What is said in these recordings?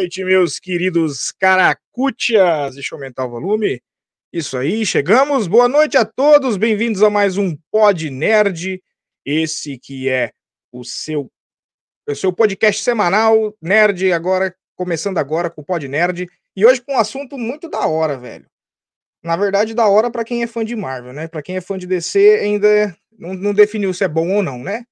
Noite, meus queridos caracutias. Deixa eu aumentar o volume. Isso aí, chegamos. Boa noite a todos. Bem-vindos a mais um Pod Nerd. Esse que é o seu o seu podcast semanal nerd agora começando agora com o Pod Nerd e hoje com um assunto muito da hora, velho. Na verdade, da hora para quem é fã de Marvel, né? Para quem é fã de DC ainda não, não definiu se é bom ou não, né?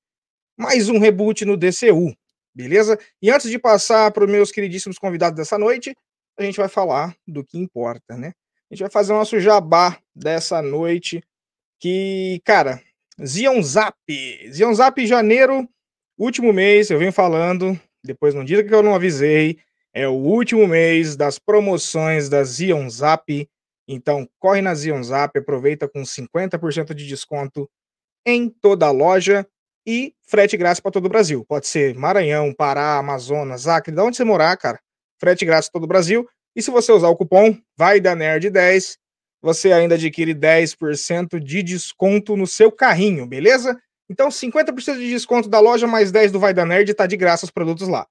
Mais um reboot no DCU beleza? E antes de passar para os meus queridíssimos convidados dessa noite, a gente vai falar do que importa, né? A gente vai fazer o nosso jabá dessa noite, que, cara, Zion Zap. Zion Zap janeiro, último mês, eu venho falando, depois não diga que eu não avisei, é o último mês das promoções da Zion Zap. Então, corre na Zion Zap, aproveita com 50% de desconto em toda a loja e frete grátis para todo o Brasil. Pode ser Maranhão, Pará, Amazonas, Acre, de onde você morar, cara. Frete grátis para todo o Brasil. E se você usar o cupom vai da nerd 10, você ainda adquire 10% de desconto no seu carrinho, beleza? Então 50% de desconto da loja mais 10 do Vai da Nerd tá de graça os produtos lá.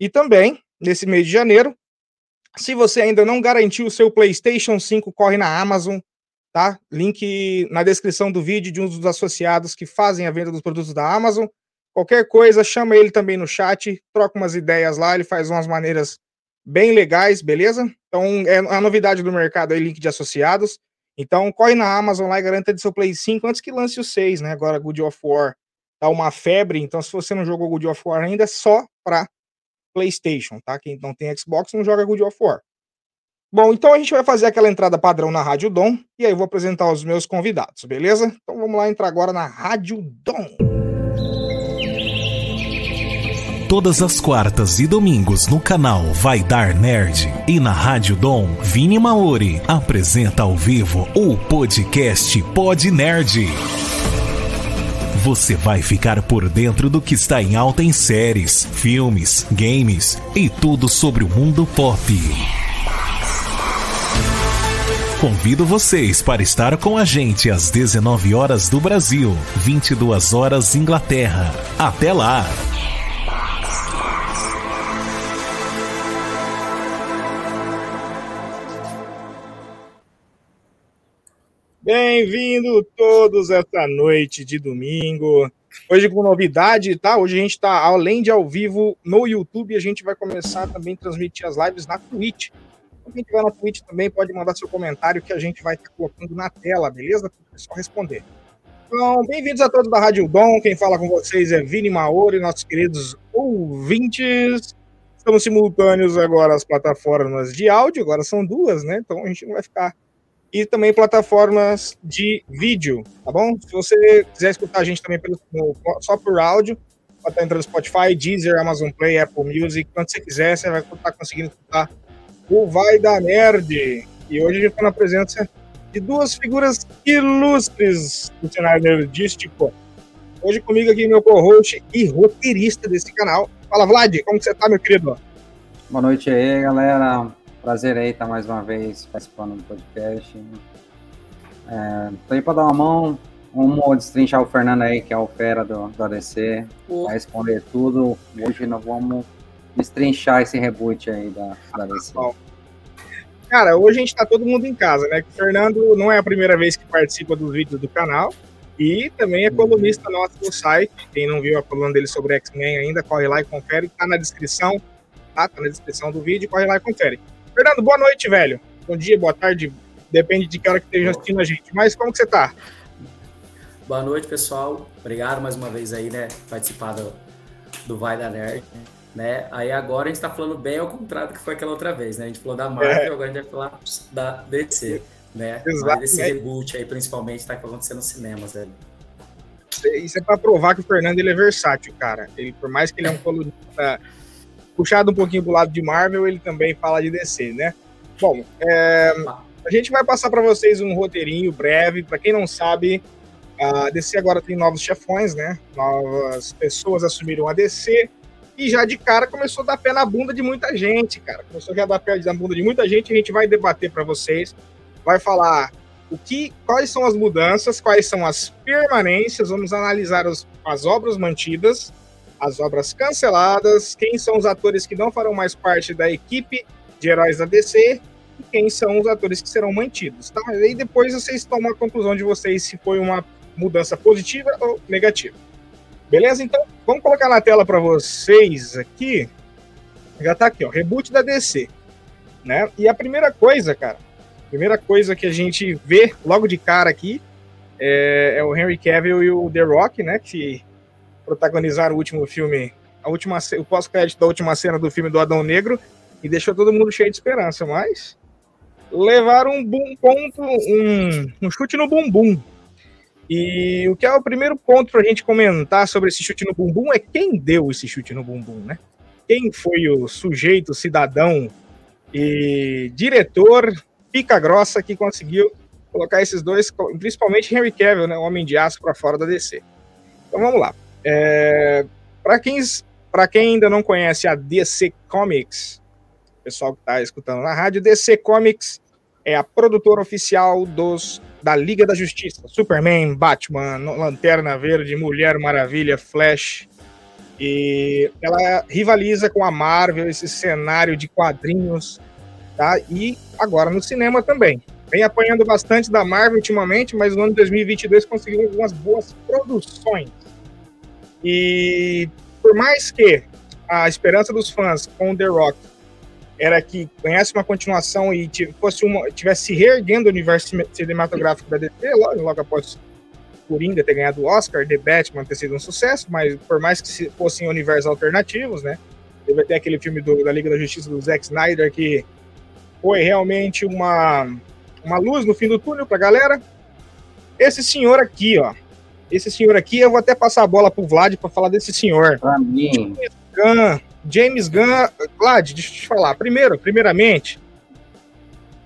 E também, nesse mês de janeiro, se você ainda não garantiu o seu PlayStation 5, corre na Amazon, tá? Link na descrição do vídeo de um dos associados que fazem a venda dos produtos da Amazon. Qualquer coisa, chama ele também no chat, troca umas ideias lá, ele faz umas maneiras bem legais, beleza? Então, é a novidade do mercado aí, link de associados. Então, corre na Amazon lá e garanta de seu Play 5 antes que lance o 6, né? Agora, Good of War tá uma febre, então se você não jogou Good of War ainda, é só para PlayStation, tá? Quem não tem Xbox não joga Good of War. Bom, então a gente vai fazer aquela entrada padrão na Rádio Dom e aí eu vou apresentar os meus convidados, beleza? Então vamos lá entrar agora na Rádio Dom. Todas as quartas e domingos no canal Vai Dar Nerd e na Rádio Dom, Vini Maori apresenta ao vivo o podcast Pod Nerd. Você vai ficar por dentro do que está em alta em séries, filmes, games e tudo sobre o mundo pop. Convido vocês para estar com a gente às 19 horas do Brasil, 22 horas Inglaterra. Até lá! Bem-vindo todos esta noite de domingo. Hoje com novidade, tá? Hoje a gente está além de ao vivo no YouTube, a gente vai começar também a transmitir as lives na Twitch. Quem estiver na Twitch também pode mandar seu comentário que a gente vai estar colocando na tela, beleza? Para pessoal responder. Então, bem-vindos a todos da Rádio Dom. Quem fala com vocês é Vini Maori, nossos queridos ouvintes. Estamos simultâneos agora as plataformas de áudio, agora são duas, né? Então a gente não vai ficar. E também plataformas de vídeo, tá bom? Se você quiser escutar a gente também pelo, só por áudio, pode estar entrando no Spotify, Deezer, Amazon Play, Apple Music, quando você quiser, você vai estar conseguindo escutar o Vai da Nerd. E hoje a gente está na presença de duas figuras ilustres do cenário nerdístico. Hoje comigo aqui meu co-host e roteirista desse canal. Fala, Vlad, como que você tá, meu querido? Boa noite aí, galera. Prazer aí estar mais uma vez participando do podcast. É, tô aí para dar uma mão. Vamos destrinchar o Fernando aí, que é o fera do, do ADC. Vai responder tudo. Hoje nós vamos destrinchar esse reboot aí da, da DC. Cara, hoje a gente tá todo mundo em casa, né? O Fernando não é a primeira vez que participa dos vídeos do canal e também é colunista nosso no site. Quem não viu a coluna dele sobre X-Men ainda, corre lá e confere. Tá na descrição, tá? Tá na descrição do vídeo, corre lá e confere. Fernando, boa noite, velho. Bom dia, boa tarde, depende de que hora que esteja assistindo a gente. Mas como que você tá? Boa noite, pessoal. Obrigado mais uma vez aí, né, participar do, do Vai da Nerd né? Aí agora a gente tá falando bem ao contrário do que foi aquela outra vez, né? A gente falou da Marvel, é. agora a gente vai falar da DC, né? Exato, Mas esse reboot aí, principalmente, tá acontecendo nos cinemas, velho. Isso é pra provar que o Fernando ele é versátil, cara. Ele, por mais que ele é um colunista puxado um pouquinho do lado de Marvel, ele também fala de DC, né? Bom, é, a gente vai passar para vocês um roteirinho breve. Para quem não sabe, a DC agora tem novos chefões, né? Novas pessoas assumiram a DC e já de cara começou a dar pé na bunda de muita gente, cara. Começou a dar pé na bunda de muita gente. A gente vai debater para vocês, vai falar o que, quais são as mudanças, quais são as permanências. Vamos analisar as, as obras mantidas as obras canceladas, quem são os atores que não farão mais parte da equipe de heróis da DC e quem são os atores que serão mantidos, tá? E depois vocês tomam a conclusão de vocês se foi uma mudança positiva ou negativa. Beleza? Então, vamos colocar na tela para vocês aqui. Já tá aqui, ó, reboot da DC, né? E a primeira coisa, cara, primeira coisa que a gente vê logo de cara aqui é, é o Henry Cavill e o The Rock, né, que protagonizaram o último filme, a última, o pós-crédito da última cena do filme do Adão Negro e deixou todo mundo cheio de esperança, mas levaram um bom ponto, um, um chute no bumbum. E o que é o primeiro ponto para a gente comentar sobre esse chute no bumbum é quem deu esse chute no bumbum, né? Quem foi o sujeito, cidadão e diretor pica grossa que conseguiu colocar esses dois, principalmente Henry Cavill, né, o Homem de Aço, para fora da DC. Então vamos lá. É, para quem, quem ainda não conhece a DC Comics, pessoal que está escutando na rádio, DC Comics é a produtora oficial dos da Liga da Justiça, Superman, Batman, Lanterna Verde, Mulher Maravilha, Flash. E ela rivaliza com a Marvel, esse cenário de quadrinhos, tá? E agora no cinema também. Vem apanhando bastante da Marvel ultimamente, mas no ano de 2022 conseguiu algumas boas produções. E por mais que a esperança dos fãs com The Rock era que ganhasse uma continuação e fosse uma, tivesse se reerguendo o universo cinematográfico da DC, logo, logo após Coringa ter ganhado o Oscar, The Batman ter sido um sucesso, mas por mais que fossem universos alternativos, né? Teve até aquele filme do, da Liga da Justiça do Zack Snyder que foi realmente uma, uma luz no fim do túnel pra galera. Esse senhor aqui, ó, esse senhor aqui, eu vou até passar a bola pro Vlad para falar desse senhor. Pra mim. James Gunn. Vlad, deixa eu te falar. Primeiro, primeiramente,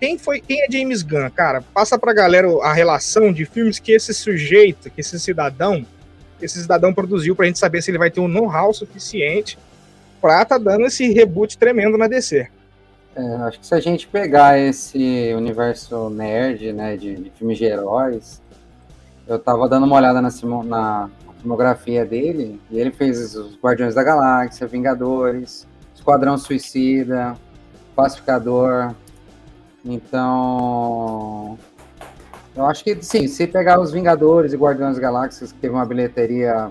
quem foi, quem é James Gunn, cara? Passa pra galera a relação de filmes que esse sujeito, que esse cidadão, esse cidadão produziu pra gente saber se ele vai ter um know-how suficiente pra tá dando esse reboot tremendo na DC. É, acho que se a gente pegar esse universo nerd, né, de, de filmes de heróis, eu tava dando uma olhada na, na filmografia dele e ele fez os Guardiões da Galáxia, Vingadores, Esquadrão Suicida, Pacificador. Então, eu acho que sim, se pegar os Vingadores e Guardiões da Galáxia, que teve uma bilheteria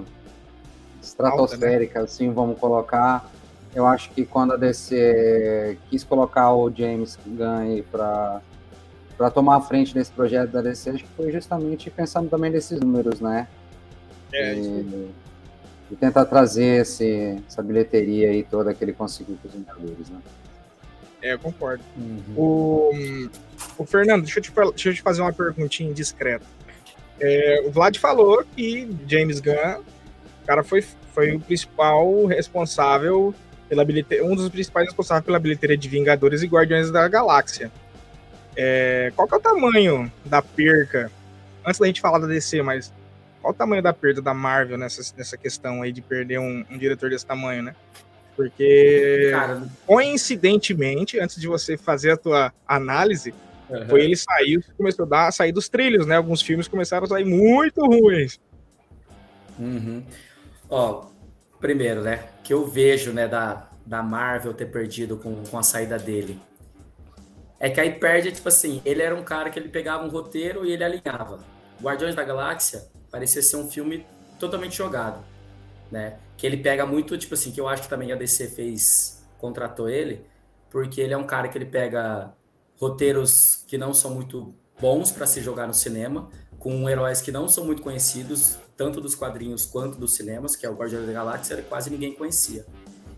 estratosférica, Alta, né? assim, vamos colocar. Eu acho que quando a DC quis colocar o James Gunn para para tomar a frente desse projeto da DC, acho que foi justamente pensando também nesses números, né? É, e, e tentar trazer esse, essa bilheteria aí toda que ele conseguiu para os Vingadores, né? É, eu concordo. Uhum. O, o Fernando, deixa eu, te, deixa eu te fazer uma perguntinha indiscreta. É, o Vlad falou que James Gunn, o cara foi, foi o principal responsável pela bilheteria, um dos principais responsáveis pela bilheteria de Vingadores e Guardiões da Galáxia. É, qual que é o tamanho da perca? Antes da gente falar da DC, mas qual o tamanho da perda da Marvel nessa, nessa questão aí de perder um, um diretor desse tamanho, né? Porque, Cara, coincidentemente, antes de você fazer a tua análise, uhum. foi ele saiu, começou a, dar, a sair dos trilhos, né? Alguns filmes começaram a sair muito ruins. Uhum. Ó, primeiro, né, que eu vejo, né, da, da Marvel ter perdido com, com a saída dele é que aí perde, tipo assim, ele era um cara que ele pegava um roteiro e ele alinhava. Guardiões da Galáxia parecia ser um filme totalmente jogado, né? Que ele pega muito, tipo assim, que eu acho que também a DC fez, contratou ele, porque ele é um cara que ele pega roteiros que não são muito bons para se jogar no cinema, com heróis que não são muito conhecidos, tanto dos quadrinhos quanto dos cinemas, que é o Guardiões da Galáxia, quase ninguém conhecia.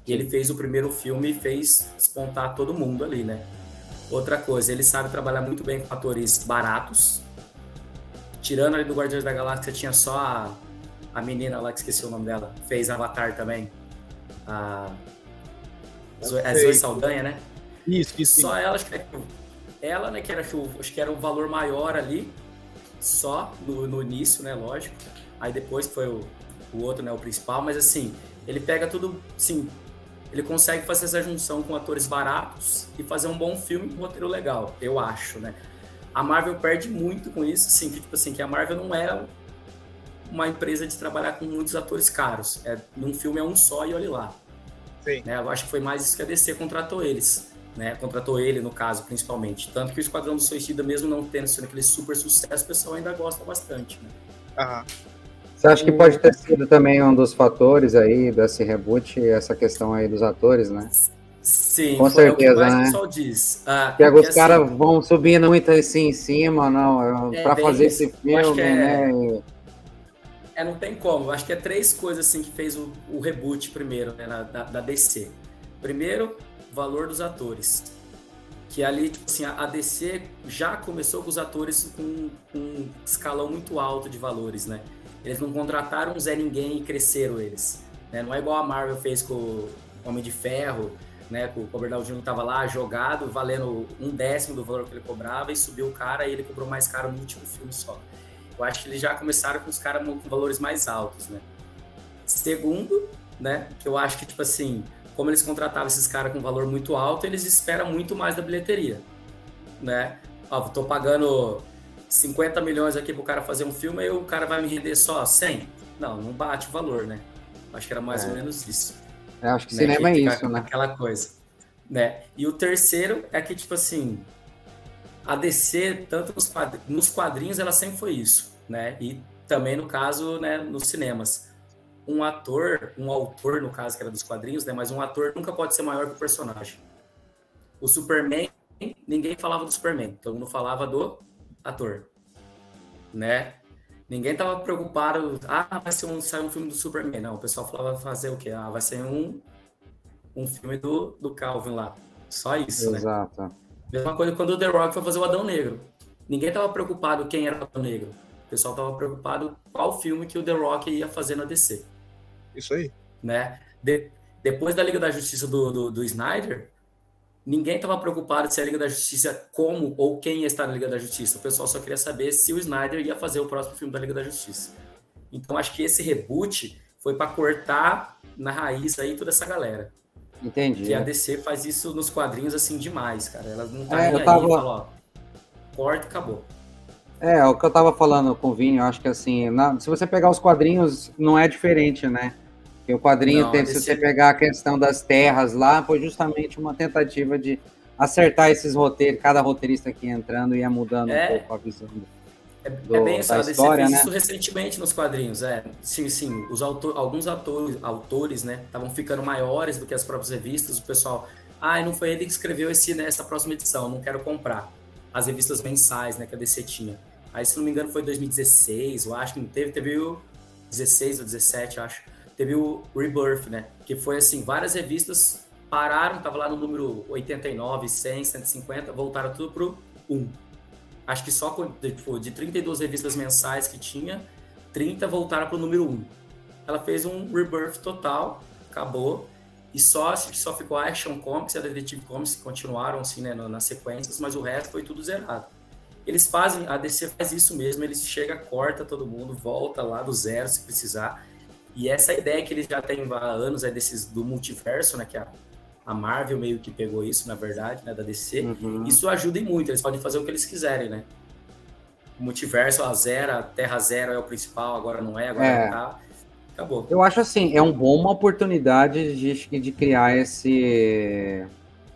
E ele fez o primeiro filme e fez despontar todo mundo ali, né? Outra coisa, ele sabe trabalhar muito bem com atores baratos. Tirando ali do Guardiões da Galáxia, tinha só a, a menina lá, que esqueci o nome dela, fez Avatar também. A, a Zoe Saldanha, né? Isso, isso. Só ela, acho que é, ela, né, que era, acho que era o valor maior ali, só no, no início, né, lógico. Aí depois foi o, o outro, né, o principal, mas assim, ele pega tudo, sim, ele consegue fazer essa junção com atores baratos e fazer um bom filme com um roteiro legal, eu acho, né? A Marvel perde muito com isso, assim, que, tipo assim, que a Marvel não é uma empresa de trabalhar com muitos atores caros. É, num filme é um só e olhe lá. Sim. Né? Eu acho que foi mais isso que a DC contratou eles. Né? Contratou ele, no caso, principalmente. Tanto que o Esquadrão do Suicida, mesmo não tendo sido aquele super sucesso, o pessoal ainda gosta bastante. Né? Aham. Você acha que pode ter sido também um dos fatores aí desse reboot, essa questão aí dos atores, né? Sim, com certeza, né? O diz. Ah, que os assim, caras vão subindo muito assim em cima, não, é, para fazer esse filme, é, né? É, não tem como. Acho que é três coisas assim que fez o, o reboot primeiro, né, na, da, da, DC. Primeiro, valor dos atores. Que ali, tipo assim, a, a DC já começou com os atores com, com um escalão muito alto de valores, né? Eles não contrataram um Zé Ninguém e cresceram eles. Né? Não é igual a Marvel fez com o Homem de Ferro, né? O Robert Jr. estava lá jogado, valendo um décimo do valor que ele cobrava, e subiu o cara e ele cobrou mais caro no último filme só. Eu acho que eles já começaram com os caras com valores mais altos, né? Segundo, né? Que eu acho que, tipo assim, como eles contratavam esses caras com valor muito alto, eles esperam muito mais da bilheteria, né? Ó, tô pagando 50 milhões aqui pro cara fazer um filme e o cara vai me render só 100? Não, não bate o valor, né? Acho que era mais é. ou menos isso. Eu acho que né? cinema que é isso, né? Aquela coisa. Né? E o terceiro é que, tipo assim, a DC, tanto nos quadrinhos, nos quadrinhos, ela sempre foi isso, né? E também, no caso, né, nos cinemas. Um ator, um autor, no caso, que era dos quadrinhos, né? Mas um ator nunca pode ser maior que o personagem. O Superman, ninguém falava do Superman, todo mundo falava do ator, né? Ninguém tava preocupado, ah, vai ser um, sair um filme do Superman. Não, o pessoal falava fazer o quê? Ah, vai ser um, um filme do, do Calvin lá. Só isso, né? Exato. né? Mesma coisa quando o The Rock foi fazer o Adão Negro. Ninguém tava preocupado quem era o Adão Negro. O pessoal tava preocupado qual filme que o The Rock ia fazer na DC. Isso aí. Né? De, depois da Liga da Justiça do, do, do Snyder, ninguém estava preocupado se a Liga da Justiça, como ou quem ia estar na Liga da Justiça. O pessoal só queria saber se o Snyder ia fazer o próximo filme da Liga da Justiça. Então acho que esse reboot foi para cortar na raiz aí toda essa galera. Entendi. Que a DC faz isso nos quadrinhos assim demais, cara. Ela não tá é, nem aí, tava... fala, ó, corta e acabou. É, o que eu tava falando com o Vini, eu acho que assim, na... se você pegar os quadrinhos, não é diferente, né? Porque o quadrinho, tem, se você pegar a questão das terras lá, foi justamente uma tentativa de acertar esses roteiros, cada roteirista aqui entrando e ia mudando é, um pouco a visão é, do, é bem isso, a DC história, fez né? isso recentemente nos quadrinhos, é. Sim, sim, os autor, alguns autores, autores, né, estavam ficando maiores do que as próprias revistas, o pessoal, ah, não foi ele que escreveu esse nessa próxima edição, não quero comprar. As revistas mensais, né, que a DC tinha. Aí, se não me engano, foi 2016, eu acho que não teve, teve o 16 ou 17, acho teve o Rebirth, né? Que foi assim, várias revistas pararam, tava lá no número 89, 100, 150, voltaram tudo pro 1. Acho que só tipo, de 32 revistas mensais que tinha, 30 voltaram pro número 1. Ela fez um rebirth total, acabou. E só, só ficou a Action Comics e a Detective Comics que continuaram assim, né, nas sequências, mas o resto foi tudo zerado. Eles fazem, a DC faz isso mesmo, eles chega, corta todo mundo, volta lá do zero se precisar e essa ideia que eles já têm há anos é desses do multiverso, né? Que a, a Marvel meio que pegou isso, na verdade, né? Da DC. Uhum. Isso ajuda muito, eles podem fazer o que eles quiserem, né? O multiverso, a Zero, a Terra Zero é o principal, agora não é, agora é. tá. Acabou. Eu acho assim, é um bom uma oportunidade de, de criar esse,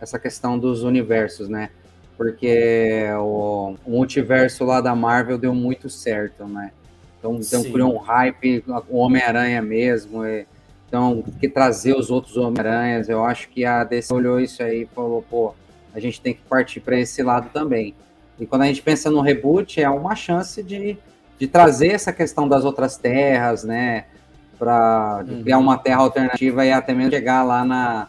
essa questão dos universos, né? Porque o, o multiverso lá da Marvel deu muito certo, né? Então, então criou um hype, o Homem-Aranha mesmo. E, então, que trazer os outros Homem-Aranhas. Eu acho que a DC olhou isso aí e falou, pô, a gente tem que partir para esse lado também. E quando a gente pensa no reboot, é uma chance de, de trazer essa questão das outras terras, né? Para uhum. criar uma terra alternativa e até mesmo chegar lá na,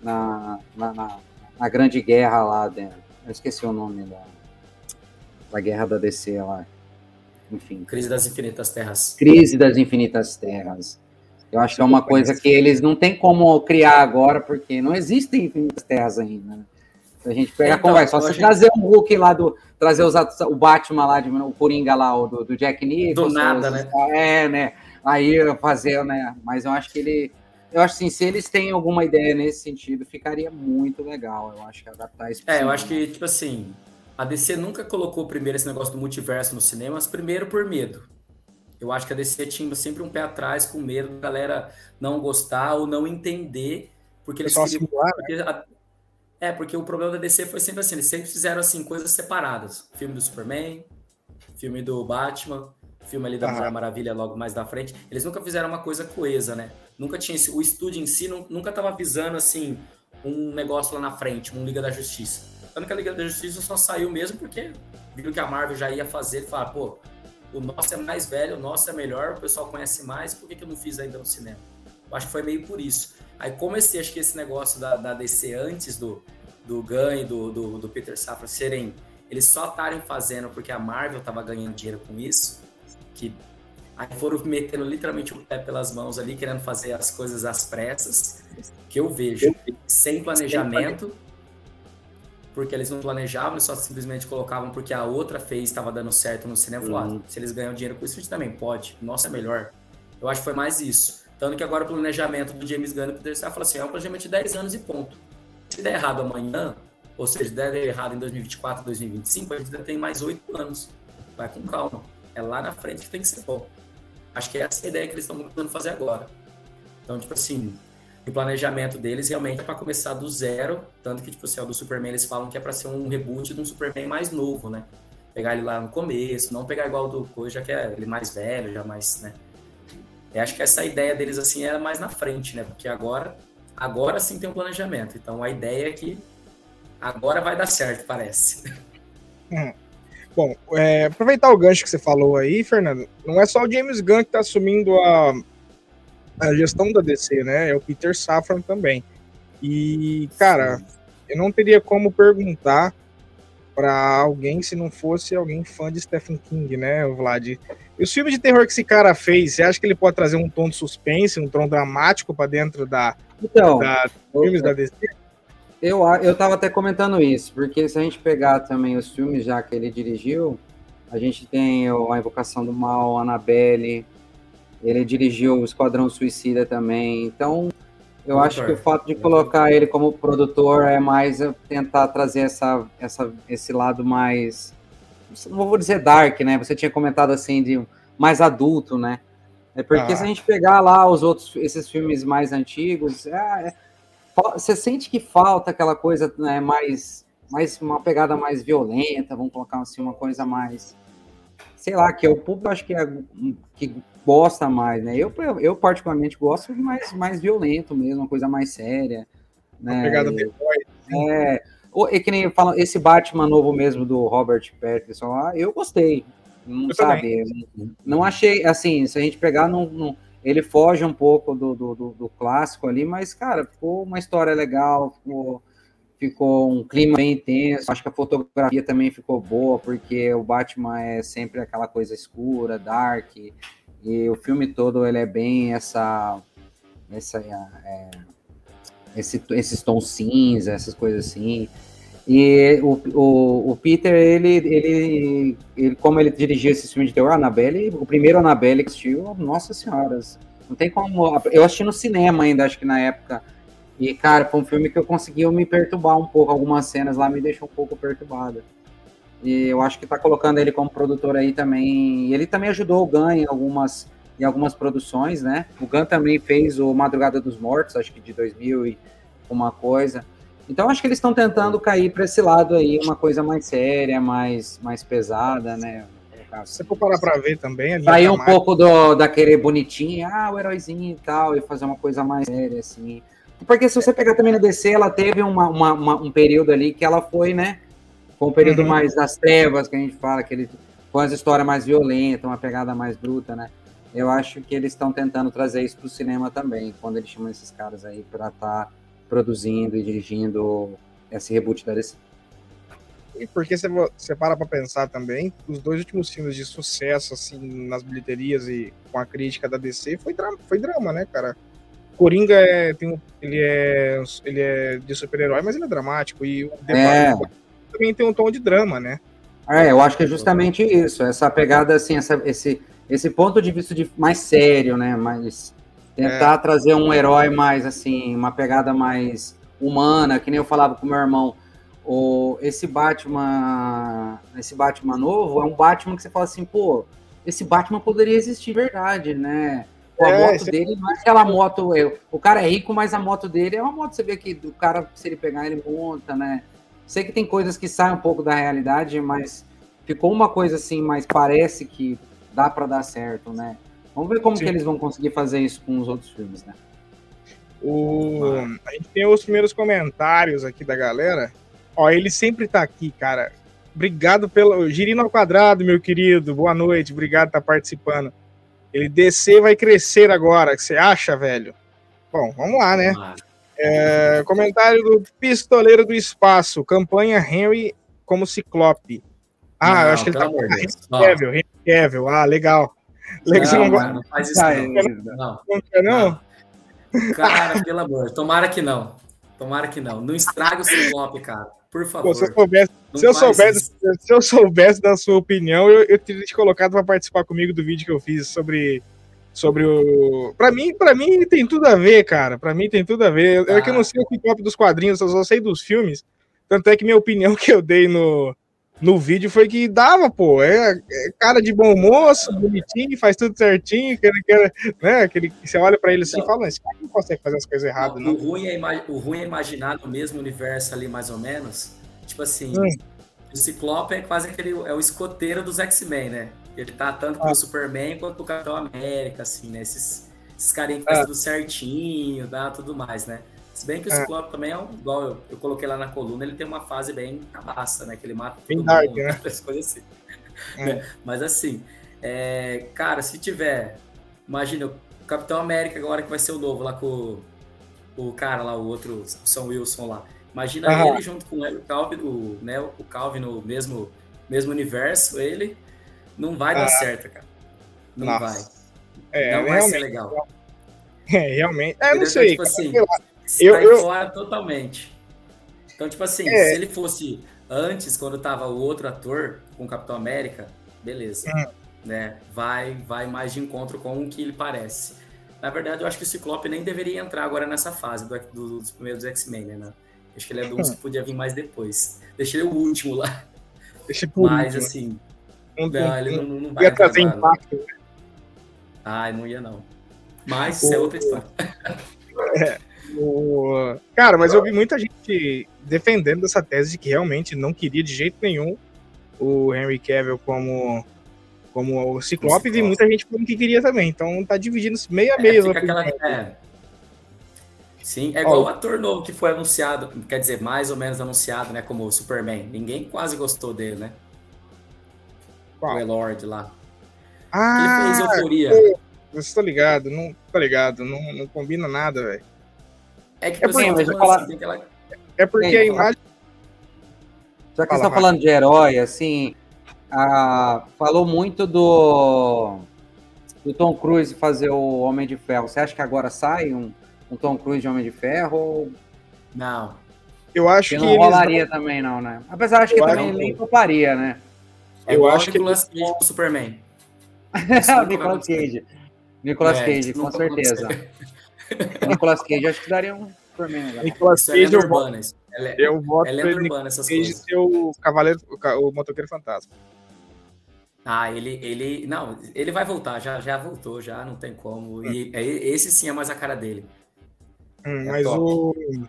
na, na, na, na Grande Guerra lá dentro. Eu esqueci o nome da, da Guerra da DC lá enfim. Crise das Infinitas Terras. Crise das Infinitas Terras. Eu acho que é uma coisa que eles não têm como criar agora, porque não existem infinitas terras ainda. Né? A gente pega então, a conversa. Só se trazer um Hulk lá do. Trazer os, o Batman lá, de, o Coringa lá, o do, do Jack Nicholson. Do nada, né? É, né? Aí fazer, né? Mas eu acho que ele. Eu acho assim, se eles têm alguma ideia nesse sentido, ficaria muito legal. Eu acho que adaptar isso. É, eu acho que, tipo assim, a DC nunca colocou primeiro esse negócio do multiverso nos cinemas, primeiro por medo. Eu acho que a DC tinha sempre um pé atrás, com medo da galera não gostar ou não entender, porque eles queriam... Singular, porque né? a... É, porque o problema da DC foi sempre assim, eles sempre fizeram assim coisas separadas. Filme do Superman, filme do Batman, filme ali da Mulher Maravilha logo mais da frente. Eles nunca fizeram uma coisa coesa, né? Nunca tinha esse... o estúdio em si nunca estava visando assim um negócio lá na frente, um Liga da Justiça. Tanto que a Liga da Justiça só saiu mesmo porque viram que a Marvel já ia fazer e falaram, pô, o nosso é mais velho, o nosso é melhor, o pessoal conhece mais, por que, que eu não fiz ainda no cinema? Eu acho que foi meio por isso. Aí como esse, acho que esse negócio da, da DC antes do, do Gunn e do, do, do Peter Safra serem, eles só estarem fazendo porque a Marvel estava ganhando dinheiro com isso, que aí foram metendo literalmente o pé pelas mãos ali, querendo fazer as coisas às pressas, que eu vejo, sem planejamento, porque eles não planejavam, eles só simplesmente colocavam porque a outra fez estava dando certo no cinema. Uhum. se eles ganham dinheiro com isso, a gente também pode. Nossa, é melhor. Eu acho que foi mais isso. Tanto que agora o planejamento do James Gunn e do fala assim, é um planejamento de 10 anos e ponto. Se der errado amanhã, ou seja, se der errado em 2024, 2025, a gente ainda tem mais 8 anos. Vai com calma. É lá na frente que tem que ser bom. Acho que essa é a ideia que eles estão tentando fazer agora. Então, tipo assim, o planejamento deles realmente é para começar do zero, tanto que, tipo assim, o do Superman eles falam que é para ser um reboot de um Superman mais novo, né? Pegar ele lá no começo, não pegar igual do coisa, já que é ele mais velho, já mais, né? Eu acho que essa ideia deles, assim, era mais na frente, né? Porque agora, agora sim tem um planejamento. Então, a ideia é que agora vai dar certo, parece. Hum. Bom, é, aproveitar o gancho que você falou aí, Fernando, não é só o James Gunn que está assumindo a, a gestão da DC, né? É o Peter Safran também. E, cara, eu não teria como perguntar para alguém se não fosse alguém fã de Stephen King, né, Vlad? E os filmes de terror que esse cara fez, você acha que ele pode trazer um tom de suspense, um tom dramático para dentro da, então, da filmes eu, da DC? Eu, eu tava até comentando isso, porque se a gente pegar também os filmes já que ele dirigiu, a gente tem A Invocação do Mal, Annabelle, ele dirigiu o Esquadrão Suicida também. Então, eu acho que o fato de colocar ele como produtor é mais tentar trazer essa, essa, esse lado mais. Não vou dizer dark, né? Você tinha comentado assim, de mais adulto, né? É porque ah. se a gente pegar lá os outros, esses filmes mais antigos, é, é, você sente que falta aquela coisa né, mais, mais. uma pegada mais violenta, vamos colocar assim, uma coisa mais. Sei lá, que o público acho que, é, que gosta mais, né? Eu, eu particularmente gosto de mais, mais violento mesmo, uma coisa mais séria. Né? Uma pegada de assim. É, é que nem fala, esse Batman novo mesmo do Robert Pattinson lá, eu gostei. Não eu sabe? Também. Não achei, assim, se a gente pegar, não, não ele foge um pouco do, do, do, do, clássico ali, mas, cara, ficou uma história legal, ficou, ficou um clima bem intenso. Acho que a fotografia também ficou boa, porque o Batman é sempre aquela coisa escura, dark, e o filme todo ele é bem essa. essa é, esse, esses tons cinza, essas coisas assim. E o, o, o, Peter, ele, ele, ele, como ele dirigiu esse filme de terror, Annabelle, o primeiro Annabelle que assistiu, nossa senhora, não tem como. Eu assisti no cinema ainda, acho que na época. E, cara, foi um filme que eu consegui me perturbar um pouco. Algumas cenas lá me deixam um pouco perturbada. E eu acho que tá colocando ele como produtor aí também. Ele também ajudou o Gun em algumas, em algumas produções, né? O Gun também fez o Madrugada dos Mortos, acho que de 2000 e uma coisa. Então acho que eles estão tentando cair para esse lado aí, uma coisa mais séria, mais, mais pesada, né? Se você for parar para ver também. Sair um pouco do, daquele bonitinho, ah, o heróizinho e tal, e fazer uma coisa mais séria, assim. Porque se você pegar também na DC, ela teve uma, uma, uma, um período ali que ela foi, né? Foi um período uhum. mais das trevas, que a gente fala, que ele foi uma história mais violenta, uma pegada mais bruta, né? Eu acho que eles estão tentando trazer isso para o cinema também, quando eles chamam esses caras aí para estar tá produzindo e dirigindo esse reboot da DC. E porque você, você para para pensar também, os dois últimos filmes de sucesso, assim, nas bilheterias e com a crítica da DC, foi drama, foi drama né, cara? Coringa é, tem ele, é, ele é de super-herói, mas ele é dramático. E o é. Também tem um tom de drama, né? É, eu acho que é justamente isso, essa pegada, assim, essa, esse, esse ponto de vista de mais sério, né? Mais tentar é. trazer um herói mais, assim, uma pegada mais humana, que nem eu falava com meu irmão. O, esse Batman, esse Batman novo é um Batman que você fala assim, pô, esse Batman poderia existir de verdade, né? a é, moto dele não é aquela moto. Eu, o cara é rico, mas a moto dele é uma moto. Você vê que o cara, se ele pegar, ele monta, né? Sei que tem coisas que saem um pouco da realidade, mas ficou uma coisa assim, mas parece que dá para dar certo, né? Vamos ver como Sim. que eles vão conseguir fazer isso com os outros filmes, né? O... A gente tem os primeiros comentários aqui da galera. Ó, ele sempre tá aqui, cara. Obrigado pelo. Girino ao quadrado, meu querido. Boa noite, obrigado por estar tá participando. Ele descer vai crescer agora. O que você acha, velho? Bom, vamos lá, né? É, comentário do Pistoleiro do Espaço. Campanha Henry como Ciclope. Ah, não, eu acho que ele tá com Henry Cavill, Henry Cavill. Ah, legal. legal não, não, não faz isso não. Não, não. não. Cara, pelo amor, tomara que não. Tomara que não. Não estraga o Ciclope, cara. Por favor. Pô, se eu soubesse, se eu soubesse, se eu soubesse da sua opinião, eu, eu teria te colocado para participar comigo do vídeo que eu fiz sobre sobre o. Pra mim, para mim tem tudo a ver, cara. Para mim tem tudo a ver. Ah. É que eu não sei o Ciclope dos quadrinhos, eu só sei dos filmes. Tanto é que minha opinião que eu dei no, no vídeo foi que dava, pô. É, é cara de bom moço, bonitinho, faz tudo certinho. Aquele, aquele, né, aquele, você olha para ele assim e fala: esse cara não consegue fazer as coisas erradas, não. O, ruim é, o ruim é imaginar no mesmo universo ali, mais ou menos. Tipo assim, hum. o Ciclope é quase aquele. É o escoteiro dos X-Men, né? Ele tá tanto pro ah. Superman quanto pro Capitão América, assim, né? Esses, esses carinhas que fazem ah. tudo certinho, dá tudo mais, né? Se bem que o é. Ciclope também é um, igual eu, eu, coloquei lá na coluna, ele tem uma fase bem cabaça, né? Que ele mata bem dark, mundo, né? coisas assim. É. Mas assim, é, cara, se tiver, imagina, o Capitão América agora que vai ser o novo lá com o, o cara lá, o outro, São Wilson lá. Imagina ele junto com o Calvin, o, né, o Calvin no mesmo, mesmo universo, ele não vai dar certo, cara. Não Nossa. vai. É, não vai ser legal. É, realmente. É, não sei. Tipo assim, eu, eu... fora totalmente. Então, tipo assim, é. se ele fosse antes, quando tava o outro ator com o Capitão América, beleza. Hum. Né? Vai, vai mais de encontro com o que ele parece. Na verdade, eu acho que o Ciclope nem deveria entrar agora nessa fase do, do, dos primeiros X-Men, né? Acho que ele é do hum. que podia vir mais depois. Deixa ele o último lá. Deixa por Mas, último. assim... Não, não, ele não, não vai ia trazer impacto. Né? Ah, não ia não. Mas isso é outra história. É. O... Cara, mas eu vi muita gente defendendo essa tese de que realmente não queria de jeito nenhum o Henry Cavill como, como o Ciclope, e muita gente falando que queria também. Então tá dividindo meia a meia. É, aquela... é. Sim, é igual o ator novo que foi anunciado, quer dizer, mais ou menos anunciado, né, como Superman. Ninguém quase gostou dele, né? Qual? O Elord lá. Ah, ele fez euforia. Você tá ligado, não tá ligado, não, não combina nada, velho. É que é porque, mas falar... assim, aquela... é porque a imagem. Já que você está falando de herói, assim, a... falou muito do... do Tom Cruise fazer o Homem de Ferro. Você acha que agora sai um, um Tom Cruise de Homem de Ferro? Ou... Não. Eu acho que. Não rolaria também, não, né? Apesar, acho que eu também acho... nem toparia, né? É eu acho que. Nicolas Cage pro Superman. Nicolas Cage. Nicolas é, Cage, com certeza. Nicolas Cage, acho que daria um Superman. Né? Nicolas é Cage, eu voto. É, eu voto é Nicolas essas Cage coisas. ser o cavaleiro, o, o motoqueiro fantasma. Ah, ele, ele, não, ele vai voltar, já, já voltou, já não tem como. Hum. E esse sim é mais a cara dele. Hum, é mas top. o.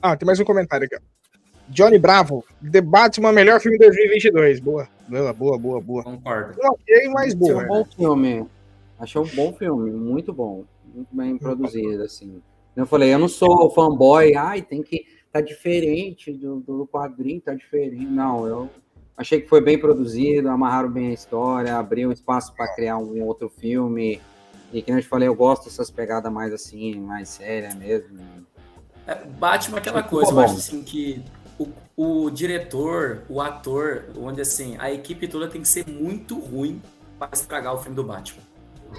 Ah, tem mais um comentário aqui. Johnny Bravo, The Batman, melhor filme de 2022. Boa, boa, boa, boa. boa. Concordo. Ok, mas boa. Achei um bom filme. Achei um bom filme, muito bom. Muito bem produzido, assim. Eu falei, eu não sou fanboy, ai, tem que. Tá diferente do, do quadrinho, tá diferente. Não, eu achei que foi bem produzido, amarraram bem a história, abriu espaço para criar um outro filme. E que eu te falei, eu gosto dessas pegadas mais assim, mais séria mesmo. É, Batman é aquela coisa, eu acho assim que o, diretor, o ator, onde assim, a equipe toda tem que ser muito ruim para estragar o filme do Batman.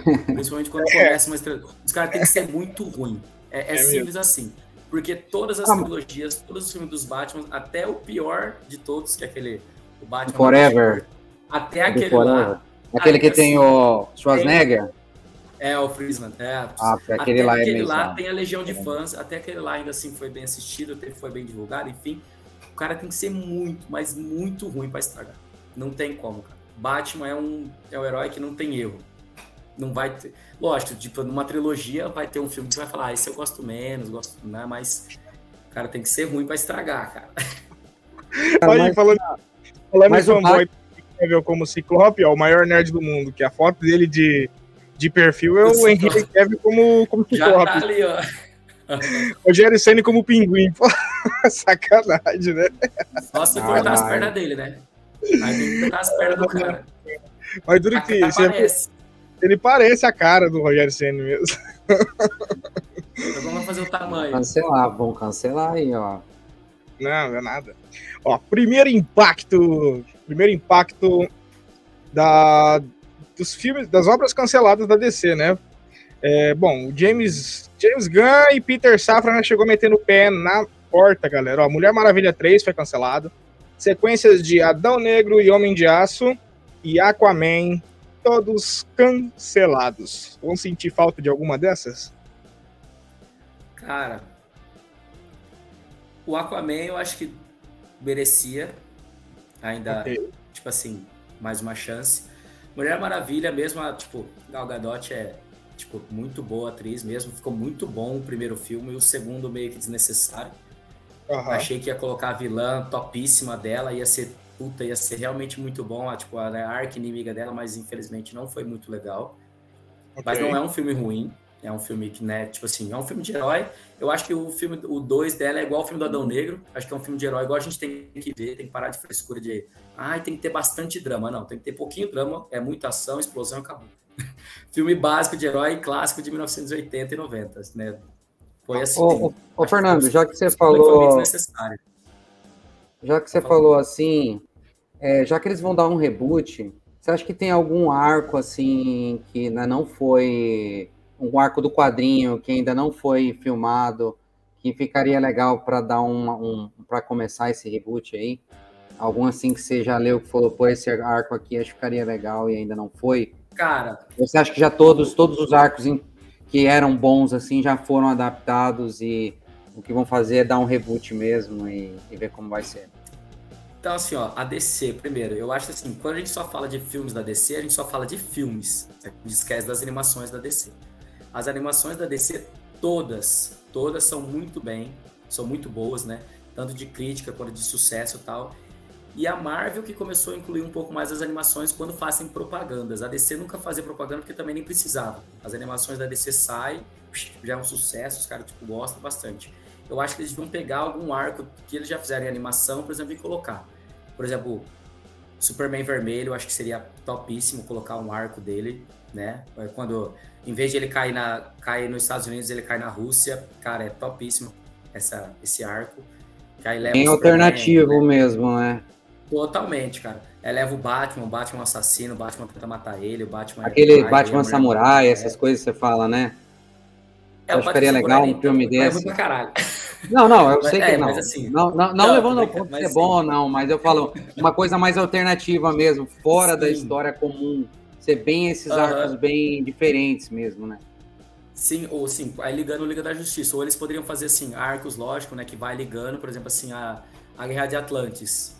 Principalmente quando começa uma estrela. Os caras têm que ser muito ruim. É, é, é simples assim. Porque todas as ah, trilogias, todos os filmes dos Batman, até o pior de todos, que é aquele. O Batman. Forever. Até aquele Forever. lá. Aquele que tem o Schwarzenegger? É, o Friesman. É. Ah, aquele até lá é aquele lá tem a legião de fãs, até aquele lá ainda assim foi bem assistido, foi bem divulgado, enfim. O cara tem que ser muito, mas muito ruim para estragar. Não tem como, cara. Batman é um, é um herói que não tem erro. Não vai ter. Lógico, tipo, numa trilogia vai ter um filme que você vai falar, ah, esse eu gosto menos, gosto, né? Mas, cara, tem que ser ruim pra estragar, cara. Aí, mas, falando, falando mas em fanboy Cavill como Ciclope, ó, o maior nerd do mundo, que a foto dele de, de perfil é o, o Henry Cavill como, como Ciclope. Já tá ali, ó. Rogério Senna como pinguim. Sacanagem, né? Só se cortar as pernas dele, né? Aí tem que cortar as pernas do cara. Mas duro que parece. ele parece a cara do Rogério Senna mesmo. Então vamos fazer o tamanho. Cancelar, vamos cancelar aí, ó. Não, não é nada. Ó, primeiro impacto, primeiro impacto da, dos filmes, das obras canceladas da DC, né? É, bom, o James, James Gunn e Peter Safran né, chegou metendo o pé na porta, galera. Ó, Mulher Maravilha 3 foi cancelado. Sequências de Adão Negro e Homem de Aço e Aquaman, todos cancelados. Vão sentir falta de alguma dessas? Cara, o Aquaman eu acho que merecia ainda, okay. tipo assim, mais uma chance. Mulher Maravilha, mesmo, tipo, Gal Gadot é tipo, muito boa atriz mesmo. Ficou muito bom o primeiro filme e o segundo meio que desnecessário. Uhum. Achei que ia colocar a vilã topíssima dela, ia ser puta, ia ser realmente muito bom, a, tipo, a, a arca inimiga dela, mas infelizmente não foi muito legal. Okay. Mas não é um filme ruim. É um filme que, né, tipo assim, é um filme de herói. Eu acho que o filme, o 2 dela é igual ao filme do Adão Negro. Acho que é um filme de herói igual a gente tem que ver, tem que parar de frescura de, ai, ah, tem que ter bastante drama. Não, tem que ter pouquinho drama, é muita ação, explosão e acabou. filme básico de herói clássico de 1980 e 90, né? Foi assim. Ô, ô, ô Fernando, já que você falou. Já que você falou assim, é, já que eles vão dar um reboot, você acha que tem algum arco assim que ainda não foi um arco do quadrinho que ainda não foi filmado, que ficaria legal para dar uma, um para começar esse reboot aí? Algum assim que você já leu que falou, pô, esse arco aqui acho que ficaria legal e ainda não foi? Cara, você acha que já todos todos os arcos que eram bons assim já foram adaptados e o que vão fazer é dar um reboot mesmo e, e ver como vai ser? Então, assim, ó, a DC, primeiro, eu acho assim, quando a gente só fala de filmes da DC, a gente só fala de filmes. A gente esquece das animações da DC. As animações da DC, todas, todas são muito bem, são muito boas, né? Tanto de crítica quanto de sucesso e tal. E a Marvel que começou a incluir um pouco mais as animações quando fazem propagandas. A DC nunca fazia propaganda porque também nem precisava. As animações da DC saem, já é um sucesso, os caras tipo, gostam bastante. Eu acho que eles vão pegar algum arco que eles já fizeram em animação, por exemplo, e colocar. Por exemplo, Superman Vermelho, eu acho que seria topíssimo colocar um arco dele, né? Quando em vez de ele cair, na, cair nos Estados Unidos, ele cai na Rússia. Cara, é topíssimo essa, esse arco. Que aí leva Bem alternativo né? mesmo, né? Totalmente, cara. Aí leva o Batman, o Batman assassino, o Batman tenta matar ele, o Batman... É Aquele é Batman samurai, essas coisas que você fala, né? É, eu acho que seria legal um filme então, desse. É pra caralho. Não, não, eu sei que é, não. Assim, não. Não, não, não levando ao ponto ser bom, não, mas eu falo uma coisa mais alternativa mesmo, fora sim. da história comum ser bem esses uhum. arcos bem diferentes mesmo, né? Sim, ou sim, aí ligando Liga da Justiça. Ou eles poderiam fazer assim, arcos, lógico, né? Que vai ligando, por exemplo, assim, a, a Guerra de Atlantis.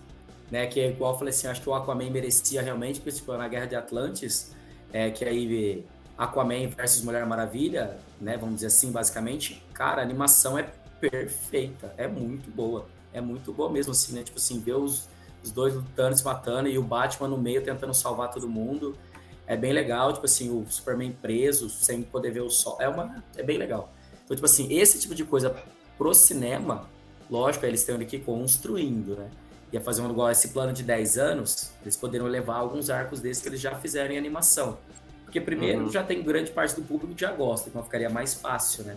Né, que é igual eu falei assim, acho que o Aquaman merecia realmente, porque tipo, na Guerra de Atlantis, é, que aí Aquaman versus Mulher Maravilha, né? Vamos dizer assim, basicamente, cara, a animação é perfeita, é muito boa. É muito boa mesmo, assim, né? Tipo assim, ver os, os dois lutando, se matando, e o Batman no meio tentando salvar todo mundo é bem legal, tipo assim, o Superman preso, sem poder ver o sol. É, uma, é bem legal. Então, tipo assim, esse tipo de coisa pro cinema, lógico, eles estão aqui construindo, né? Ia fazer um igual esse plano de 10 anos, eles poderiam levar alguns arcos desses que eles já fizeram em animação. Porque primeiro uhum. já tem grande parte do público que já gosta, então ficaria mais fácil, né?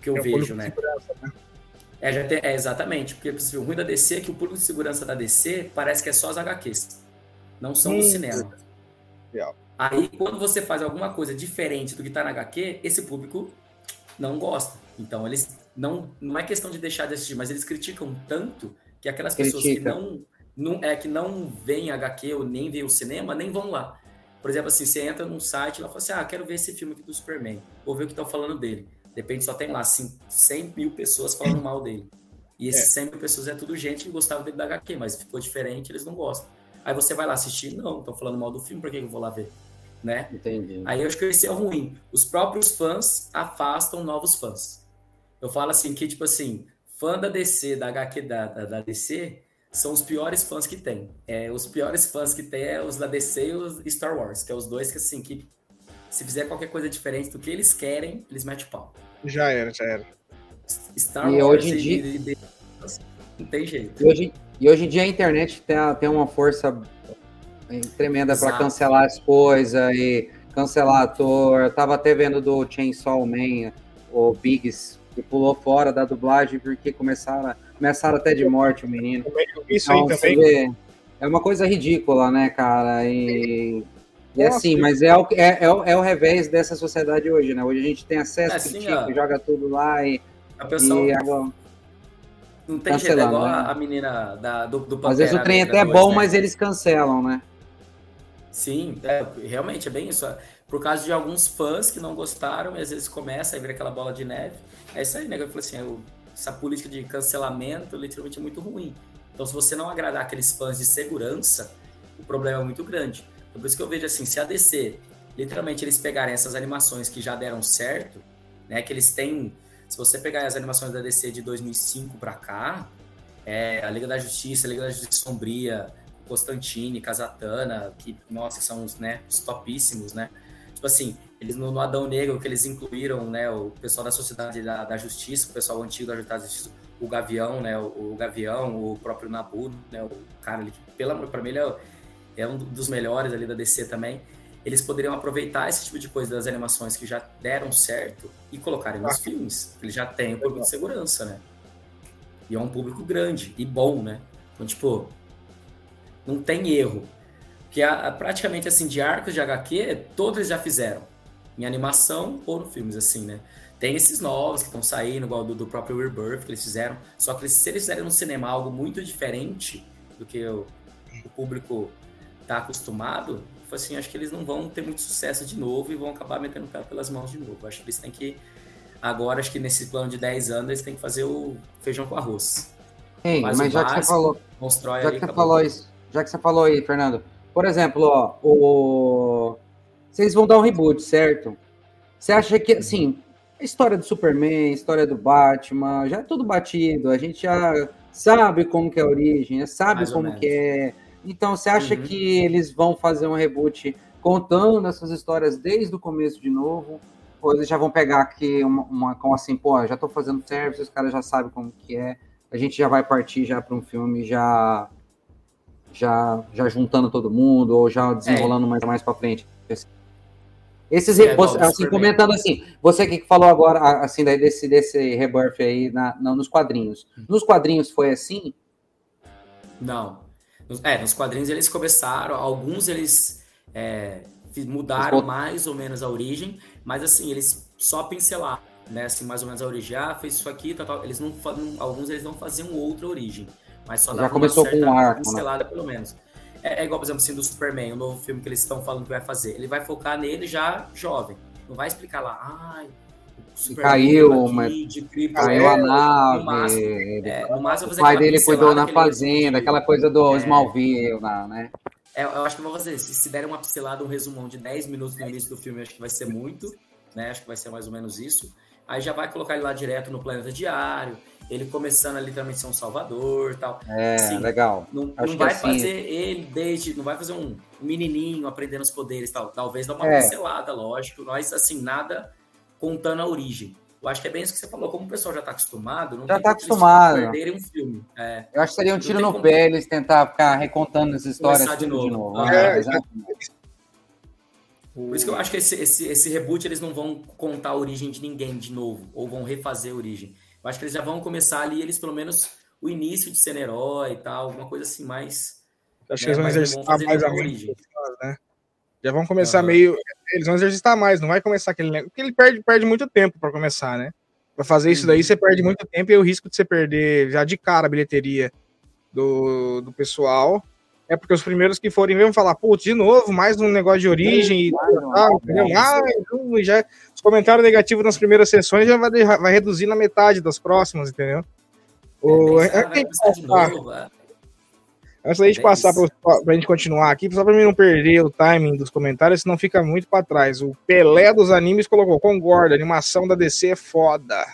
Que eu é vejo, né? né? É, já tem, é, exatamente, porque o ruim da DC é que o público de segurança da DC parece que é só as HQs, não são hum, do cinema. Aí, quando você faz alguma coisa diferente do que está na HQ, esse público não gosta. Então, eles não. Não é questão de deixar de assistir, mas eles criticam tanto que aquelas Critica. pessoas que não, não, é, que não veem HQ ou nem veem o cinema, nem vão lá. Por exemplo, assim, você entra num site e fala assim: ah, quero ver esse filme aqui do Superman, vou ver o que estão falando dele. Depende, só tem lá assim, 100 mil pessoas falando mal dele. E esses é. 100 mil pessoas é tudo gente que gostava dele da HQ, mas ficou diferente, eles não gostam. Aí você vai lá assistir, não, estão falando mal do filme, por que eu vou lá ver? Né? Entendi. Aí eu acho que esse é ruim. Os próprios fãs afastam novos fãs. Eu falo assim que, tipo assim, fã da DC, da HQ da, da, da DC, são os piores fãs que tem. É, os piores fãs que tem é os da DC e os Star Wars, que é os dois que, assim, que se fizer qualquer coisa diferente do que eles querem, eles metem pau. Já era, já era. Star E Wars hoje em e- dia- e- e- não tem jeito. E hoje, e hoje em dia a internet tem, tem uma força eh, tremenda para cancelar as coisas e cancelar ator. Eu tava até vendo do Chainsaw Man, o Biggs, que pulou fora da dublagem porque começaram, começaram até de morte o menino. Isso aí Então, você também. vê, é uma coisa ridícula, né, cara? E, e assim, mas é o, é, é, o, é o revés dessa sociedade hoje, né? Hoje a gente tem acesso, É, assim, critica, ó. joga tudo lá e, A pessoa e agora, não tem jeito, é igual né? a, menina da, do, do às vezes o Pantera trem Negra até é 2, bom, né? mas eles cancelam, né? Sim, é, realmente é bem isso. Por causa de alguns fãs que não gostaram, e às vezes começa a vir aquela bola de neve. É isso aí, né? Eu falei assim, eu- essa política de cancelamento literalmente é muito ruim. Então, se você não agradar aqueles fãs de segurança, o problema é muito grande. Então, por isso que eu vejo assim, se a DC, literalmente, eles pegarem essas animações que já deram certo, né? Que eles têm. Se você pegar as animações da DC de 2005 pra cá, é, a Liga da Justiça, a Liga da Justiça Sombria, Constantine, Casatana, que, nossa, são os, né, os topíssimos, né? Tipo assim, eles no, no Adão Negro, que eles incluíram, né, o pessoal da Sociedade da, da Justiça, o pessoal antigo da Sociedade da Justiça, o Gavião, né, o, o Gavião, o próprio Nabu, né, o cara ali, amor, pra mim ele é, é um dos melhores ali da DC também. Eles poderiam aproveitar esse tipo de coisa das animações que já deram certo e colocarem nos filmes. Eles já têm o público de segurança, né? E é um público grande e bom, né? Então, tipo, não tem erro. Porque a, praticamente assim, de arcos de HQ, todos eles já fizeram. Em animação ou no filmes, assim, né? Tem esses novos que estão saindo, igual do, do próprio Rebirth que eles fizeram. Só que eles- se eles fizerem no cinema algo muito diferente do que o, o público tá acostumado, tipo assim, acho que eles não vão ter muito sucesso de novo e vão acabar metendo o pé pelas mãos de novo. Acho que eles têm que. Agora, acho que nesse plano de 10 anos, eles têm que fazer o feijão com arroz. Ei, mas o já que você básico, falou, já que você falou isso, já que você falou aí, Fernando. Por exemplo, ó, o vocês vão dar um reboot, certo? Você acha que assim, a história do Superman, a história do Batman, já é tudo batido, a gente já sabe como que é a origem, sabe Mais como que é. Então, você acha Uhum. que eles vão fazer um reboot contando essas histórias desde o começo de novo? Ou eles já vão pegar aqui uma, uma como assim, pô, já tô fazendo service, os caras já sabem como que é, a gente já vai partir já para um filme já já já juntando todo mundo ou já desenrolando mais mais para frente. Esses é você- assim comentando assim, você que falou agora assim desse desse rebirth aí na, na- nos quadrinhos. Nos quadrinhos foi assim? Não. É, nos quadrinhos eles começaram, alguns eles é, mudaram Eles mais ou menos a origem, mas assim, eles só pincelaram, né? Assim, mais ou menos a origem. Ah, fez isso aqui, tal, tal. Eles não- alguns eles não faziam outra origem, mas só Já começou com um arco, né? pincelada, pelo menos. É, é igual, por exemplo, assim, do Superman, o novo filme que eles estão falando que vai fazer. Ele vai focar nele já jovem. Não vai explicar lá, ai, o Superman caiu, aqui mas. Caiu a É, nave. no máximo, É, no máximo, vai o pai dele cuidou na fazenda, aquela coisa do É. Smallville né? É, eu acho que vão fazer isso. Se derem uma pincelada, um resumão de 10 minutos no início do filme, acho que vai ser muito, né? Acho que vai ser mais ou menos isso. Aí já vai colocar ele lá direto no planeta diário, ele começando a literalmente ser um salvador e tal. É, Sim. legal. Não, não vai assim- fazer ele desde. Não vai fazer um menininho aprendendo os poderes e tal. Talvez dar uma É. pincelada, lógico. Mas assim, nada contando a origem. Eu acho que é bem isso que você falou. Como o pessoal já tá acostumado, não Já tá eles acostumado. perderem um filme. É. Eu acho que seria um tiro no como- pé eles tentar ficar recontando as histórias Começar de tudo de novo. novo. É, É, exato. Por isso que eu acho que esse, esse, esse reboot eles não vão contar a origem de ninguém de novo, ou vão refazer a origem. Eu acho que eles já vão começar ali, eles pelo menos o início de ser herói e tal, alguma coisa assim mais. Acho que É, eles vão exercitar mais a origem. né? Já vão começar Aham. meio. Eles vão exercitar mais, não vai começar aquele negócio. Porque ele perde, perde muito tempo para começar, né? Pra fazer isso Uhum. daí, você perde muito tempo e o risco de você perder já de cara a bilheteria do, do pessoal. É porque os primeiros que forem vão falar, putz, de novo, mais um negócio de origem e tal, entendeu? Ah, já, os comentários negativos nas primeiras sessões já vai, vai reduzir na metade das próximas, entendeu? O, É, é, é. Antes da gente É passar para a gente continuar aqui, só para mim não perder o timing dos comentários, senão fica muito para trás. O Pelé dos animes colocou, concordo, a animação da DC é foda.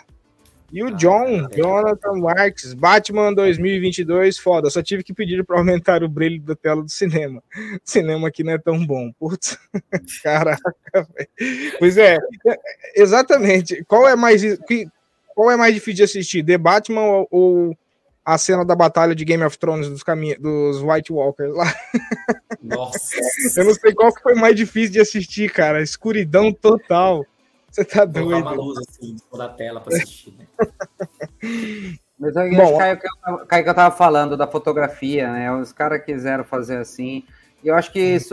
E o Ah, John, é. Jonathan Marques, Batman 2022, foda. Só tive que pedir para aumentar o brilho da tela do cinema. O cinema aqui não é tão bom. Putz, caraca, velho. Pois é, é, exatamente. Qual é mais qual é mais difícil de assistir, The Batman ou, ou a cena da batalha de Game of Thrones dos, dos White Walkers lá? Nossa. Eu não sei qual que foi mais difícil de assistir, cara. Escuridão total. Você tá Colocar uma doido. luz assim, da tela pra assistir, né? Mas aí, Bom, acho que caiu o que eu tava- caiu o que eu tava falando da fotografia, né? Os caras quiseram fazer assim. E eu acho que isso.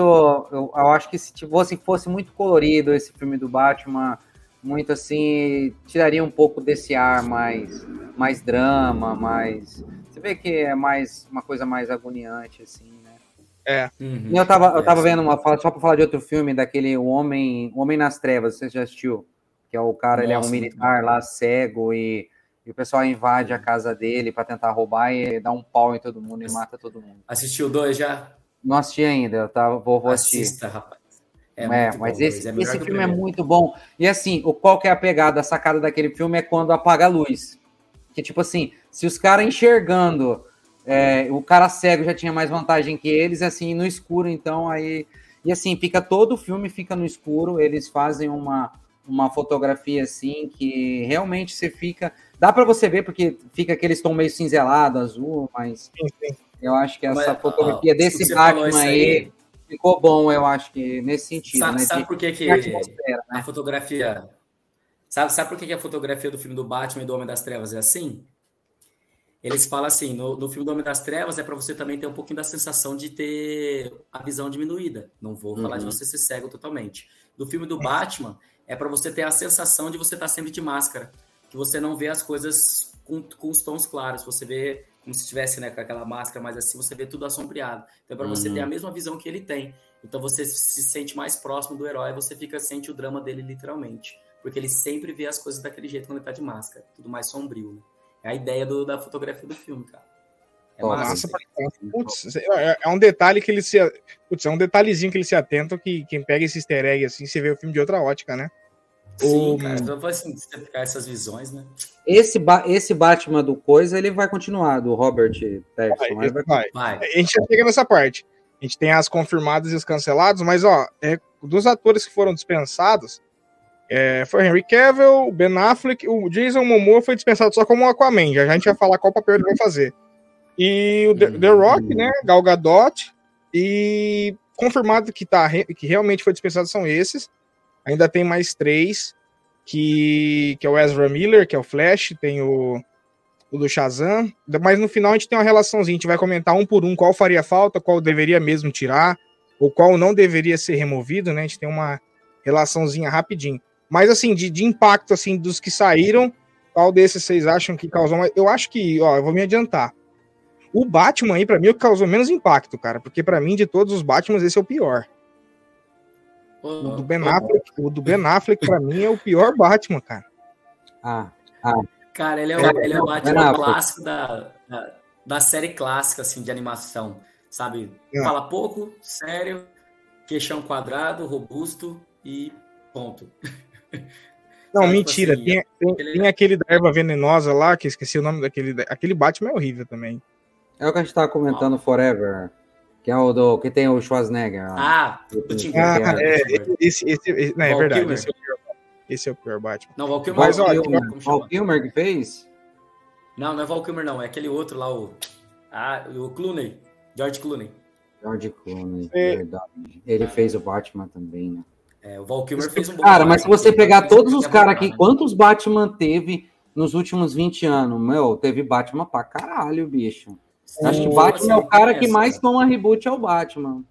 Eu, eu acho que se fosse, fosse muito colorido esse filme do Batman, muito assim, tiraria um pouco desse ar mais, mais drama, mais. Você vê que é mais uma coisa mais agoniante, assim, né? Uhum. E eu tava, eu É, tava vendo uma fala, só pra falar de outro filme, daquele O Homem, o Homem nas Trevas, você já assistiu? Que é o cara, ele é um Nossa, militar lá, cego, e, e o pessoal invade a casa dele pra tentar roubar e dá um pau em todo mundo e mata todo mundo. Assistiu dois já? Não assisti ainda, eu tava, vou, vou assistir. Assista, rapaz. É, muito mas bom, esse, melhor esse filme é primeiro. muito bom. E assim, o, qual que é a pegada, a sacada daquele filme é quando apaga a luz. Que tipo assim, se os caras enxergando, é, o cara cego já tinha mais vantagem que eles, assim, no escuro, então aí. E assim, fica todo o filme fica no escuro, eles fazem uma, uma fotografia assim que realmente você fica. Dá para você ver, porque fica aqueles tom meio cinzelado, azul, mas Sim, sim. eu acho que essa Mas, fotografia ó, desse Batman aí, aí. ficou bom, eu acho que nesse sentido, Sabe, né? sabe de- por que, que né? a fotografia. Sabe, sabe por que, que a fotografia do filme do Batman e do Homem das Trevas é assim? Eles falam assim: no, no filme do Homem das Trevas é para você também ter um pouquinho da sensação de ter a visão diminuída. Não vou falar de Uhum. você ser cego totalmente. No filme do Batman é para você ter a sensação de você estar sempre de máscara, que você não vê as coisas com, com os tons claros, você vê como se estivesse né, com aquela máscara, mas assim você vê tudo assombreado. Então é para você Uhum. ter a mesma visão que ele tem. Então você se sente mais próximo do herói, você fica sente o drama dele literalmente, porque ele sempre vê as coisas daquele jeito quando ele tá de máscara, tudo mais sombrio. Né? É a ideia do- da fotografia do filme, cara. É massa. Caramba. Putz, é é um detalhe que ele se. Putz, é um detalhezinho que ele se atenta que quem pega esse easter egg assim, você vê o filme de outra ótica, né? Sim, O- cara. Você ficar essas visões, né? Esse, ba- esse Batman do Coisa, ele vai continuar, do Robert Pattinson. Vai, mas vai- vai. Vai. A gente já chega nessa parte. A gente tem as confirmadas e os cancelados, mas ó, é, dos atores que foram dispensados, é, foi Henry Cavill, o Ben Affleck, o Jason Momoa foi dispensado só como Aquaman, já, já a gente vai falar qual papel ele vai fazer. E o The. The Rock, né, Gal Gadot, e confirmado que, tá, que realmente foi dispensado são esses. Ainda tem mais três, que, que é o Ezra Miller, que é o Flash, tem o, o do Shazam, mas no final a gente tem uma relaçãozinha, a gente vai comentar um por um qual faria falta, qual deveria mesmo tirar, ou qual não deveria ser removido, né? A gente tem uma relaçãozinha rapidinho. Mas assim, de, de impacto assim dos que saíram, qual desses vocês acham que causou mais? Eu acho que, ó, eu vou me adiantar. O Batman aí, pra mim, é o que causou menos impacto, cara. Porque pra mim, de todos os Batmans, esse é o pior. O do Ben Affleck, o do Ben Affleck, pra mim, é o pior Batman, cara. Ah, Cara, ele é, É, o, ele é o Batman clássico da, da, da série clássica, assim, de animação. Sabe? É. Fala pouco, sério, queixão quadrado, robusto e ponto. Não, Tipo mentira. assim, tem, tem, ele- tem aquele da erva venenosa lá, que esqueci o nome daquele. Aquele Batman é horrível também. é o que a gente tava comentando Forever, que é o do que tem o Schwarzenegger. Ah, do Tim Ah, é, esse, esse, esse- não, é Val verdade. Kilmer. Esse é, o pior, esse é o pior Batman. Não, Val Kilmer. Mas, ó, como Kilmer? Val Kilmer que fez? Não, não é Val Kilmer, não. É aquele outro lá, o. Ah, o Clooney. George Clooney. George Clooney, É. verdade. Ele fez o Batman também, né? É, o Val Kilmer fez um bom Cara, mas se você pegar todos os É caras aqui, quantos Batman teve nos últimos 20 anos? Meu, teve Batman pra caralho, bicho. Acho que O- Batman é o cara que mais toma reboot é o Batman.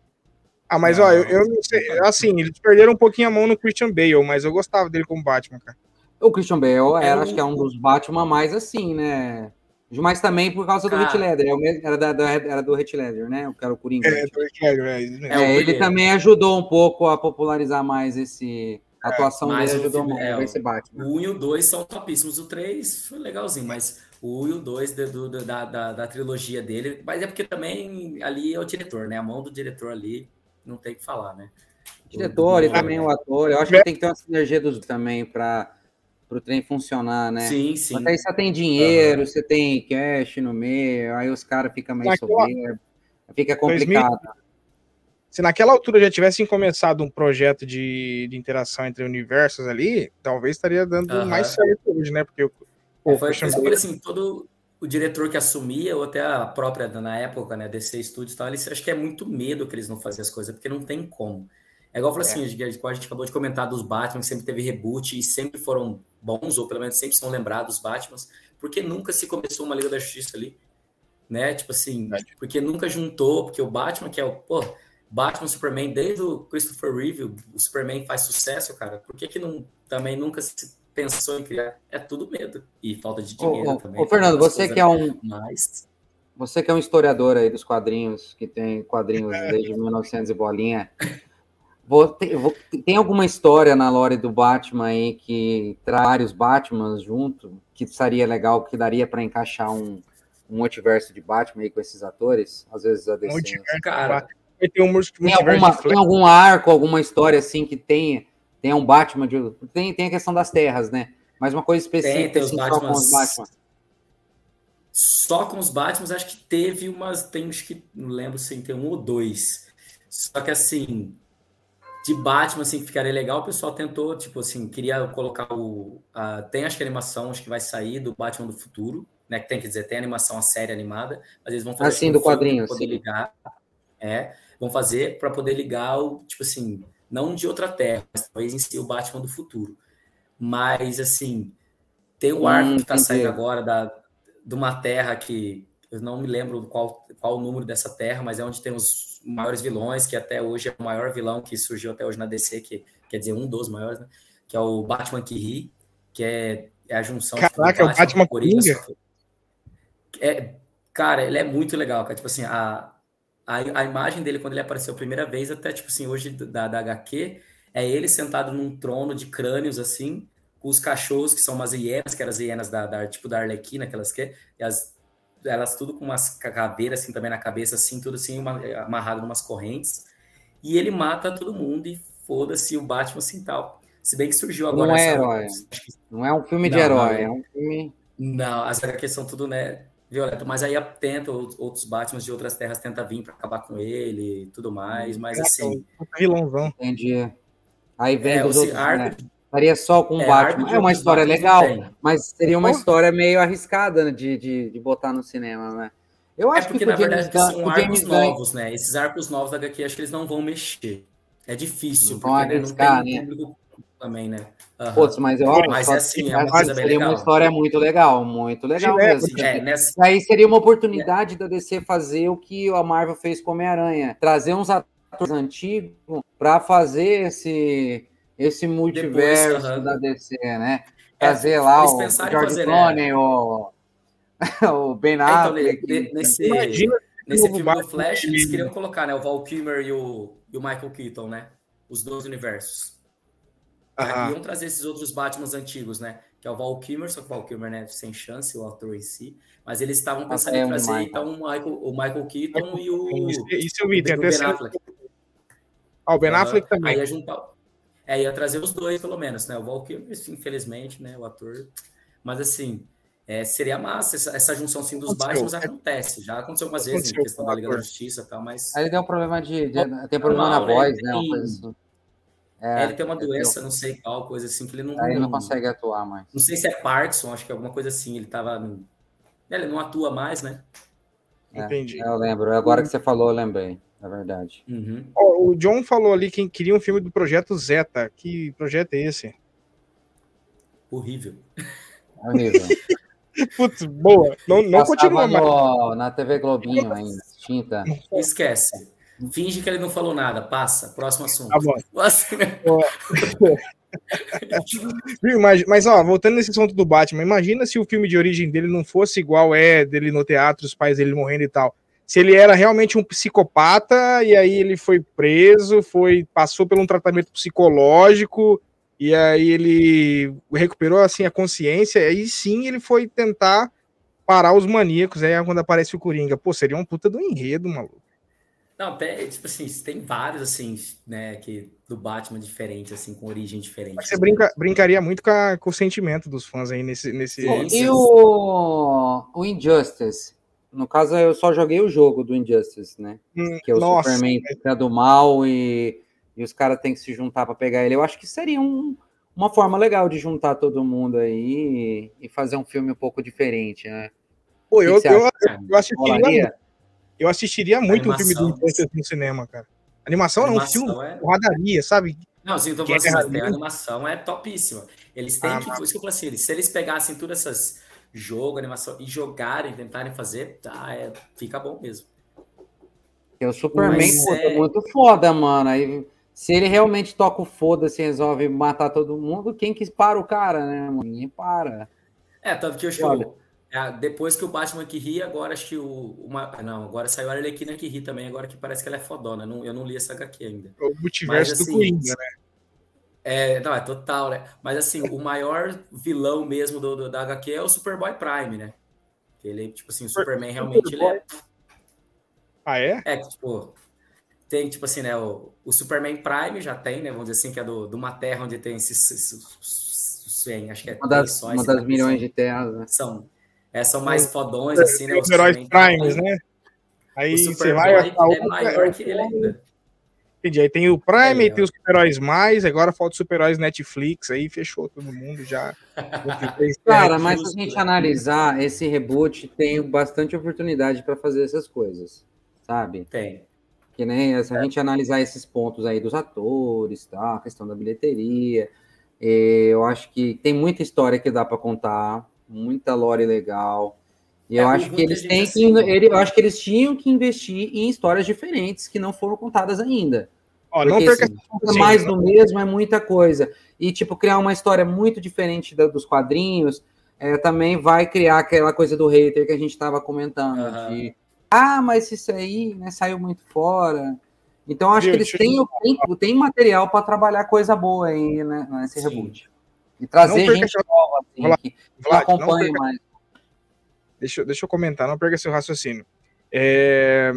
Ah, mas Não. ó, eu, eu não sei. Assim, eles perderam um pouquinho a mão no Christian Bale, mas eu gostava dele como Batman, cara. O Christian Bale era, É acho que é um dos Batman mais assim, né? Mas também por causa do. Heath Ledger. é Era, da, da- era do Heath Ledger, né? O cara o Coringa. É, tô ligado, é, isso mesmo. É, É, ele também ajudou um pouco a popularizar mais esse. A atuação mas dele ajudou muito é, esse Batman. O 1 e o 2 são topíssimos. O 3 foi legalzinho, mas O 1 e o 2 do, do, da, da, da, trilogia dele, mas é porque também ali é o diretor, né? A mão do diretor ali não tem o que falar, né? diretor e também o ator. Eu acho que tem que ter uma sinergia dos também para o trem funcionar, né? Sim, sim. Até aí você tem dinheiro, uhum. você tem cash no meio, aí os caras ficam meio Naquela... soberbos, fica complicado. 2000... Se naquela altura já tivessem começado um projeto de, de interação entre universos ali, talvez estaria dando uhum. mais certo hoje, né? Porque o foi, foi assim, todo o diretor que assumia, ou até a própria, na época, né, DC Studios, tal, eles acho que é muito medo que eles não fazem as coisas, porque não tem como. É igual falei é. assim, a gente acabou de comentar dos Batman, que sempre teve reboot e sempre foram bons, ou pelo menos sempre são lembrados os Batmans, porque nunca se começou uma Liga da Justiça ali, né? Tipo assim, porque nunca juntou, porque o Batman, que é o, pô, Batman, Superman, desde o Christopher Reeve, o Superman faz sucesso, cara, por que que não, também nunca se pensou em criar? É tudo medo e falta de dinheiro ô, também. Ô, Fernando, você que é um... Mais... Você que é um historiador aí dos quadrinhos, que tem quadrinhos desde 1900 e bolinha, tem alguma história na lore do Batman aí que traz vários Batmans junto, que seria legal, que daria para encaixar um, um multiverso de Batman aí com esses atores? Às vezes a DC. Multiverso, cara. Tem, um tem, alguma, tem algum arco, alguma história assim que tenha, tenha um Batman de. Tem, tem a questão das terras, né? Mas uma coisa específica tem, tem só com os Batman. Só com os Batman, acho que teve umas. Tem acho que. Não lembro se tem um ou dois. Só que assim, de Batman, assim, que ficaria legal, o pessoal tentou, tipo assim, queria colocar o. Uh, tem acho que a animação, acho que vai sair do Batman do futuro, né? Que tem que dizer, tem animação, a série animada, mas eles vão fazer. Assim, do quadrinho. Poder sim. ligar. É, vão fazer para poder ligar o, tipo assim, não de outra terra, mas talvez em si o Batman do futuro. Mas, assim, tem o arco hum, que tá saindo agora da, de uma terra que eu não me lembro qual, qual o número dessa terra, mas é onde tem os maiores vilões, que até hoje é o maior vilão que surgiu até hoje na DC, que quer dizer, um dos maiores, né? Que é o Batman que ri, que é, é a junção Caraca, é o Batman Coringa? É, cara, ele é muito legal, cara. Tipo assim, a, a, a imagem dele quando ele apareceu a primeira vez, até tipo assim, hoje da, da HQ, é ele sentado num trono de crânios assim, com os cachorros que são umas hienas, que eram as hienas da, da tipo da Arlequina, aquelas que as elas tudo com umas caveiras assim também na cabeça, assim, tudo assim, uma, amarrado em umas correntes. E ele mata todo mundo e foda-se o Batman assim tal. Se bem que surgiu agora. Não é herói. Não é um filme de não, herói, não, é um filme. Não, as HQs são tudo, né? Violeta, mas aí tenta, outros Batman de outras terras tenta vir para acabar com ele e tudo mais, mas é, assim. Vilãozão. Entendi. Aí vem é, dos outros, arco, né? Estaria só com o é, Batman. É uma história legal, mas seria uma história meio arriscada né, de, de, de botar no cinema, né? Eu acho é porque, que na verdade, são arcos novos, né? Esses arcos novos da HQ, acho que eles não vão mexer. É difícil, não porque né, não tem né? público também, né? Uhum. Putz, mas eu mas é assim, é uma coisa seria legal. uma história muito legal, muito legal Sim, mesmo. É, é, nessa... Aí seria uma oportunidade é. da DC fazer o que a Marvel fez com Homem-Aranha, trazer uns atores antigos para fazer esse esse multiverso Depois, uhum. da DC, né? É, Fazer é, lá o George Clooney, é. o, o Ben então, Affleck. então, nesse, Imagina nesse filme do Flash, eles queriam colocar né, o Val Kilmer e o, e o Michael Keaton, né? Os dois universos. Uhum. Iam trazer esses outros Batmans antigos, né? Que é o Val Kilmer, só que o Val Kilmer, né? Sem chance, o ator em si. Mas eles estavam pensando em trazer Michael. então o Michael, o Michael Keaton e o. Isso, isso eu vi, tem até Ben Affleck. Ah, o Ben Affleck também. Aí ia juntar, é, ia trazer os dois, pelo menos, né? O Val Kilmer, infelizmente, né? O ator. Mas, assim, é, seria massa essa, essa junção assim, dos baixos acontece. Já aconteceu algumas vezes, em questão da Liga da Justiça e tal, mas. Aí ele tem um problema de. de tem problema na voz, né? Uma coisa assim. É, ele tem uma doença, não sei qual, coisa assim, que ele não. Aí ele não consegue atuar mais. Não sei se é Parkinson, acho que é alguma coisa assim. Ele tava. Ele não atua mais, né? É, Entendi. Eu lembro. Agora que você falou, eu lembrei. É verdade. Uhum. Oh, o John falou ali que queria um filme do projeto Zeta. Que projeto é esse? Horrível. Horrível. Putz, boa. Não, não continua mais. Na TV Globinho ainda, tinta. Esquece. Finge que ele não falou nada. Passa. Próximo assunto. Tá bom. mas, mas, ó, voltando nesse assunto do Batman, imagina se o filme de origem dele não fosse igual é dele no teatro, os pais dele morrendo e tal se ele era realmente um psicopata e aí ele foi preso, foi passou por um tratamento psicológico e aí ele recuperou assim a consciência, e aí sim ele foi tentar parar os maníacos, aí é quando aparece o Coringa. Pô, seria um puta do enredo, maluco. Não, até, tipo assim, tem vários, assim, né, que, do Batman diferente, assim, com origem diferente. Mas você brinca, brincaria muito com, a, com, o sentimento dos fãs aí nesse... nesse... e o, o Injustice? No caso, eu só joguei o jogo do Injustice, né? Hum, que é o nossa, Superman que é do mal e, e os caras têm que se juntar para pegar ele. Eu acho que seria um, uma forma legal de juntar todo mundo aí e, e fazer um filme um pouco diferente, né? Pô, eu, eu, eu, assistiria, eu assistiria muito o filme do Injustice no cinema, cara. Animação, animação não, um filme é... radaria, sabe? Não, sim, então assim, a animação é topíssima. Eles têm ah, que, mas... isso que eu falei assim, se eles pegassem todas essas jogo, animação e jogarem, tentarem fazer, tá, é, fica bom mesmo. Porque o Superman é... muito foda, mano. Aí, se ele realmente toca o foda-se e resolve matar todo mundo, quem que para o cara, né, mano? Ninguém para. É, tanto que eu acho é, depois que o Batman que ri, agora acho que o. Uma, não, agora saiu a Arlequina que ri também, agora que parece que ela é fodona. Não, eu não li essa HQ ainda. O multiverso Mas, assim, do Coringa, né? É, não, é total, né? Mas assim, o maior vilão mesmo do, do, da HQ é o Superboy Prime, né? Ele, tipo assim, o Superman realmente ele é. Ah, é? É, tipo, tem, tipo assim, né? O, o Superman Prime já tem, né? Vamos dizer assim, que é do, de uma terra onde tem esses. esses, esses acho que é uma das, uma das milhões de terras, né? São é, são mais fodões, assim, né? Os heróis primes, né? Aí você vai. É maior que ele ainda. Entendi. Aí tem o Prime, é, tem os super-heróis mais, agora falta os super-heróis Netflix, aí fechou todo mundo já. Cara, mas se a gente analisar, esse reboot tem bastante oportunidade para fazer essas coisas, sabe? Tem. Que nem se a gente analisar esses pontos aí dos atores, tá? A questão da bilheteria, eu acho que tem muita história que dá para contar muita lore legal. E é, eu acho que eles têm que, ele, eu acho que eles tinham que investir em histórias diferentes que não foram contadas ainda. Ó, Porque, não perca assim, mais do mesmo é muita coisa. E tipo criar uma história muito diferente da, dos quadrinhos é, também vai criar aquela coisa do hater que a gente estava comentando uhum. de ah, mas isso aí né, saiu muito fora. Então acho que eles têm, têm, têm material para trabalhar coisa boa aí né, nesse Sim. reboot. E trazer gente nova, assim, Vlad, que Vlad, acompanhe mais. Deixa, deixa eu comentar, não perca seu raciocínio. É,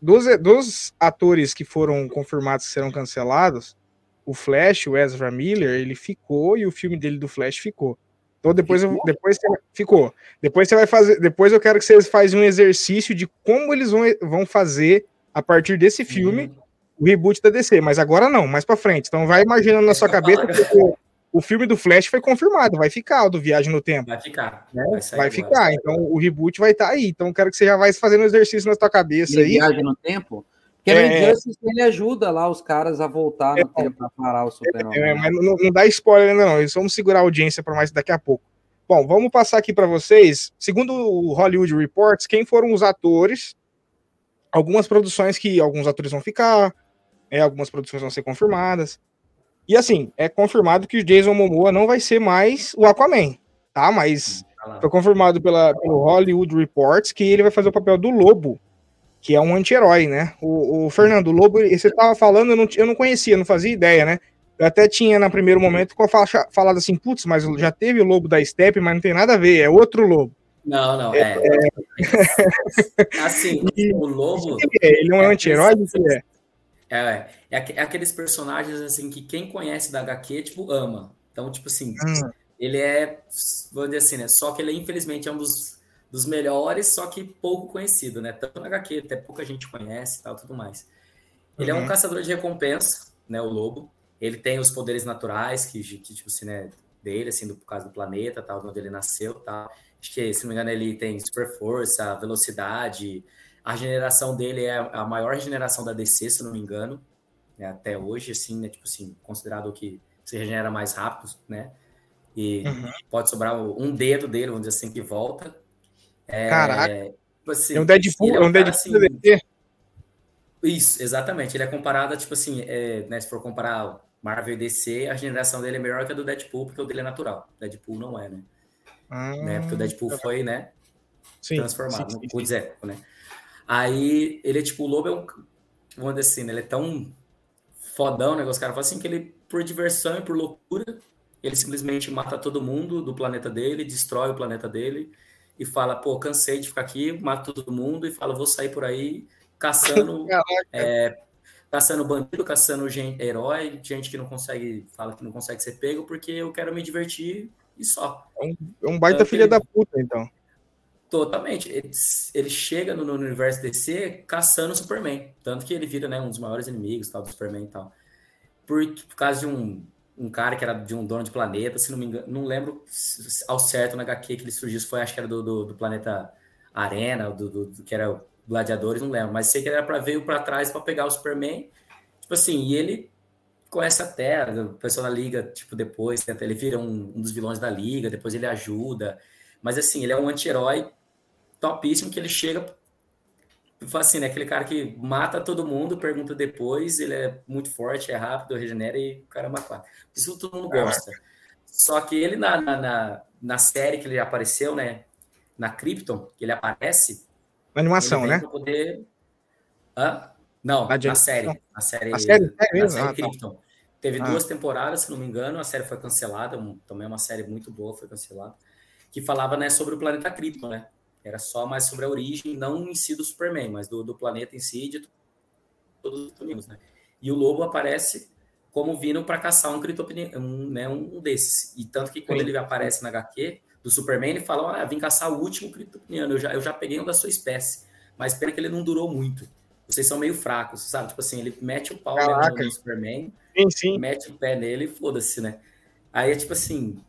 dos, dos atores que foram confirmados que serão cancelados, o Flash, o Ezra Miller, ele ficou e o filme dele do Flash ficou. Então depois, ficou? Eu, depois você, ficou. Depois você vai fazer. Depois eu quero que vocês façam um exercício de como eles vão, vão fazer a partir desse filme uhum. o reboot da DC. Mas agora não, mais para frente. Então vai imaginando na sua cabeça que o filme do Flash foi confirmado, vai ficar o do Viagem no Tempo. Vai ficar. Né? Vai, vai ficar. Então o reboot vai estar tá aí. Então quero que você já vai fazendo exercício na sua cabeça e aí. Viagem no Tempo? Porque é... no ele ajuda lá os caras a voltar no é, tempo para parar o super é, mas não, não, dá spoiler ainda não. Vamos segurar a audiência para mais daqui a pouco. Bom, vamos passar aqui para vocês. Segundo o Hollywood Reports, quem foram os atores? Algumas produções que alguns atores vão ficar, é, algumas produções vão ser confirmadas. E assim, é confirmado que o Jason Momoa não vai ser mais o Aquaman, tá? Mas foi confirmado pela, pelo Hollywood Reports que ele vai fazer o papel do Lobo, que é um anti-herói, né? O, o, Fernando, o Lobo, você tava falando, eu não, eu não conhecia, não fazia ideia, né? Eu até tinha, no primeiro momento, falado assim, putz, mas já teve o Lobo da Steppe, mas não tem nada a ver, é outro Lobo. Não, não, é. é... Assim, o Lobo... Ele não é um anti-herói, é. É, é, é, aqueles personagens assim que quem conhece da HQ, tipo, ama. Então, tipo assim, hum. ele é, vou dizer assim, né? Só que ele, infelizmente, é um dos, dos melhores, só que pouco conhecido, né? Tanto na HQ, até pouca gente conhece e tal, tudo mais. Ele uhum. é um uhum. caçador de recompensa, né? O lobo. Ele tem os poderes naturais, que, que tipo assim, né? Dele, assim, do, por causa do planeta, tal, onde ele nasceu, tal. Acho que, se não me engano, ele tem super força, velocidade, a regeneração dele é a maior regeneração da DC, se não me engano, né, até hoje, assim, né, tipo assim, considerado que se regenera mais rápido, né? E uhum. pode sobrar um dedo dele, vamos dizer assim, que volta. É, Caraca. Tipo assim, é um Deadpool, é um, é um Deadpool assim, Isso, exatamente. Ele é comparado a, tipo assim, é, né, se for comparar Marvel e DC, a regeneração dele é melhor que a do Deadpool, porque o dele é natural. O Deadpool não é, né? né? Porque o Deadpool ah, foi, né? Sim, transformado, sim, sim. Dizer, né? Aí ele é tipo, o lobo é um. Vamos dizer assim, né? ele é tão fodão, né? Os caras falam assim que ele, por diversão e por loucura, ele simplesmente mata todo mundo do planeta dele, destrói o planeta dele e fala, pô, cansei de ficar aqui, mato todo mundo e fala, vou sair por aí caçando, é, caçando bandido, caçando gente, herói, gente que não consegue, fala que não consegue ser pego porque eu quero me divertir e só. É um, é um baita então, filha ele, da puta, então. Totalmente. Ele, ele chega no, no, universo DC caçando o Superman. Tanto que ele vira né, um dos maiores inimigos tal, do Superman e tal. Por, por causa de um, um cara que era de um dono de planeta, se não me engano, não lembro ao certo na HQ que ele surgiu, foi acho que era do, do, do planeta Arena, do, do, do, que era Gladiadores, não lembro, mas sei que ele era para veio para trás para pegar o Superman. Tipo assim, e ele conhece a Terra, o pessoal da Liga, tipo, depois, ele vira um, um dos vilões da Liga, depois ele ajuda. Mas assim, ele é um anti-herói topíssimo que ele chega assim, né? Aquele cara que mata todo mundo, pergunta depois, ele é muito forte, é rápido, regenera e o cara mata. Isso todo mundo gosta. Só que ele na, na, na, série que ele apareceu, né? Na Krypton, que ele aparece. Na animação, né? Poder... Hã? Não, na, na série. Na série, a série, é na série ah, tá. Krypton. Tá. Teve ah. duas temporadas, se não me engano, a série foi cancelada, um, também é uma série muito boa, foi cancelada, que falava né, sobre o planeta Krypton, né? Era só mais sobre a origem, não em si do Superman, mas do, do planeta em si, de todos os universos, né? E o lobo aparece como vindo para caçar um um, né, um desses. E tanto que quando Sim. ele aparece na HQ do Superman, ele fala: Ah, vim caçar o último criptopniano, eu já, eu já peguei um da sua espécie. Mas pena que ele não durou muito. Vocês são meio fracos, sabe? Tipo assim, ele mete o pau no Superman, sim, sim. mete o pé nele e foda-se, né? Aí é tipo assim,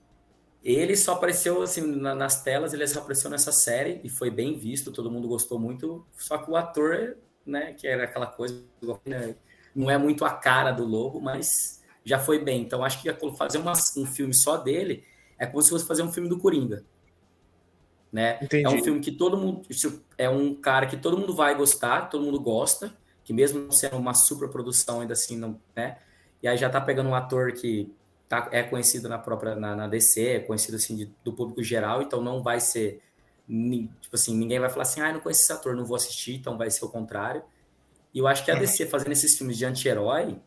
ele só apareceu assim na, nas telas, ele só apareceu nessa série e foi bem visto, todo mundo gostou muito. Só que o ator, né, que era aquela coisa, né, não é muito a cara do Lobo, mas já foi bem. Então acho que fazer uma, um filme só dele é como se fosse fazer um filme do Coringa. Né? É um filme que todo mundo é um cara que todo mundo vai gostar, todo mundo gosta, que mesmo sendo uma super produção ainda assim não, né? E aí já tá pegando um ator que tá, é conhecido na própria na, na DC, é conhecido assim de, do público geral, então não vai ser tipo assim, ninguém vai falar assim, ah, não conheço esse ator, não vou assistir, então vai ser o contrário. E eu acho que a DC fazendo esses filmes de anti-herói,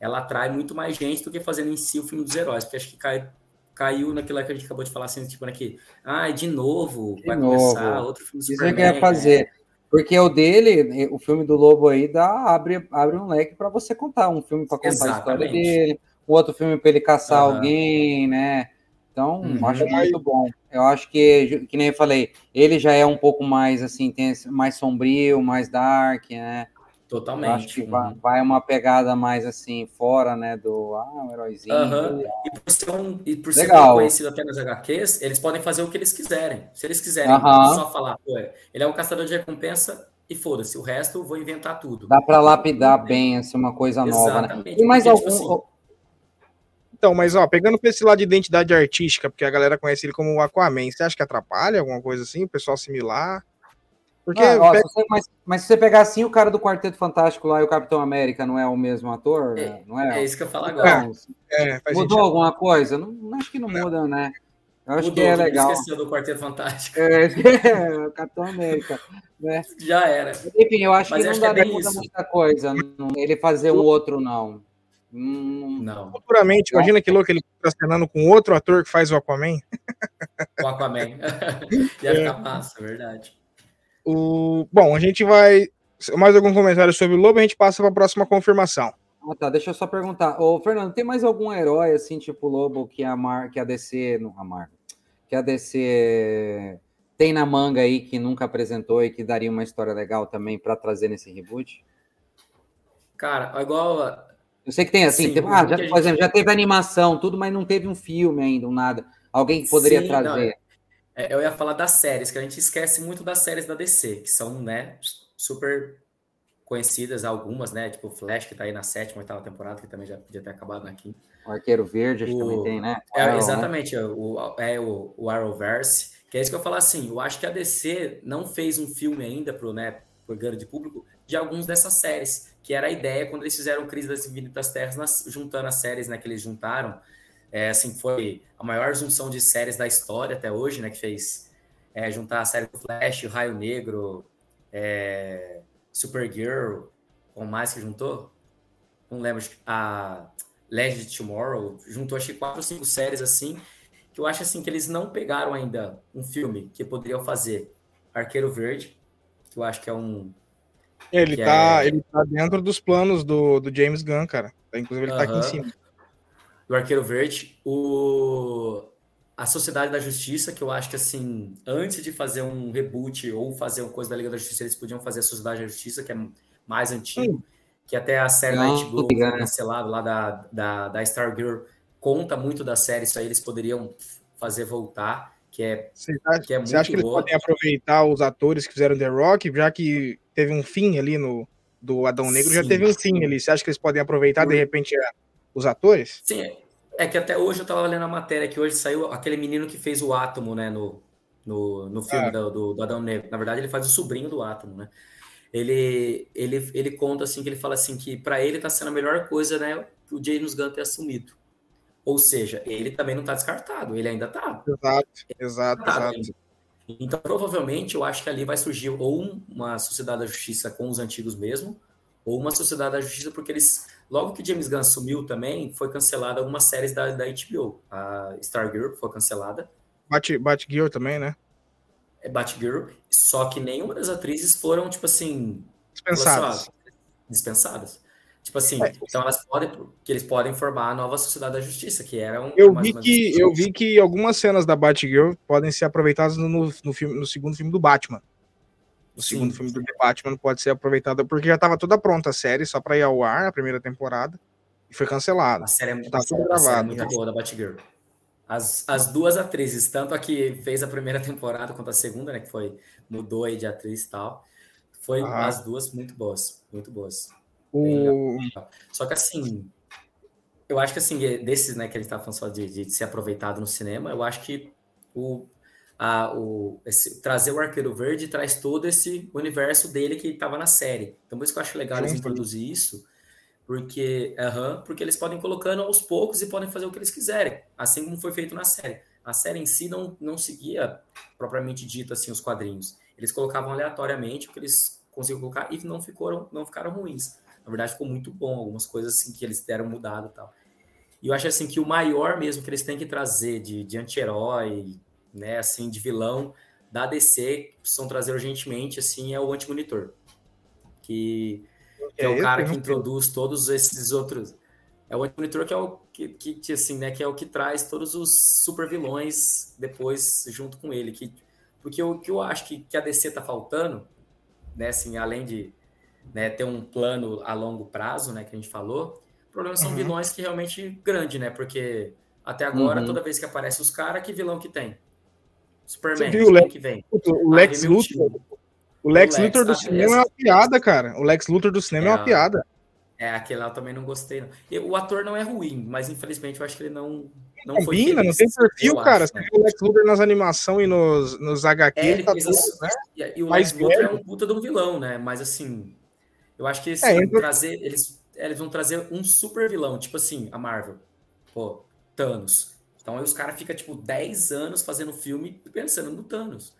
ela atrai muito mais gente do que fazendo em si o filme dos heróis, porque acho que cai, caiu naquilo que a gente acabou de falar assim, tipo, aqui, né, ah, de novo, de vai novo. começar outro filme do Isso é que ia fazer. É. Porque o dele, o filme do Lobo aí, dá, abre, abre um leque para você contar, um filme para contar Exatamente. a história dele, o outro filme para ele caçar uhum. alguém, né? Então, uhum. acho muito bom. Eu acho que, que nem eu falei, ele já é um pouco mais assim, tem mais sombrio, mais dark, né? Totalmente. Eu acho que uhum. vai, uma pegada mais assim, fora, né, do ah, um heróizinho. Uhum. E por ser, um, e por ser conhecido até nas HQs, eles podem fazer o que eles quiserem. Se eles quiserem uhum. só falar, pô, ele é um caçador de recompensa e foda-se, o resto eu vou inventar tudo. Dá para lapidar bem, assim, uma coisa Exatamente. nova, né? E mais Porque, tipo algum... Tipo assim, então, mas ó, pegando pra esse lado de identidade artística, porque a galera conhece ele como o Aquaman, você acha que atrapalha alguma coisa assim, o pessoal similar? Porque ah, ó, pega... você, mas, mas, se você pegar assim, o cara do Quarteto Fantástico lá e o Capitão América não é o mesmo ator? É, não é? É isso que eu falo agora. É, é, mudou alguma coisa? Não, acho que não, não. muda, né? Eu acho Mudou, que é legal. Esqueceu do Quarteto Fantástico. É, é o Capitão América. Né? Já era. Enfim, eu acho mas que não dá é muda muita coisa. Ele fazer um outro, não. Hum, não. Futuramente, imagina que louco ele tá cenando com outro ator que faz o Aquaman. O Aquaman. Ia ficar é. massa, verdade. O... Bom, a gente vai. Mais algum comentário sobre o Lobo? A gente passa para a próxima confirmação. Ah, tá. Deixa eu só perguntar. Ô, Fernando, tem mais algum herói assim, tipo Lobo, que a, Mar... que a DC. Não, a Marvel. Que a DC tem na manga aí que nunca apresentou e que daria uma história legal também para trazer nesse reboot? Cara, igual eu sei que tem assim, Sim, teve, ah, já, por exemplo, já teve animação, tudo, mas não teve um filme ainda, um nada. Alguém que poderia Sim, trazer. Não, é, eu ia falar das séries, que a gente esquece muito das séries da DC, que são, né, super conhecidas, algumas, né? Tipo Flash, que tá aí na sétima, oitava temporada, que também já podia ter acabado na quinta. O Arqueiro Verde, acho o, que também tem, né? É, Arrow, exatamente, né? o, é o, o Arrowverse, que é isso que eu falo assim, eu acho que a DC não fez um filme ainda pro, né, pro grande público de alguns dessas séries que era a ideia quando eles fizeram Crise das Infinitas Terras, nas, juntando as séries né, que eles juntaram. É, assim, foi a maior junção de séries da história até hoje, né? Que fez é, juntar a série do Flash, o Raio Negro, é, Supergirl, com mais que juntou? Não lembro, a Legend Tomorrow, juntou acho que quatro ou cinco séries assim, que eu acho assim que eles não pegaram ainda um filme que poderiam fazer Arqueiro Verde, que eu acho que é um. Ele, tá, é... ele tá dentro dos planos do, do James Gunn, cara. Inclusive, ele uhum. tá aqui em cima. Do Arqueiro Verde. O... A Sociedade da Justiça, que eu acho que assim, antes de fazer um reboot ou fazer uma coisa da Liga da Justiça, eles podiam fazer a Sociedade da Justiça, que é mais antigo, que até a série não, da HBO foi cancelada lá da, da, da Stargirl conta muito da série, isso aí eles poderiam fazer voltar, que é, você acha, que, é muito você acha que eles boa. podem aproveitar os atores que fizeram The Rock, já que teve um fim ali no do Adão Negro, sim, já teve um sim. fim ali. Você acha que eles podem aproveitar, de repente, os atores? Sim, é que até hoje eu tava lendo a matéria que hoje saiu aquele menino que fez o Átomo, né, no, no, no filme ah. do, do, do Adão Negro. Na verdade, ele faz o sobrinho do Átomo, né? Ele, ele, ele conta assim que ele fala assim que para ele tá sendo a melhor coisa, né, o James Gunn ter assumido. Ou seja, ele também não está descartado, ele ainda está. Exato, exato, tá exato. Então, provavelmente, eu acho que ali vai surgir ou uma sociedade da justiça com os antigos mesmo, ou uma sociedade da justiça, porque eles. Logo que James Gunn sumiu também, foi cancelada algumas séries da, da HBO. A Stargirl foi cancelada. Bat, Batgirl também, né? É Batgirl. Só que nenhuma das atrizes foram, tipo assim. Dispensadas. dispensadas. Tipo assim, é. então elas podem, que eles podem formar a nova Sociedade da Justiça, que era um. Eu vi que eu vi que algumas cenas da Batgirl podem ser aproveitadas no, no, filme, no segundo filme do Batman. O Sim. segundo filme do Batman pode ser aproveitado porque já estava toda pronta a série só para ir ao ar a primeira temporada e foi cancelada. A série é muito, tá tudo gravado, é muito boa da Batgirl. As, as duas atrizes, tanto a que fez a primeira temporada quanto a segunda, né, que foi mudou aí de atriz e tal, foi as duas muito boas, muito boas. O... Só que assim, eu acho que assim, desses, né, que a gente tá falando só de, de ser aproveitado no cinema, eu acho que o, a, o, esse, trazer o Arqueiro Verde traz todo esse universo dele que estava na série. Então, por isso que eu acho legal eles introduzir isso, porque, uh -huh, porque eles podem colocando aos poucos e podem fazer o que eles quiserem, assim como foi feito na série. A série em si não, não seguia propriamente dito assim os quadrinhos. Eles colocavam aleatoriamente o que eles conseguiam colocar e não, ficaram, não ficaram ruins. Na verdade, ficou muito bom, algumas coisas assim que eles deram mudado e tal. E eu acho assim que o maior mesmo que eles têm que trazer de, de anti-herói, né, assim, de vilão da DC, que precisam trazer urgentemente, assim, é o Anti-Monitor. Que, que é, é, o cara que introduz todos esses outros. É o Anti-Monitor que é o que, que, assim, né, que é o que traz todos os super vilões depois junto com ele. Que, porque o que eu acho que, que a DC tá faltando, né, assim, além de né, ter um plano a longo prazo, né, que a gente falou. O problema são uhum. vilões que realmente grande, né? Porque até agora, uhum. toda vez que aparece os caras, que vilão que tem? Superman, viu, o que vem? O Lex ah, Luthor. O Lex, Lex Luthor do cinema é uma piada, cara. O Lex Luthor do cinema é, é uma piada. É, aquele lá eu também não gostei. Não. E, o ator não é ruim, mas infelizmente eu acho que ele não. Não Combina, não tem perfil, cara. Acho, né? Você o Lex Luthor nas animações e nos, nos HQ. É, ele tá tudo, né? E, e o Lex Luthor é um puta de um vilão, né? Mas assim, eu acho que eles, é, vão trazer, eles, eles vão trazer um super vilão, tipo assim, a Marvel. Pô, Thanos. Então aí os caras ficam, tipo, 10 anos fazendo filme pensando no Thanos.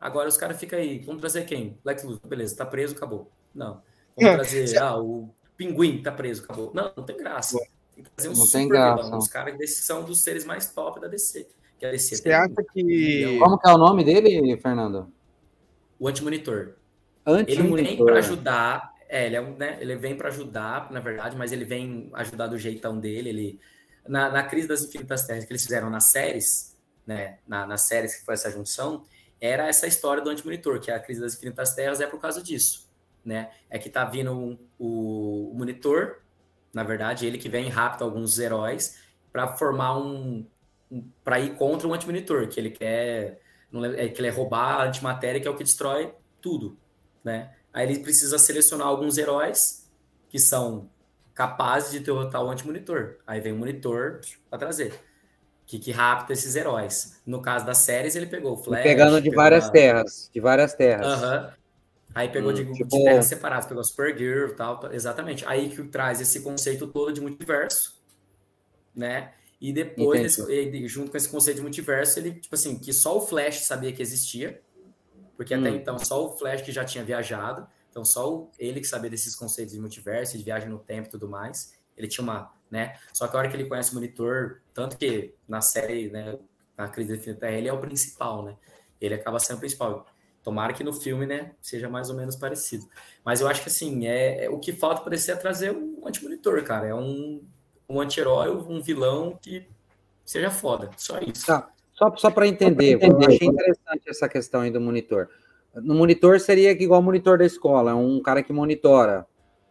Agora os caras ficam aí, vamos trazer quem? Lex Luthor, beleza, tá preso, acabou. Não. Vamos é, trazer, ah, o Pinguim tá preso, acabou. Não, não tem graça. Tem que trazer um não super vilão. Os caras desses são dos seres mais top da DC. Que a DC Você acha que. Como que é o nome dele, Fernando? O Antimonitor. Antimonitor. Ele vem para ajudar é, ele, é, né, ele vem para ajudar, na verdade, mas ele vem ajudar do jeitão dele. Ele, na, na crise das infinitas terras que eles fizeram nas séries, né, na, nas séries que foi essa junção, era essa história do antimonitor, que é a crise das infinitas terras é por causa disso, né? É que tá vindo um, o, o, monitor, na verdade, ele que vem rápido alguns heróis para formar um, um para ir contra o antimonitor, que ele quer não, é, que ele é roubar a antimatéria, que é o que destrói tudo, né? Aí ele precisa selecionar alguns heróis que são capazes de derrotar o anti-monitor. Aí vem o monitor para trazer. Que, que rapta esses heróis. No caso das séries, ele pegou o Flash. Pegando de várias terras. De várias terras. Uhum. Aí pegou hum, de, tipo... de terras separadas, pegou Supergirl e tal. Exatamente. Aí que traz esse conceito todo de multiverso, né? E depois, ele, junto com esse conceito de multiverso, ele, tipo assim, que só o Flash sabia que existia porque hum. até então só o Flash que já tinha viajado, então só ele que sabia desses conceitos de multiverso, de viagem no tempo e tudo mais. Ele tinha uma, né? Só que a hora que ele conhece o monitor, tanto que na série, né, na crise da Infinita Terra, ele é o principal, né? Ele acaba sendo o principal. Tomara que no filme, né, seja mais ou menos parecido. Mas eu acho que, assim, é, é o que falta para DC é trazer um anti-monitor, cara. É um, um anti-herói, um vilão que seja foda. Só isso. Tá. Só, só para entender, entender, eu achei interessante essa questão aí do monitor. No monitor seria igual o monitor da escola, é um cara que monitora.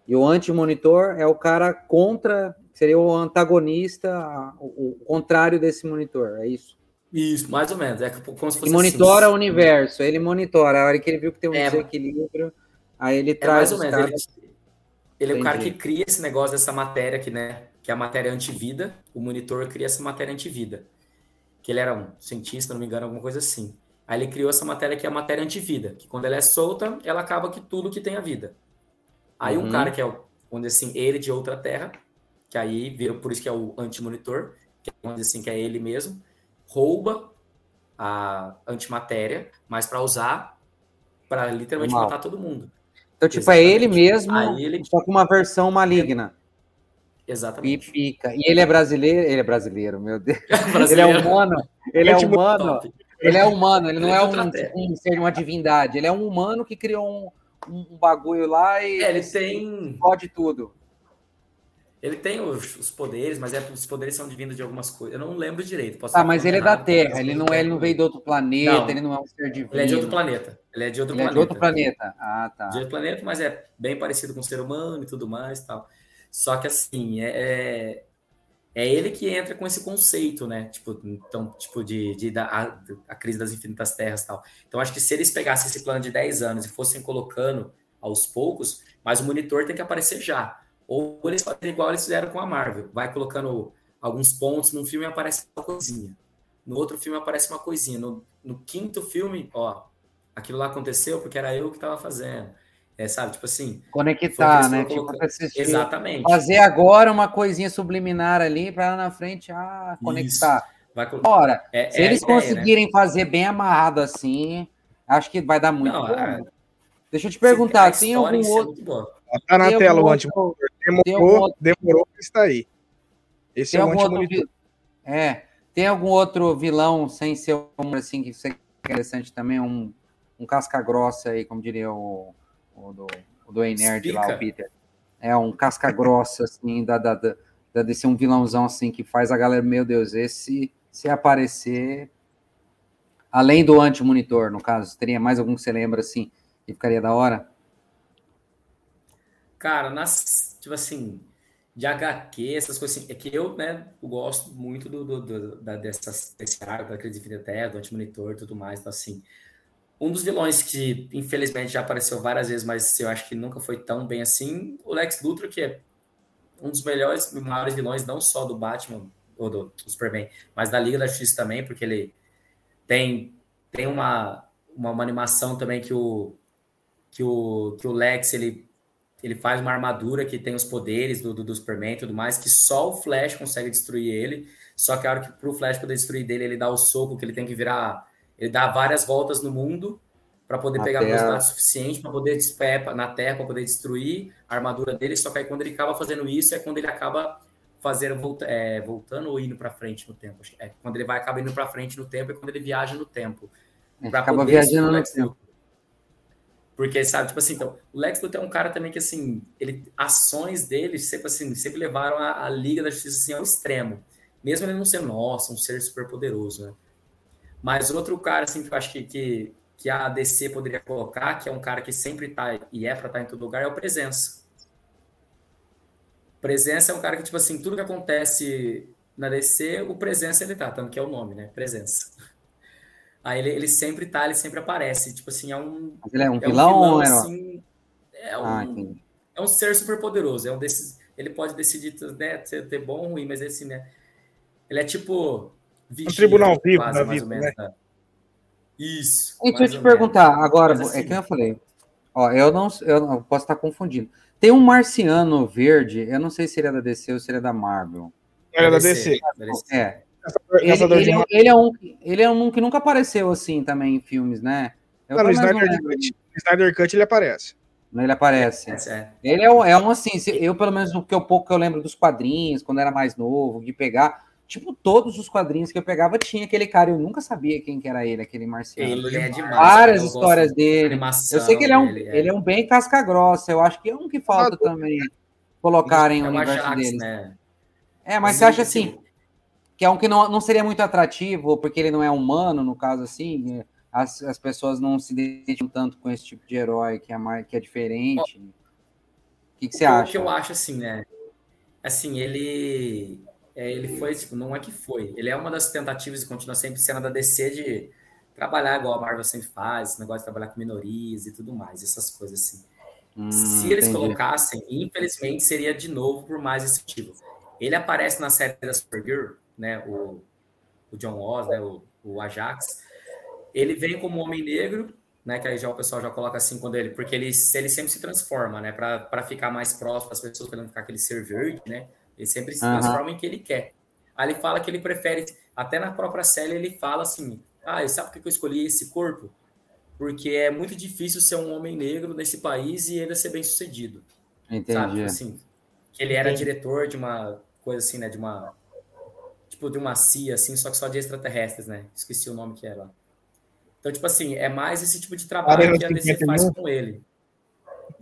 E o anti-monitor é o cara contra, seria o antagonista, o, o, contrário desse monitor, é isso? Isso, mais ou menos. É como se fosse ele monitora assim. o universo, ele monitora. A hora que ele viu que tem um é, desequilíbrio, aí ele é traz. Mais ou menos. Ele, ele é o cara que cria esse negócio dessa matéria que, né? Que é a matéria antivida. O monitor cria essa matéria antivida. Que ele era um cientista, não me engano, alguma coisa assim. Aí ele criou essa matéria que é a matéria antivida, que quando ela é solta, ela acaba com tudo que tem a vida. Aí uhum. um cara que é, onde assim, ele de outra terra, que aí vira, por isso que é o antimonitor, que é, onde assim, que é ele mesmo, rouba a antimatéria, mas para usar para literalmente Mal. matar todo mundo. Então, tipo, Exatamente. é ele mesmo, ele... só com uma versão maligna. Exatamente. E fica. E ele é brasileiro, ele é brasileiro, meu Deus. brasileiro. Ele é humano. Ele é humano. Ele é humano, ele não é, é um, um ser, uma divindade. Ele é um humano que criou um, um bagulho lá e é, ele tem pode tudo. Ele tem os, os, poderes, mas é, os poderes são divinos de algumas coisas. Eu não lembro direito. ah, mas ele é da Terra. Ele não é, ele não veio de outro planeta. Não, ele não é um ser divino. Ele é de outro planeta. Ele é de outro ele planeta. É de outro planeta. Ah, tá. De outro planeta, mas é bem parecido com o ser humano e tudo mais, tal. Só que assim é, é é ele que entra com esse conceito, né? Tipo, então, tipo de, de, a, a, crise das infinitas terras e tal. Então, acho que se eles pegassem esse plano de 10 anos e fossem colocando aos poucos, mas o monitor tem que aparecer já. Ou eles fazem igual eles fizeram com a Marvel. Vai colocando alguns pontos num filme aparece uma coisinha. No outro filme aparece uma coisinha. No, no quinto filme, ó, aquilo lá aconteceu porque era eu que estava fazendo. É, sabe, tipo assim. Conectar, né? Tipo, Exatamente. Fazer agora uma coisinha subliminar ali para lá na frente ah, conectar. Vai... Ora, é, se é eles ideia, né? conseguirem né? fazer bem amarrado assim, acho que vai dar muito Não, bom. É... Deixa eu te perguntar, tem algum outro. Tá na tela o antimonitor. Demorou, outro... demorou estar aí. Esse tem é o antimonitor. É. Tem algum outro vilão sem ser um assim que é interessante também, um, um casca grossa aí, como diria o o do, o do Nerd lá, o Peter. É um casca grossa, assim, da, da, da, um vilãozão, assim, que faz a galera, meu Deus, esse, se aparecer, além do anti-monitor, no caso, teria mais algum que você lembra, assim, que ficaria da hora? Cara, nas, tipo assim, de HQ, essas coisas assim, é que eu, né, eu gosto muito do, do, do da, dessas, desse arco, da crise de Terra, do anti-monitor e tudo mais, então assim, um dos vilões que, infelizmente, já apareceu várias vezes, mas eu acho que nunca foi tão bem assim, o Lex Luthor, que é um dos melhores, maiores vilões, não só do Batman ou do, do Superman, mas da Liga da Justiça também, porque ele tem, tem uma, uma, uma, animação também que o, que o, que o Lex ele, ele faz uma armadura que tem os poderes do, do, do Superman e tudo mais, que só o Flash consegue destruir ele. Só que a hora que pro Flash poder destruir dele, ele dá o soco que ele tem que virar ele dá várias voltas no mundo para poder pegar terra. velocidade suficiente para poder na Terra para poder destruir a armadura dele. Só que aí quando ele acaba fazendo isso é quando ele acaba fazendo volta, é, voltando ou indo para frente no tempo. É quando ele vai acaba indo para frente no tempo é quando ele viaja no tempo. Acaba viajando no tempo. Porque, sabe, tipo assim, então, o Lex Luthor é um cara também que, assim, ele, ações dele sempre, assim, sempre levaram a, a Liga da Justiça, assim, ao extremo. Mesmo ele não sendo, nossa, um ser super poderoso, né? Mas outro cara, assim, que eu acho que, que, que a DC poderia colocar, que é um cara que sempre tá e é para estar tá em todo lugar, é o Presença. Presença é um cara que, tipo assim, tudo que acontece na DC, o Presença ele tá, tanto que é o nome, né? Presença. Aí ele, ele sempre tá, ele sempre aparece. Tipo assim, é um. Mas ele é um é vilão, um vilão assim, é um, ah, é um ser super poderoso. É um desses. Ele pode decidir né, ter, ter bom ou ruim, mas esse, né? Ele é tipo Vigia, um tribunal vivo quase, da vida, menos, né? né? Isso. E deixa eu te perguntar, menos. agora, é assim, é que eu falei. Ó, eu não, eu não posso estar confundindo. Tem um marciano verde, eu não sei se ele é da DC ou se ele é da Marvel. Ele é da DC. É. Ele, ele, é ele, é um, ele é um que nunca apareceu assim também em filmes, né? Eu não, no Snyder, Cut, Snyder Cut ele aparece. Ele aparece. É, é. Ele é, é um assim, eu pelo menos o que eu pouco que eu lembro dos quadrinhos, quando era mais novo, de pegar, tipo, todos os quadrinhos que eu pegava tinha aquele cara, eu nunca sabia quem que era ele, aquele marciano. Ele é demais. Várias histórias dele. Eu sei que ele é um, dele, ele é um bem casca grossa, eu acho que é um que falta também colocarem o é o universo dele. né? É, mas você acha sim. assim, que é um que não, não seria muito atrativo, porque ele não é humano, no caso assim, é, as, as pessoas não se identificam tanto com esse tipo de herói que é, mais, que é diferente. O que, que você o acha? que eu acho assim, né? Assim, ele é, ele foi, tipo, não é que foi. Ele é uma das tentativas e continua sempre sendo da DC de trabalhar igual a Marvel sempre faz, esse negócio de trabalhar com minorias e tudo mais, essas coisas assim. Hum, Se eles entendi. colocassem, infelizmente seria de novo por mais esse motivo. Ele aparece na série da Supergirl, né? O, o John Oz, né? O, o Ajax. Ele vem como homem negro, né? Que aí já o pessoal já coloca assim quando ele, porque ele, ele sempre se transforma, né? Para ficar mais próximo das pessoas, para não ficar aquele ser verde, né? Ele sempre se transforma em que ele quer. Aí ele fala que ele prefere, até na própria série ele fala assim: ah, e sabe por que eu escolhi esse corpo? Porque é muito difícil ser um homem negro nesse país e ainda ser bem sucedido. Sabe? Entendi. Assim, que ele era Entendi. diretor de uma coisa assim, né? De uma. Tipo, de uma CIA, assim, só que só de extraterrestres, né? Esqueci o nome que era. Então, tipo assim, é mais esse tipo de trabalho que a DC 51. faz com ele.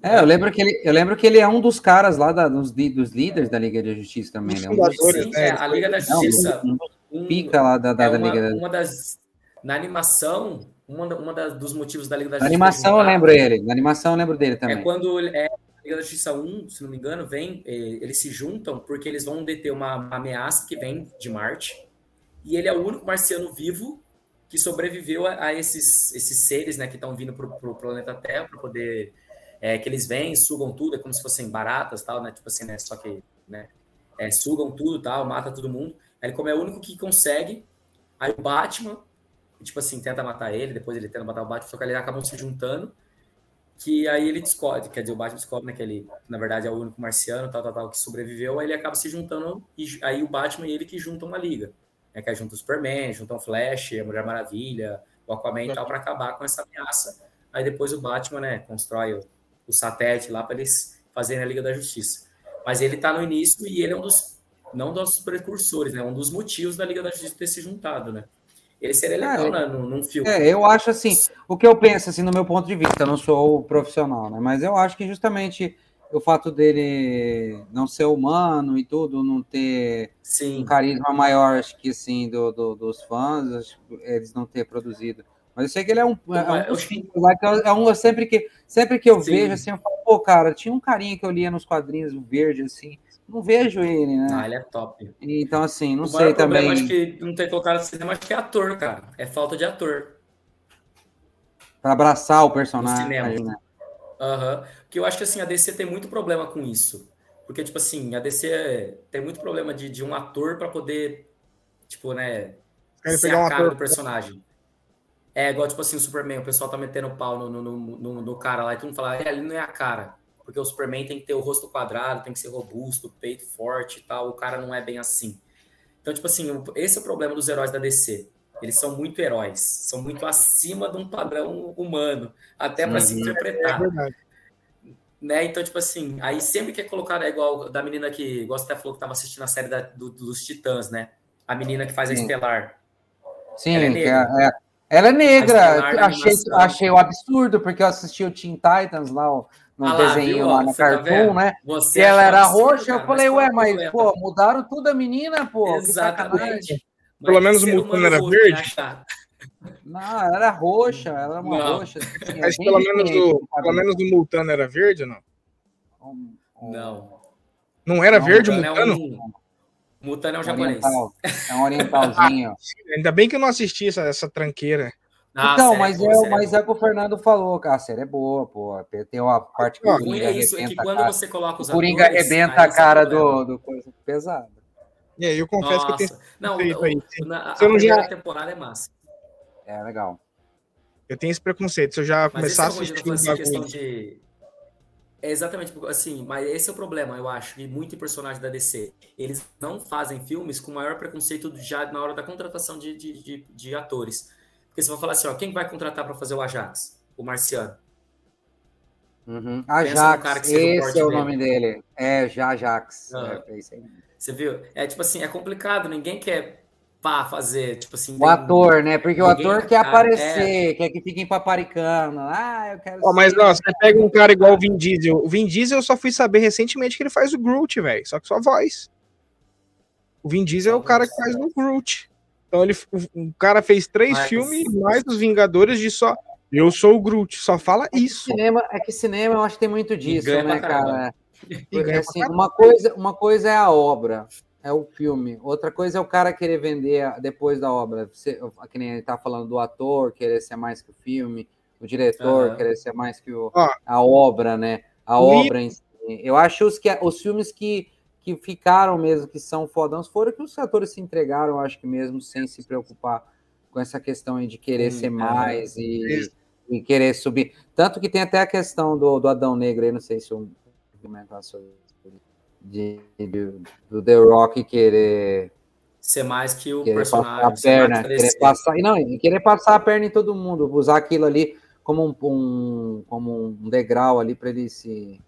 É, eu lembro que ele, eu lembro que ele é um dos caras lá da- dos, dos líderes da Liga da Justiça também, né? Um dos, Fundadores, Sim, né? é, a Liga da não, Justiça. um dos um- pica lá da, da, é da uma, Liga da uma das. Na animação, uma, da- uma das- dos motivos da Liga da Na Justiça. animação eu lembro ele. Na animação eu lembro dele também. É quando ele- é, a Liga da Justiça 1, se não me engano, vem, eh, eles se juntam porque eles vão deter uma, uma ameaça que vem de Marte. E ele é o único marciano vivo que sobreviveu a, a esses, esses seres né, que estão vindo para o planeta Terra para poder. É, que eles vêm, sugam tudo, é como se fossem baratas, tal, né? Tipo assim, né? Só que né, é, sugam tudo tal, mata todo mundo. Aí ele, como é o único que consegue, aí o Batman, tipo assim, tenta matar ele, depois ele tenta matar o Batman, só que eles acabam se juntando que aí ele descobre, quer dizer, o Batman descobre né, que ele, na verdade, é o único marciano, tal, tal, tal, que sobreviveu, aí ele acaba se juntando, e aí o Batman e ele que juntam uma liga. Né, que aí juntam o Superman, juntam o Flash, a Mulher Maravilha, o Aquaman e tal, para acabar com essa ameaça. Aí depois o Batman, né, constrói o satélite lá para eles fazerem a Liga da Justiça. Mas ele tá no início e ele é um dos, não dos precursores, né, um dos motivos da Liga da Justiça ter se juntado, né. Ele seria legal É, né, num, num filme. É, eu acho assim, o que eu penso, assim, no meu ponto de vista, eu não sou profissional, né? Mas eu acho que justamente o fato dele não ser humano e tudo, não ter um Sim. carisma maior, acho que assim, do, do- dos fãs, acho que eles não ter produzido. Mas eu sei que ele é um, é um acho que- é um eu sempre que sempre que eu Sim. vejo assim, eu falo, pô, cara, tinha um carinha que eu lia nos quadrinhos, verde assim, não vejo ele, né? Ah, ele é top. Então assim, não o sei maior também. problema, acho que não ter colocado no cinema, acho que é ator, cara. É falta de ator Para abraçar o no personagem, cinema. né? Aham. Porque eu acho que assim, a DC tem muito problema com isso. Porque, tipo assim, a DC tem muito problema de, de um ator para poder, tipo, né, Querem ser pegar um a cara ator. do personagem. É igual, tipo assim, o Superman, o pessoal tá metendo pau no, no, no, no- cara lá e todo mundo fala, é, ele não é a cara. Porque o Superman tem que ter o rosto quadrado, tem que ser robusto, peito forte e tal. O cara não é bem assim. Então, tipo assim, esse é o problema dos heróis da DC. Eles são muito heróis, são muito acima de um padrão humano, até para se. É interpretar verdade. né? Então, tipo assim, aí sempre que é colocado, é igual da menina que, igual você até falou que tava assistindo a série da- do- dos Titãs, né? A menina que faz a Sim. Estelar. Sim, é é- é- ela é negra. Na Achei, achei o absurdo, porque eu assisti o Teen Titans lá, o- no Ah lá, desenho viu, lá no você tá Cartoon, vendo? né? Você E ela era absurdo, roxa, cara, eu falei, ué, mas, problema? pô, mudaram tudo a menina, pô. Exatamente. Pelo menos o Mutano era roxo verde? Não, ela era roxa, ela era uma Não. roxa. assim, é Mas pelo menos, o, pelo menos o Multano era verde ou não? Não. Não era Não, verde o Mutano é Multano? um, Mutano é um japonês. oriental. É um orientalzinho. Ainda bem que eu não assisti essa, essa tranqueira. Ah, então, sério, mas, é, sério. mas é o que o Fernando falou, cara. A série é boa, pô. Tem uma parte que o Coringa é isso, é que a quando cara. você coloca os O Coringa atores, arrebenta a é cara do, do coisa pesada. E aí, eu confesso que eu tenho Nossa. Não, feito na, a Se eu não já- primeira temporada é massa. É legal. Eu tenho esse preconceito. Se eu já Mas esse começar é a tô assistir assim, questão de. É exatamente assim, mas esse é o problema, eu acho, e muito em personagem da DC. Eles não fazem filmes com maior preconceito já na hora da contratação de, de, de, de atores. Porque você vai falar assim, ó, quem vai contratar para fazer o Ajax? O Marciano. Uhum. Ajax, esse é o dele. nome dele. É, já Ajax. Ah. É, é isso aí. Você viu? É tipo assim, é complicado, ninguém quer pá, fazer, tipo assim. O ator, né? Porque o ator quer aparecer, é... quer que fiquem paparicando. Ah, eu quero. Oh, mas você pega um cara igual o Vin Diesel. O Vin Diesel eu só fui saber recentemente que ele faz o Groot, velho. Só que só voz. O Vin Diesel é o cara que faz o Groot. Então ele, o, o cara fez três mas... filmes mais dos Vingadores de só. Eu sou o Groot, só fala é isso. Cinema, é que cinema eu acho que tem muito disso, né, cara? Porque, assim, uma, coisa, uma coisa é a obra, é o filme. Outra coisa é o cara querer vender depois da obra. Você, que nem ele tá falando do ator, querer ser mais que o filme, o diretor uhum. querer ser mais que o, a obra, né? A obra em si. Eu acho os, que, os filmes que, que ficaram mesmo, que são fodões, foram que os atores se entregaram, acho que mesmo, sem se preocupar com essa questão aí de querer hum, ser mais e, e, querer subir. Tanto que tem até a questão do, do Adão Negro aí, não sei se o comentar sobre de, de, do The Rock querer ser mais que o personagem, passar a perna, querer passar, não, querer passar a perna em todo mundo, usar aquilo ali como um, um como um degrau ali para ele se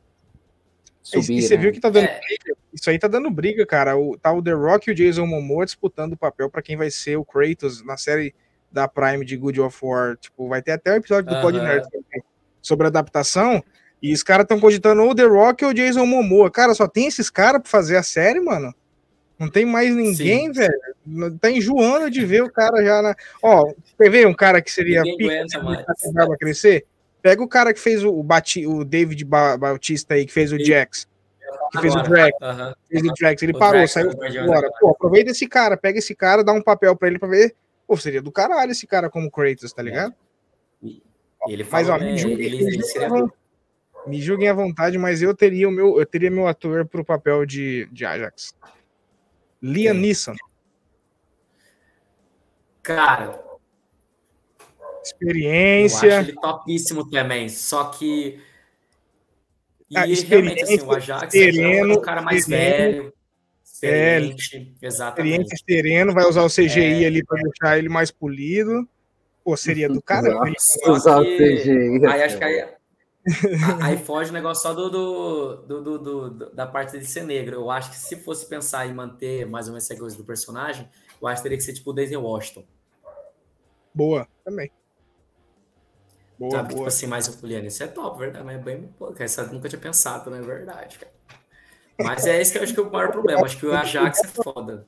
subir. E você né? viu que tá dando é. briga, isso aí tá dando briga, cara. O, tá o The Rock e o Jason Momoa disputando o papel para quem vai ser o Kratos na série da Prime de Good of War. Tipo, vai ter até o episódio do uh -huh. Pod Nerd sobre adaptação. E os caras estão cogitando ou The Rock ou Jason Momoa. Cara, só tem esses caras pra fazer a série, mano. Não tem mais ninguém, Sim. velho. Tá enjoando de ver o cara já na. Ó, quer ver um cara que seria pica pra crescer? Pega o cara que fez o, Bati, o David Bautista aí, que fez o Jax. Que fez o Drax. Fez o Drax. Ele o parou, Drax, saiu fora. Pô, aproveita esse cara, pega esse cara, dá um papel pra ele pra ver. Pô, seria do caralho esse cara como Kratos, tá ligado? E ele Mas, ó, né, ele, ele, ele seria me julguem à vontade, mas eu teria o meu, eu teria meu ator para o papel de, de Ajax. Liam Neeson. Cara, experiência. Eu acho ele topíssimo também, só que e ah, realmente assim, o Ajax sereno, é um cara mais sereno, velho. Experiente, é, exatamente. Experiência sereno, vai usar o CGI é, ali para deixar ele mais polido. Pô, seria do cara. Usar o CGI. Aí acho que aí, Aí foge o negócio só do, do, do, do, da parte de ser negro. Eu acho que se fosse pensar em manter mais ou menos essa coisa do personagem, eu acho que teria que ser tipo o Disney Washington. Boa, também. Boa, Sabe, tipo boa. Tipo assim, mais o Juliano, isso é top, verdade, mas é bem, pô, essa eu nunca tinha pensado, não é verdade, cara. Mas é isso que eu acho que é o maior problema. Acho que o Ajax é foda.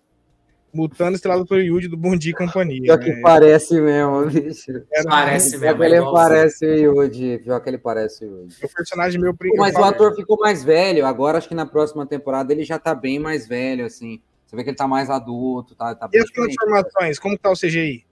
Mutando estrelado pelo Yuji do Bom Dia e Companhia. Pior que né? parece mesmo, bicho. parece mesmo. Pior que ele parece o Yuji. Pior que ele parece o Yuji. O personagem meu Mas o ator ficou mais velho. Agora, acho que na próxima temporada ele já tá bem mais velho, assim. Você vê que ele tá mais adulto. Tá, tá e as transformações? Como tá o CGI?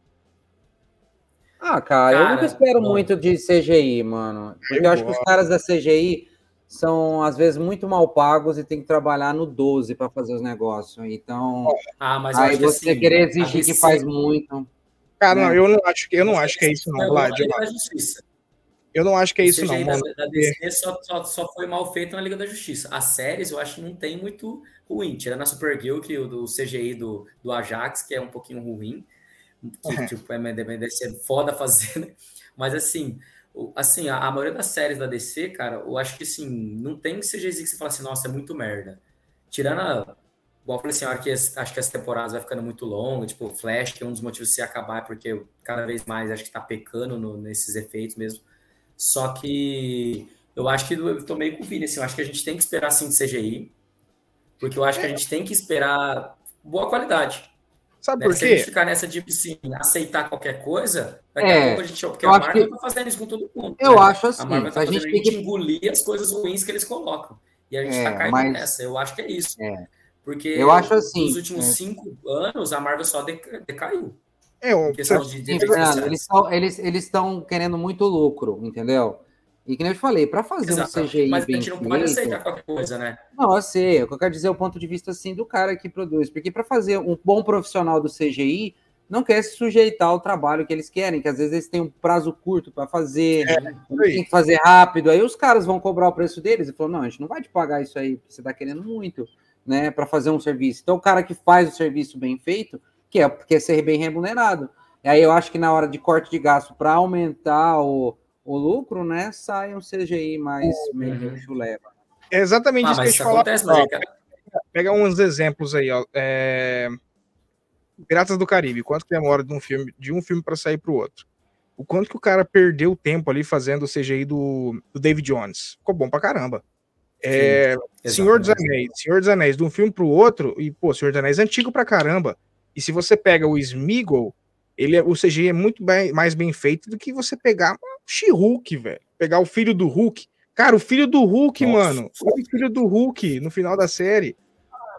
Ah, cara, cara eu nunca espero bom. muito de CGI, mano. Porque eu, eu acho que os caras da CGI são às vezes muito mal pagos e tem que trabalhar no 12 para fazer os negócios. Então, ah, mas aí você assim, querer exigir que faz muito. Cara, né? não, eu não acho que eu não acho que é isso não, Vlad. Eu não acho que é isso não. Da, da DC só, só, só, foi mal feito na Liga da Justiça. As séries eu acho que não tem muito ruim. Tirando a Supergirl, que o do CGI do, do Ajax, que é um pouquinho ruim. Que, uhum. tipo, é, deve ser foda fazer, né? Mas assim, assim, a, a, maioria das séries da DC, cara, eu acho que assim, não tem CGI que você fala assim, nossa, é muito merda. Tirando a. Igual eu falei assim, que acho que as temporadas vai ficando muito longas, tipo, Flash, que é um dos motivos de se acabar, porque cada vez mais acho que tá pecando no, nesses efeitos mesmo. Só que eu acho que eu tô meio com o Vini, assim, eu acho que a gente tem que esperar assim de CGI, porque eu acho que a gente tem que esperar boa qualidade. Sabe né? por quê? Se a gente ficar nessa de assim, aceitar qualquer coisa, daqui é, a pouco a gente. Porque a Marvel que... tá fazendo isso com todo mundo. Eu né? acho assim. A Marvel tá a gente tem que engolir as coisas ruins que eles colocam. E a gente é, tá caindo mas... nessa. Eu acho que é isso. É. Porque eu acho assim, nos últimos é. cinco anos a Marvel só decaiu. É, um... de, de eles estão eles, eles querendo muito lucro, entendeu? E que nem eu te falei, para fazer Exato. um CGI Mas bem a gente não feito, pode aceitar qualquer coisa, né? Não, eu sei. O que eu quero dizer é o ponto de vista assim do cara que produz. Porque para fazer um bom profissional do CGI, não quer se sujeitar ao trabalho que eles querem, que às vezes eles têm um prazo curto para fazer, é, tem que fazer rápido. Aí os caras vão cobrar o preço deles e falam: não, a gente não vai te pagar isso aí, você está querendo muito, né, para fazer um serviço. Então, o cara que faz o serviço bem feito, quer, quer ser bem remunerado. E aí eu acho que na hora de corte de gasto para aumentar o o lucro, né, sai um CGI mais uhum. meio chuleva. É exatamente ah, isso que a gente fala. pega, pega uns exemplos aí, ó. É... Piratas do Caribe, quanto que demora de um filme, de um filme para sair para o outro? O quanto que o cara perdeu tempo ali fazendo o CGI do, do David Jones? Ficou bom pra caramba. É, Senhor dos Anéis, Senhor dos Anéis, de um filme pro outro, e pô, Senhor dos Anéis é antigo pra caramba. E se você pega o Smeagol, ele é, o CGI é muito bem, mais bem feito do que você pegar o She-Hulk, velho. Pegar o filho do Hulk. Cara, o filho do Hulk, Nossa. mano. O filho do Hulk no final da série.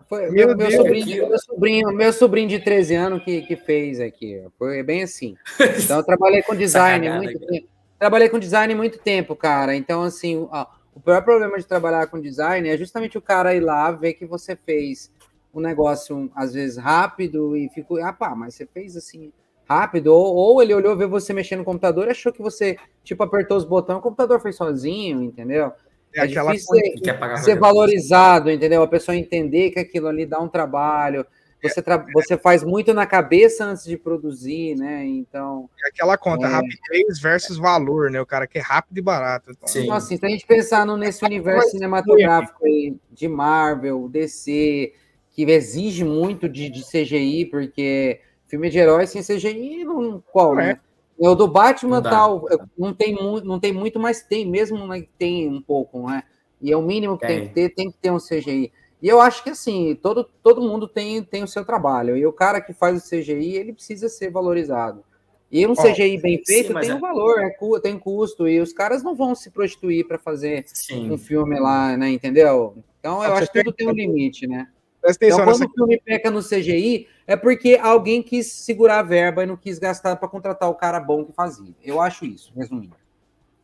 Foi, meu, meu, sobrinho, meu, sobrinho, meu sobrinho de 13 anos que, que fez aqui. Foi bem assim. Então, eu trabalhei com design muito tempo. Trabalhei com design muito tempo, cara. Então, assim, ó, o pior problema de trabalhar com design é justamente o cara ir lá ver que você fez um negócio, às vezes, rápido e ficou, ah, pá, mas você fez assim rápido, ou, ou ele olhou, ver você mexendo no computador e achou que você, tipo, apertou os botões, o computador fez sozinho, entendeu? É, é aquela difícil ser, ser valorizado, entendeu? A pessoa entender que aquilo ali dá um trabalho. Você, tra... você faz muito na cabeça antes de produzir, né? Então. É aquela conta, é... rapidez versus valor, né? O cara quer rápido e barato. Então, Sim. Então, assim, se a gente pensar no, nesse universo cinematográfico aí, de Marvel, DC, que exige muito de, de CGI, porque filme de herói sem CGI, não, qual, não é. né? O do Batman não tal, não tem, não tem muito, mas tem mesmo, né, tem um pouco, né? E é o mínimo que tem. tem que ter, tem que ter um CGI. E eu acho que assim, todo, todo mundo tem, tem o seu trabalho. E o cara que faz o CGI, ele precisa ser valorizado. E um oh, CGI bem feito sim, tem é... um valor, é, tem custo, e os caras não vão se prostituir para fazer sim. um filme lá, né? Entendeu? Então eu acho que tudo tem um limite, né? Então, quando nessa... o filme peca no CGI, é porque alguém quis segurar a verba e não quis gastar para contratar o cara bom que fazia. Eu acho isso, resumindo.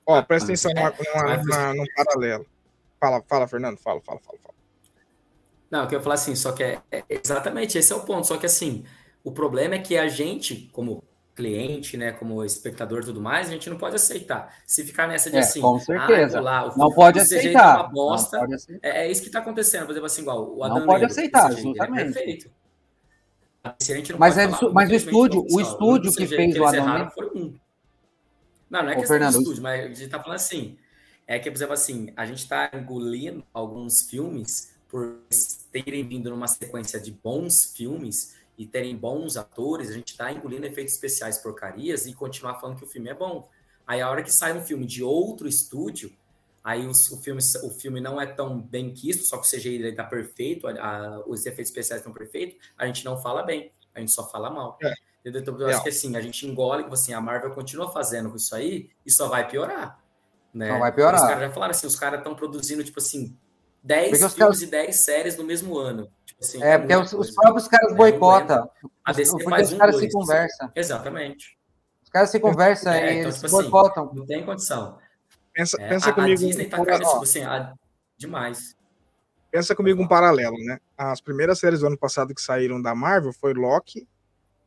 Ó, presta atenção é, numa, numa, num paralelo. Fala, fala, Fernando, fala, fala, fala. fala. Não, eu quero falar assim, só que é, é, exatamente esse é o ponto. Só que assim, o problema é que a gente, como cliente, né, como espectador e tudo mais, a gente não pode aceitar. Se ficar nessa de é, assim, com certeza. Ah, lá, o não pode é aceitar. Uma bosta, é, é, isso que está acontecendo. Por exemplo, assim, igual o Adam Não pode aceitar, é absolutamente. É perfeito. mas, é, falar, mas o estúdio, o estúdio que fez o Adam Negro... Um. Não, não é Ô, questão Fernando, do estúdio, mas a gente está falando assim, é que, por exemplo, assim, a gente está engolindo alguns filmes por terem vindo numa sequência de bons filmes e terem bons atores, a gente está engolindo efeitos especiais porcarias e continuar falando que o filme é bom. Aí a hora que sai um filme de outro estúdio, aí o filme, o filme não é tão bem quisto, só que o CGI está perfeito, a, a, os efeitos especiais estão perfeitos, a gente não fala bem, a gente só fala mal. É. Então, eu acho que assim, a gente engole, assim, a Marvel continua fazendo isso aí e só vai piorar. Né? Só vai piorar. Os caras já falaram assim, os caras estão produzindo, tipo assim, 10 porque filmes caras... e 10 séries no mesmo ano. Assim, é, porque os, os, próprios caras é, boicotam. A DC porque faz os caras um, se conversam. Exatamente. Os caras se conversam é, e então, tipo assim, boicotam. Assim, não tem condição. Pensa, é, pensa a, comigo. A Disney tá caindo, tipo assim, a, demais. Pensa comigo um paralelo, né? As primeiras séries do ano passado que saíram da Marvel foi Loki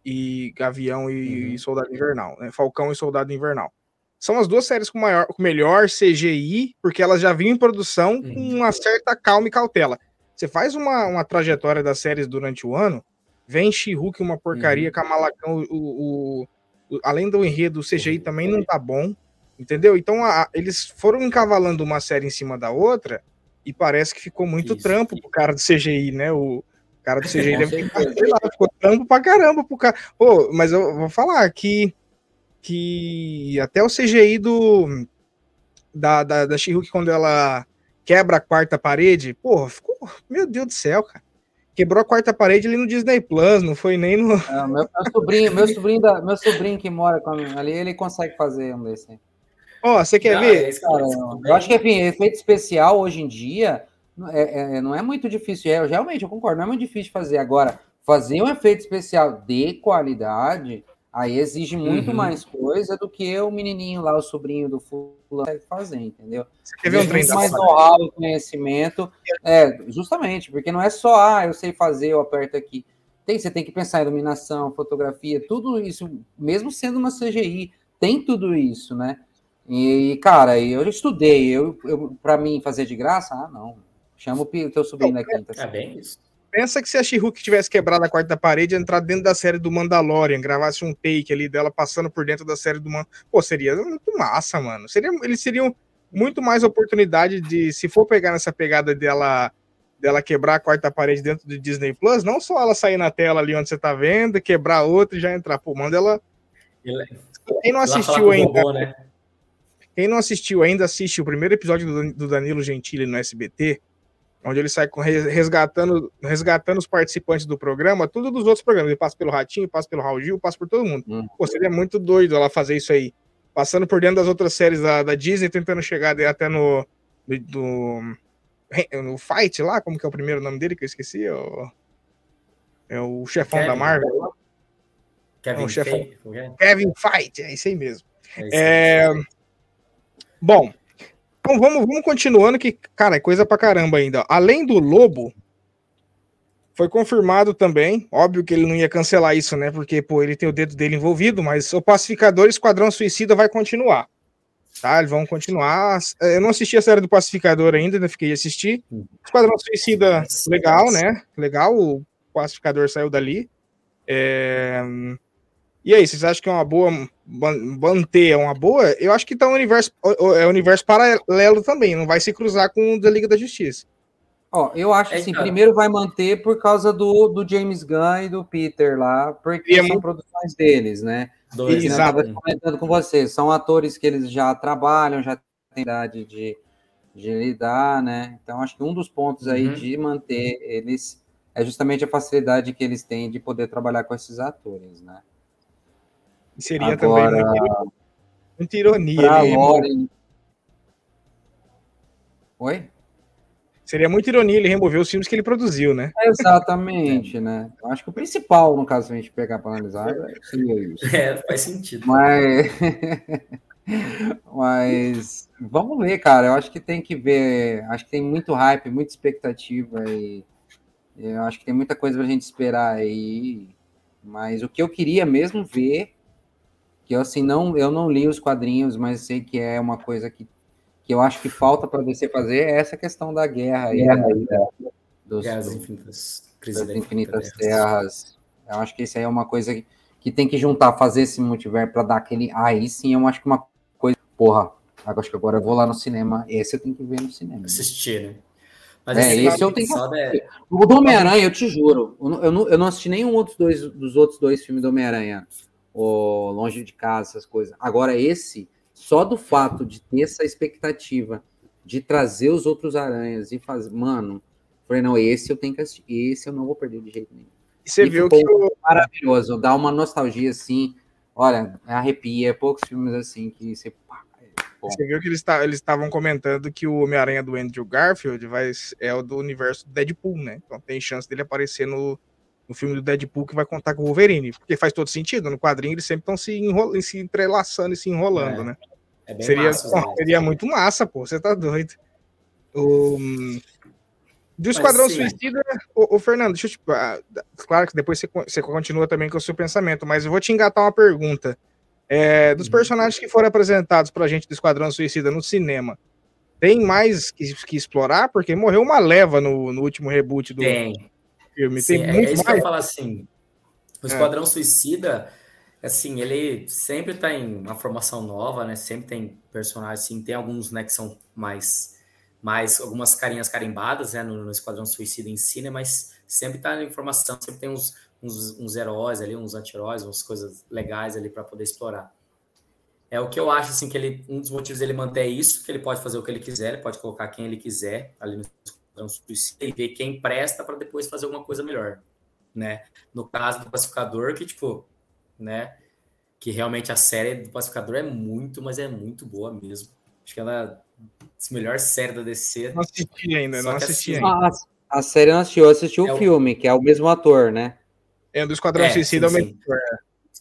e Gavião e, uhum. Soldado Invernal, né? Falcão e Soldado Invernal. São as duas séries com, maior, com melhor CGI, porque elas já vinham em produção uhum. com uma certa calma e cautela. Você faz uma, uma trajetória das séries durante o ano, vem She-Hulk uma porcaria, uhum. Kamalacão, o, o, o, além do enredo, o CGI também não tá bom, entendeu? Então a, eles foram encavalando uma série em cima da outra e parece que ficou muito Isso. trampo pro cara do CGI, né? O cara do CGI deve sei lá, ficou trampo pra caramba pro cara. Pô, mas eu vou falar que que até o CGI do da, da, da she quando ela quebra a quarta parede, porra, ficou, meu Deus do céu, cara. Quebrou a quarta parede ali no Disney Plus, não foi nem no. É, meu, meu, sobrinho, meu sobrinho, da, meu sobrinho que mora com ali, ele consegue fazer um desse. Ó, oh, você quer não, ver? É cara, eu acho que, enfim, efeito especial hoje em dia é, é, não é muito difícil. É, realmente, eu concordo, não é muito difícil fazer. Agora, fazer um efeito especial de qualidade Aí exige muito uhum. mais coisa do que o menininho lá, o sobrinho do fulano, consegue fazer, entendeu? Você quer ver um trem mais know-how, conhecimento. É, justamente, porque não é só, ah, eu sei fazer, eu aperto aqui. Tem, você tem que pensar em iluminação, fotografia, tudo isso, mesmo sendo uma CGI, tem tudo isso, né? E, cara, eu estudei, eu, eu para mim fazer de graça, ah, não. Chama o teu sobrinho da quinta. É bem isso. Pensa que se a she tivesse quebrado a quarta parede, entrar dentro da série do Mandalorian, gravasse um take ali dela passando por dentro da série do Mandalorian. Pô, seria muito massa, mano. Seria, eles seriam muito mais oportunidade de, se for pegar nessa pegada dela dela quebrar a quarta parede dentro do Disney Plus, não só ela sair na tela ali onde você tá vendo, quebrar outra e já entrar. Pô, manda ela. Quem não assistiu ainda. Robô, né? Quem não assistiu ainda, assiste o primeiro episódio do Danilo Gentili no SBT, onde ele sai resgatando, resgatando os participantes do programa, tudo dos outros programas. Ele passa pelo Ratinho, passa pelo Raul Gil, passa por todo mundo. Hum. Pô, seria muito doido ela fazer isso aí. Passando por dentro das outras séries da, da Disney, tentando chegar até no, do, no Fight lá, como que é o primeiro nome dele que eu esqueci? O, é o chefão Kevin, da Marvel. Kevin, Não, chefão, Kevin Fight, é isso aí mesmo. É, é... Bom, então vamos, vamos continuando que, cara, é coisa pra caramba ainda. Além do Lobo, foi confirmado também, óbvio que ele não ia cancelar isso, né? Porque, pô, ele tem o dedo dele envolvido, mas o Pacificador Esquadrão Suicida vai continuar. Tá? Eles vão continuar. Eu não assisti a série do Pacificador ainda, ainda fiquei a assistir. Esquadrão Suicida, legal, né? Legal, o Pacificador saiu dali. É... E aí, vocês acham que é uma boa manter é uma boa? Eu acho que tá um universo é um universo paralelo também, não vai se cruzar com o da Liga da Justiça. Ó, eu acho é, assim, cara. primeiro vai manter por causa do, do James Gunn e do Peter lá, porque são produções deles, né? Dois, e, Exato. Né? comentando com vocês, são atores que eles já trabalham, já têm idade de, de lidar, né? Então acho que um dos pontos aí uhum. de manter eles é justamente a facilidade que eles têm de poder trabalhar com esses atores, né? Seria Agora, também muito, muita ironia. Ele Oi? Seria muita ironia ele remover os filmes que ele produziu, né? Exatamente, né? Eu acho que o principal, no caso, se a gente pegar para analisar, seria isso. É, faz sentido. Mas... Mas vamos ver, cara. Eu acho que tem que ver. Acho que tem muito hype, muita expectativa e eu acho que tem muita coisa para a gente esperar aí. Mas o que eu queria mesmo ver que eu assim não eu não li os quadrinhos, mas sei que é uma coisa que, que eu acho que falta para você fazer é essa questão da guerra aí, guerra, né? dos, Guerras infinitas, das infinitas terras. Eu acho que isso aí é uma coisa que, que tem que juntar, fazer esse multiverso para dar aquele aí sim, eu acho que uma coisa, porra, acho que agora eu vou lá no cinema. Esse eu tenho que ver no cinema. Assistir, né? Mas é, esse eu tenho que é... O do Homem-Aranha, eu te juro, eu não, eu não assisti nenhum outros dois, dos outros dois filmes do Homem-Aranha ou longe de casa, essas coisas. Agora, esse, só do fato de ter essa expectativa de trazer os outros aranhas e fazer. Mano, falei, não, esse eu tenho que assistir, esse eu não vou perder de jeito nenhum. E você e viu que. Maravilhoso, dá uma nostalgia assim. Olha, arrepia, poucos filmes assim que você. Você viu que eles estavam comentando que o Homem-Aranha do Andrew Garfield vai, é o do universo Deadpool, né? Então tem chance dele aparecer no, no filme do Deadpool que vai contar com o Wolverine, porque faz todo sentido. No quadrinho eles sempre estão se, enrolando, se entrelaçando e se enrolando, é, né? É seria, massa, pô, seria muito massa, pô, você tá doido. O, do Esquadrão Suicida, o, o, Fernando, deixa eu te. Ah, claro que depois você, você continua também com o seu pensamento, mas eu vou te engatar uma pergunta. É, dos uhum. personagens que foram apresentados pra gente do Esquadrão Suicida no cinema, tem mais que, que explorar? Porque morreu uma leva no, no último reboot do, tem filme. Sim, Tem é, muito é isso mais. que eu falo assim. O é. Esquadrão é. Suicida, assim, ele sempre tá em uma formação nova, né? Sempre tem personagens, assim, tem alguns, né, que são mais, mais algumas carinhas carimbadas, né, no, no Esquadrão Suicida em si, né? Mas sempre tá em formação, sempre tem uns, uns, uns heróis ali, uns anti-heróis, umas coisas legais ali para poder explorar. É o que eu acho, assim, que ele, um dos motivos dele manter isso, que ele pode fazer o que ele quiser, ele pode colocar quem ele quiser ali no suicida e ver quem presta para depois fazer alguma coisa melhor, né? No caso do pacificador, que tipo, né? Que realmente a série do pacificador é muito, mas é muito boa mesmo. Acho que ela é a melhor série da DC. Não assisti ainda, não assisti assim, ainda. A, a série não assistiu, assistiu é o filme, que é o mesmo ator, né? É do Esquadrão é, Suicida, sim, é o mesmo ator.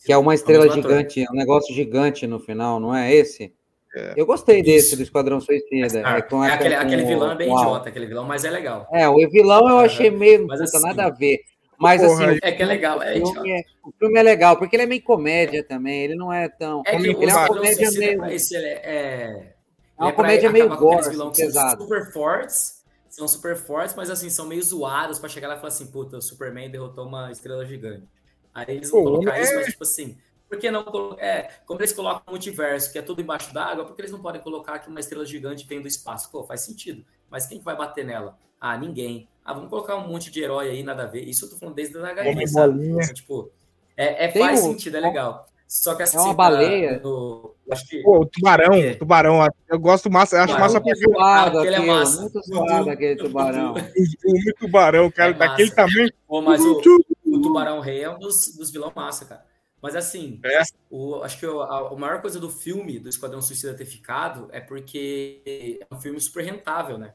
Que é uma estrela é gigante, é um negócio gigante no final, não é esse? É. Eu gostei desse Isso. do Esquadrão Suicida. é, com é aquele, aquele vilão é bem idiota, aquele vilão, mas é legal. É, o vilão eu achei meio. Mas, assim, nada a ver. Mas Porra, assim. É que é legal, é o, filme é, o filme é legal, porque ele é meio comédia também. Ele não é tão. É que ele é uma comédia meio. Esse, é, é, uma comédia meio gore, vilão que são super fortes. São super fortes, mas assim, são meio zoados pra chegar lá e falar assim: puta, o Superman derrotou uma estrela gigante. Aí eles vão colocar isso, mas tipo assim, por que não é, como eles colocam o multiverso, que é tudo embaixo d'água, por que eles não podem colocar que uma estrela gigante vem do espaço? Pô, faz sentido. Mas quem que vai bater nela? Ah, ninguém. Ah, vamos colocar um monte de herói aí, nada a ver. Isso eu tô falando desde a HQ, sabe? Assim, tipo, é, é faz um, sentido, é legal. Só que assim, é uma baleia. No, que, Pô, o tubarão, é. tubarão, eu gosto massa, acho massa porque zoado, aquele é massa. Muito zoado aquele tubarão. O tubarão, cara, é daquele tamanho. Pô, mas o, o tubarão rei é um dos, dos vilão massa, cara. Mas assim, é. o, acho que a, a, maior coisa do filme do Esquadrão Suicida ter ficado é porque é um filme super rentável, né?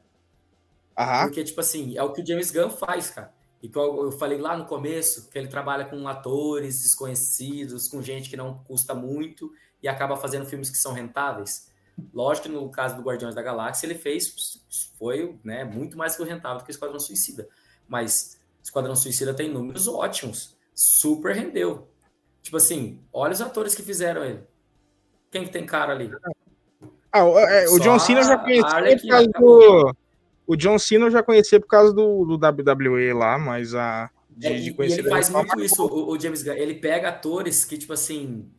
Aham. Porque, tipo assim, é o que o James Gunn faz, cara. E que eu, eu falei lá no começo, que ele trabalha com atores desconhecidos, com gente que não custa muito e acaba fazendo filmes que são rentáveis. Lógico que no caso do Guardiões da Galáxia ele fez, foi né, muito mais que o rentável do que o Esquadrão Suicida. Mas Esquadrão Suicida tem números ótimos, super rendeu. Tipo assim, olha os atores que fizeram ele. Quem que tem cara ali? Ah, é, o John Cena já conhecia por causa do... O John Cena eu já conhecia por causa do, do WWE lá, mas a... De, é, de ele faz muito isso, o, o, James Gunn. Ele pega atores que, tipo assim,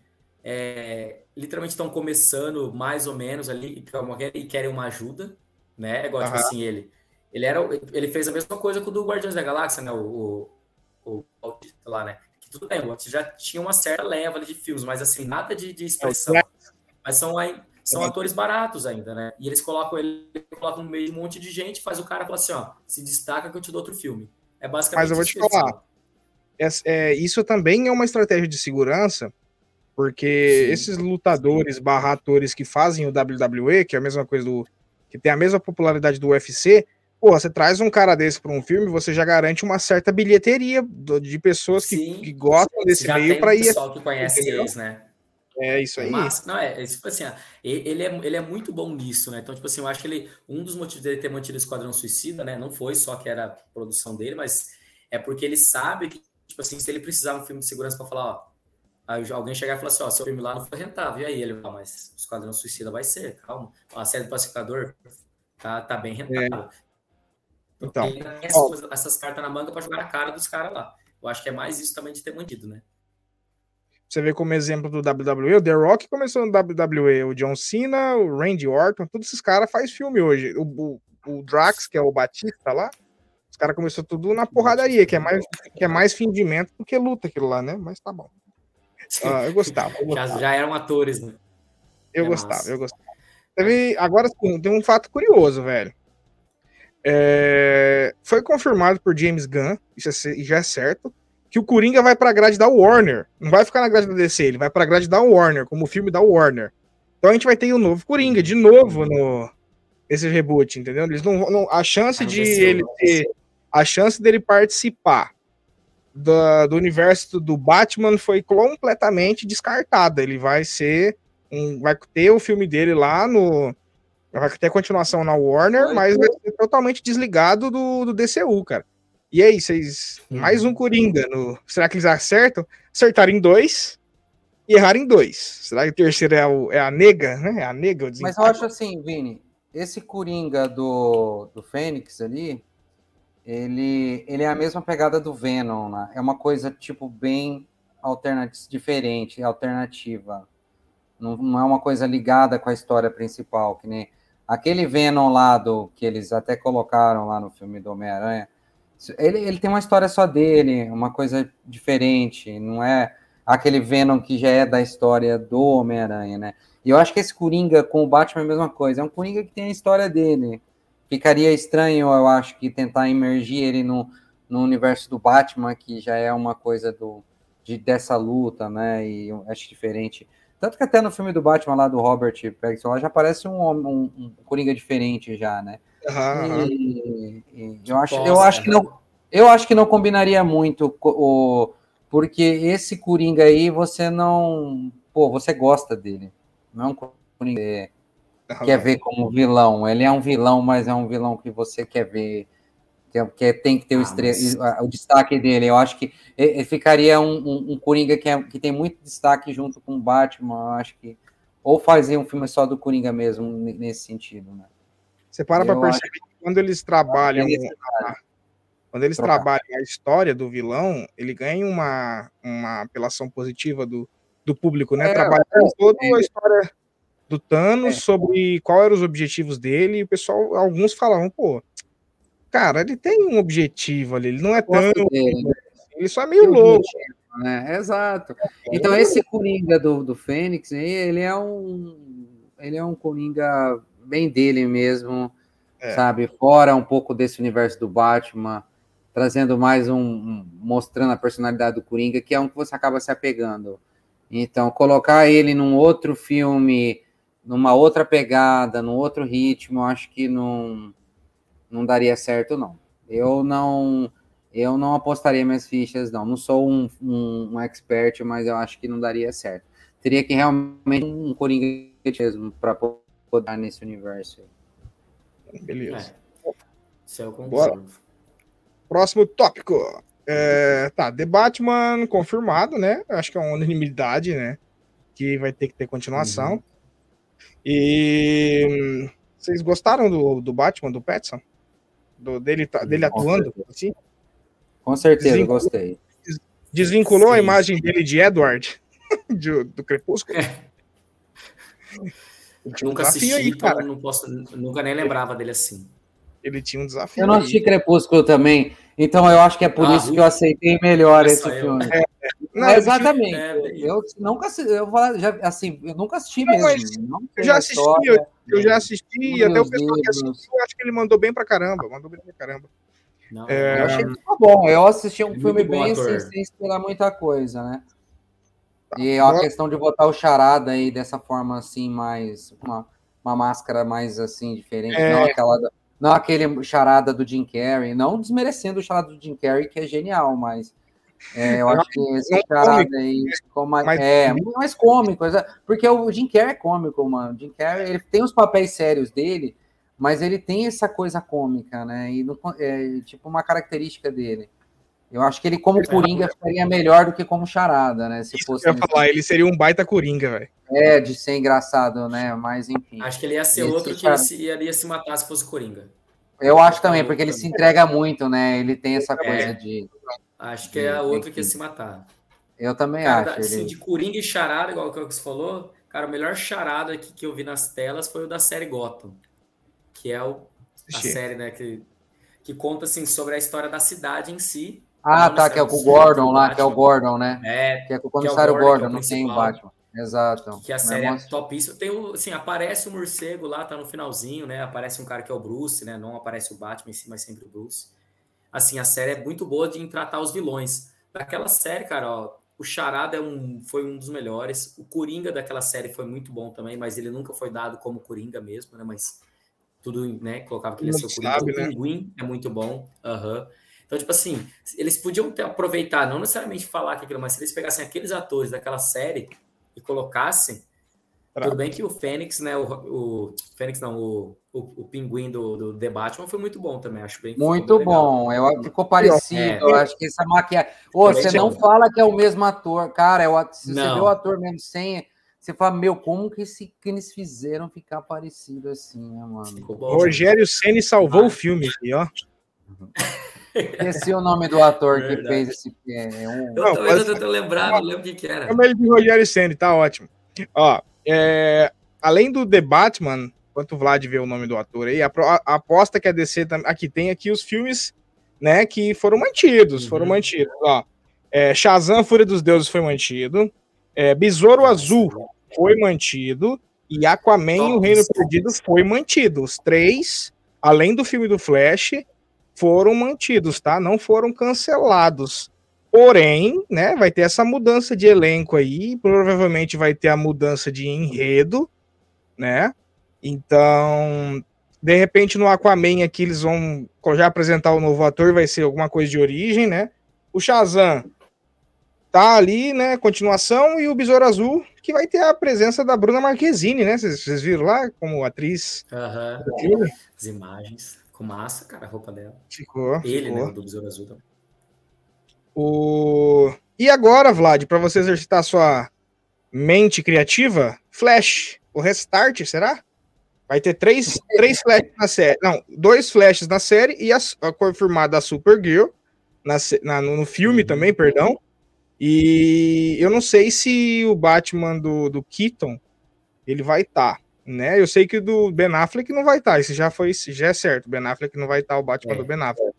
é, literalmente estão começando mais ou menos ali e querem uma ajuda, né? Igual, tipo assim, ele... Ele, era, ele fez a mesma coisa com o do Guardiões da Galáxia, né? O, o, o lá, né? Tudo bem, o já tinha uma certa leva de filmes, mas assim, nada de, de expressão. Mas são, são atores baratos ainda, né? E eles colocam ele colocam no meio de um monte de gente, faz o cara falar assim, ó, se destaca que eu te dou outro filme. É basicamente Mas eu vou te falar, é, é, isso também é uma estratégia de segurança, porque Sim. esses lutadores barra atores que fazem o WWE, que é a mesma coisa do. que tem a mesma popularidade do UFC, Pô, você traz um cara desse para um filme, você já garante uma certa bilheteria de pessoas que, que gostam desse já meio para ir. pessoal que conhece entendeu? eles, né? É isso aí. Mas, não, é, é, tipo assim, ele é, ele é muito bom nisso, né? Então, tipo assim, eu acho que ele, um dos motivos dele ter mantido o Esquadrão Suicida, né? Não foi só que era a produção dele, mas é porque ele sabe que, tipo assim, se ele precisar um filme de segurança para falar, ó, alguém chegar e falar assim, ó, seu filme lá não foi rentável, e aí ele, ah, mas o Esquadrão Suicida vai ser, calma. A série do Pacificador tá, tá bem rentável. É. Então, essas, essas, cartas na manga para jogar na cara dos caras lá. Eu acho que é mais isso também de ter mantido, né? Você vê como exemplo do WWE, o The Rock começou no WWE, o John Cena, o Randy Orton, todos esses caras fazem filme hoje. O, o, o, Drax, que é o Batista lá, os caras começou tudo na porradaria, que é mais, que é mais fingimento do que luta aquilo lá, né? Mas tá bom. Uh, eu gostava. Eu gostava. Já, já, eram atores, né? Eu é gostava, massa. eu gostava. Teve, agora sim, tem um fato curioso, velho. É, foi confirmado por James Gunn, isso é, já é certo, que o Coringa vai pra grade da Warner. Não vai ficar na grade da DC, ele vai pra grade da Warner, como o filme da Warner. Então a gente vai ter o um novo Coringa, de novo, no esse reboot, entendeu? Eles não, não a chance de ele ter, a chance dele participar do, do universo do Batman foi completamente descartada. Ele vai ser um, vai ter o filme dele lá no Vai ter continuação na Warner, mas vai totalmente desligado do, do DCU, cara. E aí, vocês. Hum. Mais um Coringa. No... Será que eles acertam? Acertaram em dois e erraram em dois. Será que o terceiro é, o, é a nega, né? É a nega. Mas eu acho assim, Vini, esse Coringa do, do Fênix ali, ele, ele é a mesma pegada do Venom, né? É uma coisa, tipo, bem alternativa, diferente, alternativa. Não, não é uma coisa ligada com a história principal, que nem Aquele Venom lá do que eles até colocaram lá no filme do Homem-Aranha, ele, ele tem uma história só dele, uma coisa diferente, não é aquele Venom que já é da história do Homem-Aranha, né? E eu acho que esse Coringa com o Batman é a mesma coisa, é um Coringa que tem a história dele. Ficaria estranho, eu acho, que tentar imergir ele no, no universo do Batman, que já é uma coisa do, de, dessa luta, né? E acho diferente. Tanto que até no filme do Batman lá do Robert Pattinson lá já parece um, um, um Coringa diferente já, né? Uhum. E, e eu acho, eu acho que não, eu acho que não combinaria muito o porque esse Coringa aí você não, pô, você gosta dele. Não é um Coringa que quer ver como vilão. Ele é um vilão, mas é um vilão que você quer ver que, que tem que ter o, ah, mas... o, destaque dele. Eu acho que ficaria um, um, um Coringa que, é, que tem muito destaque junto com o Batman. Eu acho que ou fazer um filme só do Coringa mesmo nesse sentido, né? Você para para perceber que quando eles trabalham a, quando eles trocar. trabalham a história do vilão, ele ganha uma, uma apelação positiva do, do público, né? É, Trabalhando é, toda a história do Thanos é. sobre qual eram os objetivos dele, e o pessoal, alguns falavam, pô, cara, ele tem um objetivo ali, ele não é tão. Dele, né? Ele só é meio louco. Né? Exato. Então, esse Coringa do, do Fênix, ele é um. Ele é um Coringa bem dele mesmo, é. sabe? Fora um pouco desse universo do Batman, trazendo mais um, um. mostrando a personalidade do Coringa, que é um que você acaba se apegando. Então, colocar ele num outro filme, numa outra pegada, num outro ritmo, acho que não, não daria certo, não. Eu não eu não apostaria minhas fichas, não. Não sou um, um, um expert, mas eu acho que não daria certo. Teria que realmente um Coringa mesmo para poder nesse universo. Beleza. É. Isso é o Bora. Próximo tópico. É, tá, The Batman confirmado, né? Acho que é uma unanimidade, né? Que vai ter que ter continuação. Uhum. E vocês gostaram do, do Batman, do Petson? Do, dele, dele atuando? Assim? Com certeza, Desvinculou, gostei. Desvinculou Sim. a imagem dele de Edward, do, do Crepúsculo? É. Nunca assisti, aí, então não posso, nunca nem lembrava dele assim. Ele tinha um desafio. Eu não assisti Crepúsculo também, então eu acho que é por ah, isso que eu aceitei melhor esse eu. filme. É, é. Não, exatamente. É, eu nunca eu já assim, eu nunca assisti não, mesmo. Não eu já assisti, história, eu, eu, já assisti, e até o pessoal que assistiu, eu acho que ele mandou bem pra caramba, mandou bem pra caramba. Não, é... Eu achei muito bom. Eu assisti um é filme bem sem, sem, esperar muita coisa, né? Tá. E a questão de botar o charada aí dessa forma assim, mais. Uma, uma máscara mais assim, diferente. É... Não aquela. Não aquele charada do Jim Carrey, não desmerecendo o charada do Jim Carrey, que é genial, mas é, eu acho que esse charada aí ficou mais, mais, é, mais cômico, porque o Jim Carrey é cômico, mano. O Jim Carrey ele tem os papéis sérios dele, mas ele tem essa coisa cômica, né? E é tipo uma característica dele. Eu acho que ele, como Coringa, ficaria melhor do que como Charada, né? Se Isso fosse. Eu ia falar, ele seria um baita Coringa, velho. É, de ser engraçado, né? Mas enfim. Acho que ele ia ser outro que ele ia se matar se fosse Coringa. Eu acho também, porque ele se entrega muito, né? Ele tem essa coisa é. de. Acho que é outro que ia se matar. Eu também cara, acho. Assim, ele... De Coringa e Charada, igual que você falou, cara, o melhor charada que, que eu vi nas telas foi o da série Gotham que é o, a série, né, que, que conta, assim, sobre a história da cidade em si. Ah, tá, que é com o Gordon lá, que é o Gordon, né? É, que é com o comissário é o Gordon, Gordon não tem o Batman. Exato. Que a série é topíssima. Tem o, assim, aparece o morcego lá, tá no finalzinho, né? Aparece um cara que é o Bruce, né? Não aparece o Batman em si, mas sempre o Bruce. Assim, a série é muito boa de tratar os vilões. Daquela série, cara, ó, o Charada é um, foi um dos melhores. O Coringa daquela série foi muito bom também, mas ele nunca foi dado como Coringa mesmo, né? Mas tudo, né? Colocava que ele ia ser o Coringa. o né? Pinguim é muito bom. Uhum. Então, tipo assim, eles podiam ter aproveitado, não necessariamente falar que aquilo, mas se eles pegassem aqueles atores daquela série e colocassem. Pra... Tudo bem que o Fênix, né? O, o Fênix não, o, o, o pinguim do, do The Batman foi muito bom também, acho bem. Muito bom, eu, ficou parecido. É. Eu acho que essa maquiagem. Ô, você não fala que é o mesmo ator, cara. Eu, se não. você vê o ator mesmo sem você fala, meu, como que, esse, que eles fizeram ficar parecido assim, né, mano? Rogério Ceni salvou ah. o filme aqui, ó. Esqueci o nome do ator que fez esse filme. É um... Eu também tô lembrado, não lembro o que, era. Chama ele de Rogério Ceni, tá ótimo. Ó, é, além do The Batman, enquanto o Vlad vê o nome do ator aí, a, a aposta que a DC aqui tem aqui os filmes, né, que foram mantidos, uhum. foram mantidos. Ó, é, Shazam, Fúria dos Deuses foi mantido. É, Besouro Azul foi mantido e Aquaman o Reino Perdido foi mantido. Os três, além do filme do Flash, foram mantidos, tá? Não foram cancelados. Porém, né, vai ter essa mudança de elenco aí, provavelmente vai ter a mudança de enredo, né? Então, de repente no Aquaman aqui eles vão já apresentar o novo ator, vai ser alguma coisa de origem, né? O Shazam tá ali, né? Continuação, e o Besouro Azul, que vai ter a presença da Bruna Marquezine, né? Vocês viram lá como atriz? Uhum. As imagens. Com massa, cara, a roupa dela. Ficou. Ele, ficou. né? Do Besouro Azul também. O... E agora, Vlad, para você exercitar sua mente criativa, Flash, o restart, será? Vai ter três, três flashes na série. Não, dois flashes na série e a, a confirmada a Supergirl na, na, no filme uhum. também, perdão. E eu não sei se o Batman do, do Keaton ele vai estar. Tá. Né? Eu sei que do Ben Affleck não vai estar, isso já foi, já é certo. Ben Affleck não vai estar o Batman é. do Ben Affleck.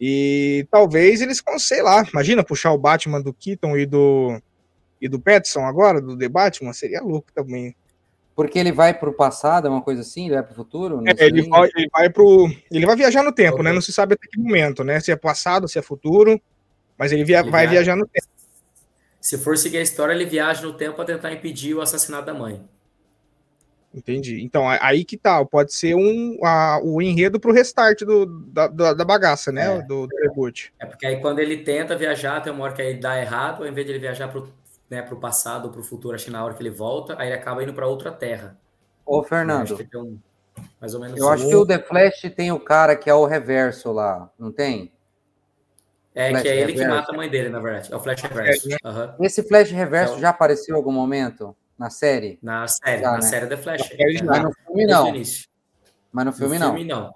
E talvez eles, sei lá, imagina puxar o Batman do Keaton e do e do Petson agora, do The Batman, seria louco também. Porque ele vai para o passado, é uma coisa assim? Ele vai para o futuro? É, ele, vai, ele vai pro. Ele vai viajar no tempo, okay. né? Não se sabe até que momento, né? Se é passado, se é futuro. Mas ele, via, ele vai viaja. viajar no tempo. Se for seguir a história, ele viaja no tempo para tentar impedir o assassinato da mãe. Entendi. Então, aí que tal? Tá, pode ser um, a, o enredo para o restart do, da, da, bagaça, né? É. Do, do reboot. É porque aí quando ele tenta viajar, tem uma hora que aí dá errado, ao invés de ele viajar para né, para o passado ou para o futuro, acho que na hora que ele volta, aí ele acaba indo para outra terra. Ô, Fernando. Um, mais ou menos eu acho que o The Flash tem o cara que é o reverso lá, não tem? É, Flash que é ele reverso. que mata a mãe dele, na verdade. É o Flash Reverso. Uhum. Esse Flash Reverso é já apareceu em algum momento na série? Na série, já, na né? série The Flash. Mas no filme não. Mas no filme no não. filme não.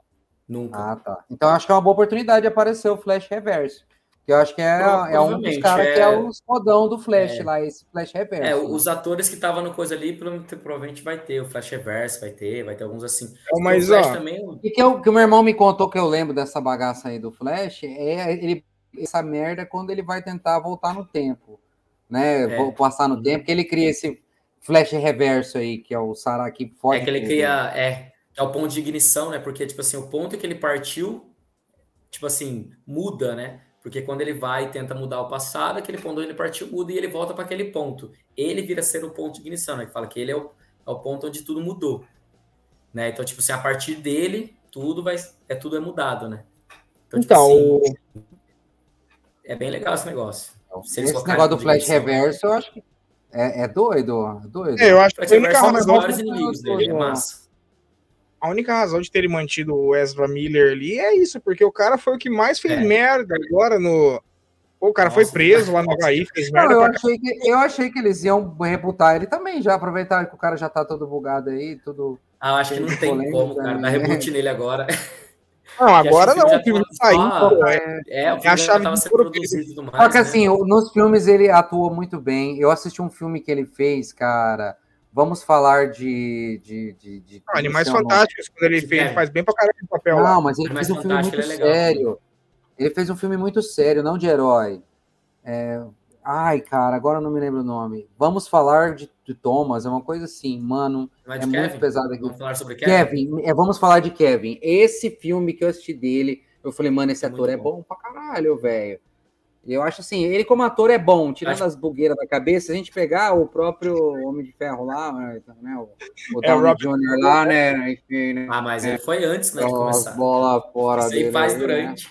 Nunca. Ah, tá. Então acho que é uma boa oportunidade de aparecer o Flash Reverso. Que eu acho que é, é um dos caras é... que é o fodão do Flash é... lá, esse Flash Reverso. É, né? os atores que estavam no coisa ali, provavelmente vai ter. O Flash Reverso vai ter, vai ter alguns assim. É, mas, o Flash ó, também. E que, eu, que o meu irmão me contou que eu lembro dessa bagaça aí do Flash, é ele, essa merda quando ele vai tentar voltar no tempo. Né? É. Passar no tempo, que ele cria esse Flash Reverso aí, que é o Sarah que pode. É que ele cria. É, é o ponto de ignição, né? Porque, tipo assim, o ponto que ele partiu, tipo assim, muda, né? Porque quando ele vai e tenta mudar o passado, aquele ponto onde ele partiu muda e ele volta para aquele ponto. Ele vira ser o ponto de ignição, né? Que fala que ele é o, é o ponto onde tudo mudou. Né? Então, tipo assim, a partir dele, tudo vai. É, tudo é mudado, né? Então, tipo então assim, é bem legal esse negócio. Então, esse negócio do flash reverso, eu acho que é, é doido, é doido. É, eu acho que dos maiores inimigos dele, é massa a única razão de terem mantido o Ezra Miller ali é isso, porque o cara foi o que mais fez é. merda agora no. Pô, o cara Nossa, foi preso lá no Havaí, fez merda. Não, eu, achei que, eu achei que eles iam reputar ele também, já aproveitar que o cara já tá todo bugado aí, tudo. Ah, acho que não tem como, cara, dar reboot nele agora. Não, agora não, o filme saiu. Ah, é, é, o filme já tava sendo produzido mais. Só que né? assim, nos filmes ele atuou muito bem. Eu assisti um filme que ele fez, cara. Vamos falar de. de, de, de ah, Animais Fantásticos, quando ele fez, faz bem pra caralho o papel. Não, lá. mas ele Animais fez um filme muito ele é sério. Ele fez um filme muito sério, não de herói. É... Ai, cara, agora eu não me lembro o nome. Vamos falar de, de Thomas, é uma coisa assim, mano. É, é muito pesado aqui. Vamos falar sobre Kevin? Kevin, é, vamos falar de Kevin. Esse filme que eu assisti dele, eu falei, mano, esse é ator é bom. é bom pra caralho, velho. Eu acho assim, ele como ator é bom, tirando acho... as bugueiras da cabeça, a gente pegar o próprio Homem de Ferro lá, né, o, o é, Downey Jr. lá, né, enfim, né, Ah, mas ele foi antes, né, de começar. Bola fora Isso aí faz aí, durante.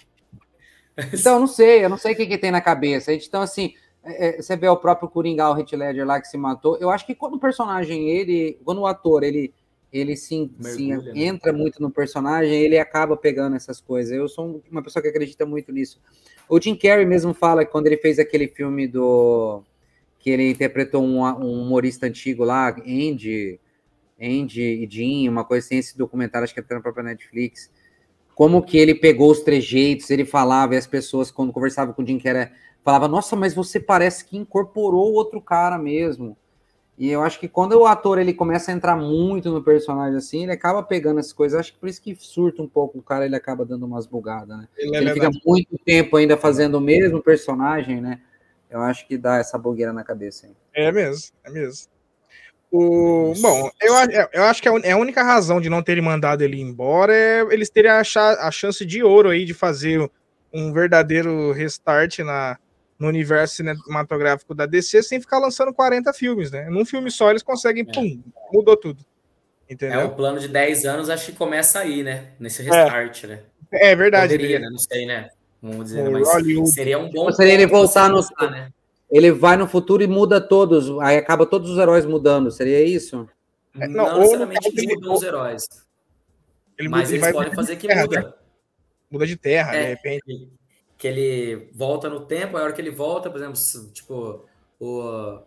Né? Então, não sei, eu não sei o que, que tem na cabeça. Então, assim, é, é, você vê o próprio Coringa, o Heath Ledger lá que se matou, eu acho que quando o personagem, ele, quando o ator, ele ele sim, sim né? entra muito no personagem, ele acaba pegando essas coisas. Eu sou uma pessoa que acredita muito nisso. O Jim Carrey mesmo fala que quando ele fez aquele filme do. que ele interpretou um, um humorista antigo lá, Andy, Andy e Jim, uma coisa assim, esse documentário, acho que até na própria Netflix. Como que ele pegou os trejeitos, ele falava, e as pessoas, quando conversavam com o Jim Carrey, falava, nossa, mas você parece que incorporou outro cara mesmo. E eu acho que quando o ator ele começa a entrar muito no personagem assim, ele acaba pegando essas coisas. Acho que por isso que surta um pouco o cara, ele acaba dando umas bugadas, né? Ele, ele fica muito tempo ainda fazendo o mesmo personagem, né? Eu acho que dá essa bugueira na cabeça. Hein? É mesmo, é mesmo. O, bom, eu, eu acho que é a única razão de não terem mandado ele embora é eles terem a, a chance de ouro aí de fazer um verdadeiro restart na, no universo cinematográfico da DC sem ficar lançando 40 filmes, né? Num filme só eles conseguem, é. pum, mudou tudo. Entendeu? É, o plano de 10 anos acho que começa aí, né? Nesse restart, é. né? É verdade. Poderia, né? Não sei, né? Vamos dizer, né? mas Hollywood. seria um bom. Seria ele voltar no. né? Ele vai no futuro e muda todos, aí acaba todos os heróis mudando, seria isso? É, não, não necessariamente eles mudam os heróis. Ele mas eles podem fazer que terra, muda. Né? Muda de terra, é, de repente que ele volta no tempo, a hora que ele volta, por exemplo, tipo, o,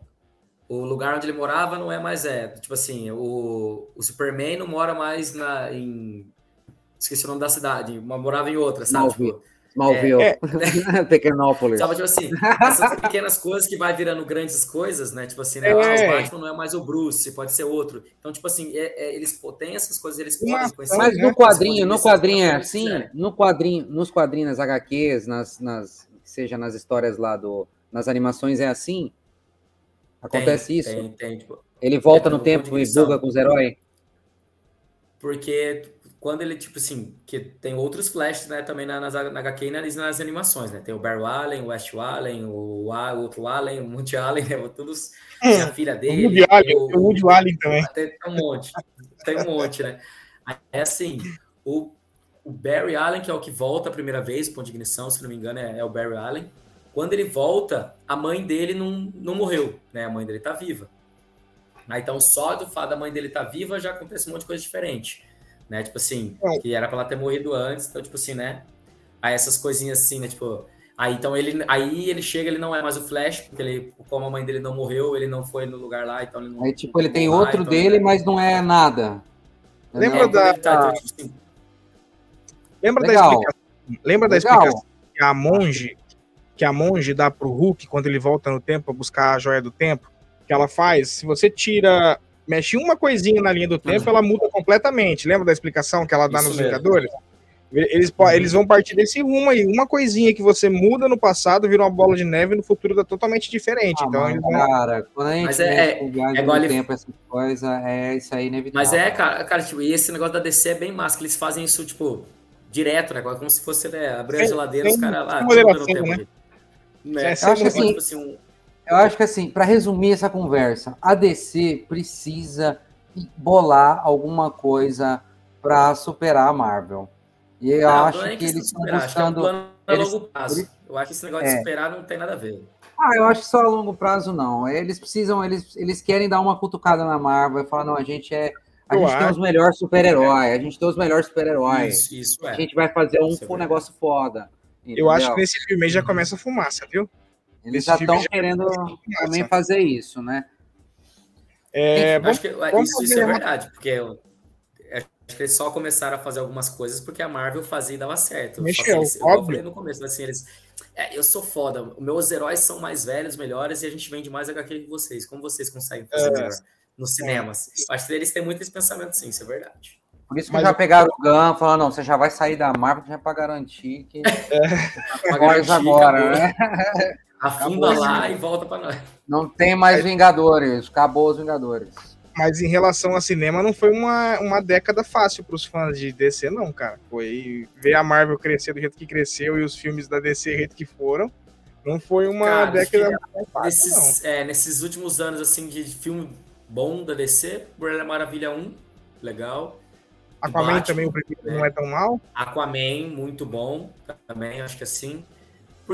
o lugar onde ele morava não é mais é, tipo assim, o, o Superman não mora mais na em esqueci o nome da cidade, morava em outra, sabe? Tipo, Smallville, é, Pequenópolis. Sabe, tipo assim, essas pequenas coisas que vai virando grandes coisas, né? Tipo assim, né? É. Ah, o Batman não é mais o Bruce, pode ser outro. Então, tipo assim, é, é, eles têm essas coisas, eles podem conhecer. Mas no quadrinho, no quadrinho é assim, no quadrinho, nos quadrinhos, nas HQs, nas, nas, seja nas histórias lá do, nas animações é assim? Acontece tem, isso? Tem, tem, tipo, Ele volta no tempo e buga com os heróis? Porque quando ele, tipo assim, que tem outros flashes, né, também na, nas, na HQ e nas, nas, animações, né? Tem o Barry Allen, o West Allen, o, o outro Allen, o Monty Allen, né? Todos, é, a filha dele. O Woody Allen, o, o Woody Allen também. Tem, um monte, tem um monte, né? É assim, o, o Barry Allen, que é o que volta a primeira vez, ponto de ignição, se não me engano, é, é o Barry Allen. Quando ele volta, a mãe dele não, não morreu, né? A mãe dele tá viva. Então, só do fato da mãe dele estar tá viva já acontece um monte de coisa diferente, né? Tipo assim, é. que era para ela ter morrido antes, então, tipo assim, né? Aí essas coisinhas assim, né? Tipo, aí então ele, aí ele chega, ele não é mais o Flash, porque ele, como a mãe dele não morreu, ele não foi no lugar lá, então ele não. Aí, tipo, ele tem lá, outro então dele, ele... mas não é nada. Lembra da. Tá, então, tipo assim... Lembra Legal. da explicação? Lembra Legal. da explicação que a monge, que a monge dá pro Hulk quando ele volta no tempo para buscar a joia do tempo? que ela faz, se você tira, mexe uma coisinha na linha do tempo, uhum. ela muda completamente. Lembra da explicação que ela dá Isso nos mesmo. Vingadores? Eles, uhum. eles vão partir desse rumo aí. Uma coisinha que você muda no passado vira uma bola de neve no futuro tá totalmente diferente. Ah, então, mano, vão... Cara, quando a gente mas é, é, é igual ele... tempo, essa coisa, é isso aí inevitável. Mas é, cara, cara, tipo, e esse negócio da DC é bem massa, que eles fazem isso, tipo, direto, né? Como se fosse né, abrir a geladeira, os caras lá. Tipo, tempo, né? Né? É, acho assim, tipo assim, um, eu acho que assim, para resumir essa conversa, a DC precisa bolar alguma coisa para superar a Marvel. E eu não, acho é que, eles estão buscando. Acho que é um eles... longo prazo. Eu acho que esse negócio é. de superar não tem nada a ver. Ah, eu acho que só a longo prazo não. Eles precisam, eles, eles querem dar uma cutucada na Marvel e falar, não, a gente é. A eu gente acho. tem os melhores super-heróis, a gente tem os melhores super-heróis. Isso, isso é. A gente vai fazer um, um negócio foda. Entendeu? Eu acho que nesse filme aí já começa a fumaça, viu? Eles já estão querendo também fazer isso, né? É, Enfim, acho que isso, isso é verdade, porque eu, acho que eles só começaram a fazer algumas coisas porque a Marvel fazia e dava certo. Mexeu, eles, óbvio. Eu falei no começo, assim, eles. É, eu sou foda, meus heróis são mais velhos, melhores, e a gente vende mais HQ que vocês. Como vocês conseguem fazer é, melhor nos cinemas? É. Acho que eles têm muito esse pensamento, sim, isso é verdade. Por isso que Mas já pegaram o Gun, falando, não, você já vai sair da Marvel já para garantir que. É. Agora, agora, né? Afunda acabou lá e volta para nós. Não tem mais Vingadores, acabou os Vingadores. Mas em relação a cinema, não foi uma, uma década fácil para os fãs de DC, não, cara. Foi ver a Marvel crescer do jeito que cresceu e os filmes da DC do jeito que foram. Não foi uma cara, década fácil, nesses, não. É, nesses últimos anos, assim, de filme bom da DC, Mulher Maravilha 1, legal. Aquaman Batman, também, o primeiro né? não é tão mal. Aquaman, muito bom também, acho que assim.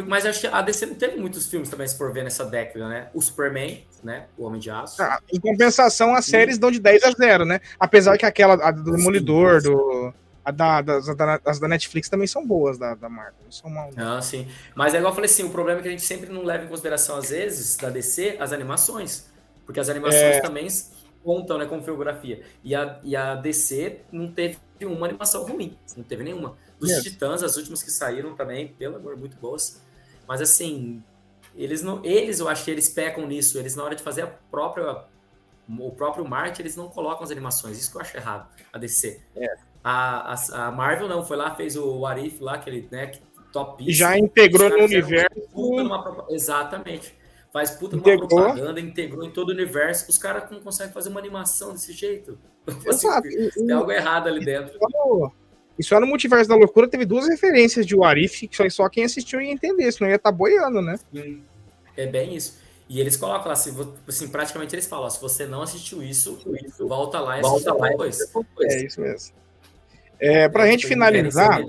Mas acho que a DC não teve muitos filmes também, se for ver nessa década, né? O Superman, né? O Homem de Aço. Ah, em compensação, as séries dão de 10 a 0, né? Apesar que aquela a do Demolidor, do. A da, das, as da Netflix também são boas da, da Marvel. Não são mal. Ah, sim. Mas é igual eu falei assim: o problema é que a gente sempre não leva em consideração, às vezes, da DC, as animações. Porque as animações é... também contam, né, com filmografia. E a, e a DC não teve uma animação ruim. Não teve nenhuma. Dos é. Titãs, as últimas que saíram também, pelo amor, muito boas. Mas assim, eles não, eles eu acho que eles pecam nisso. Eles na hora de fazer a própria o próprio marketing, eles não colocam as animações. Isso que eu acho errado, a DC. É. A, a, a, Marvel não, foi lá, fez o Arif lá, aquele, né, top já integrou no universo. Numa, exatamente. Faz puta integrou. uma propaganda, integrou em todo o universo. Os caras não conseguem fazer uma animação desse jeito. Exato. Tem algo errado ali dentro. E só no Multiverso da Loucura teve duas referências de Warif, que só, quem assistiu ia entender, senão ia estar tá boiando, né? É bem isso. E eles colocam lá, assim, praticamente eles falam, ó, se você não assistiu isso, volta lá e volta lá depois. É isso mesmo. É, para a gente finalizar,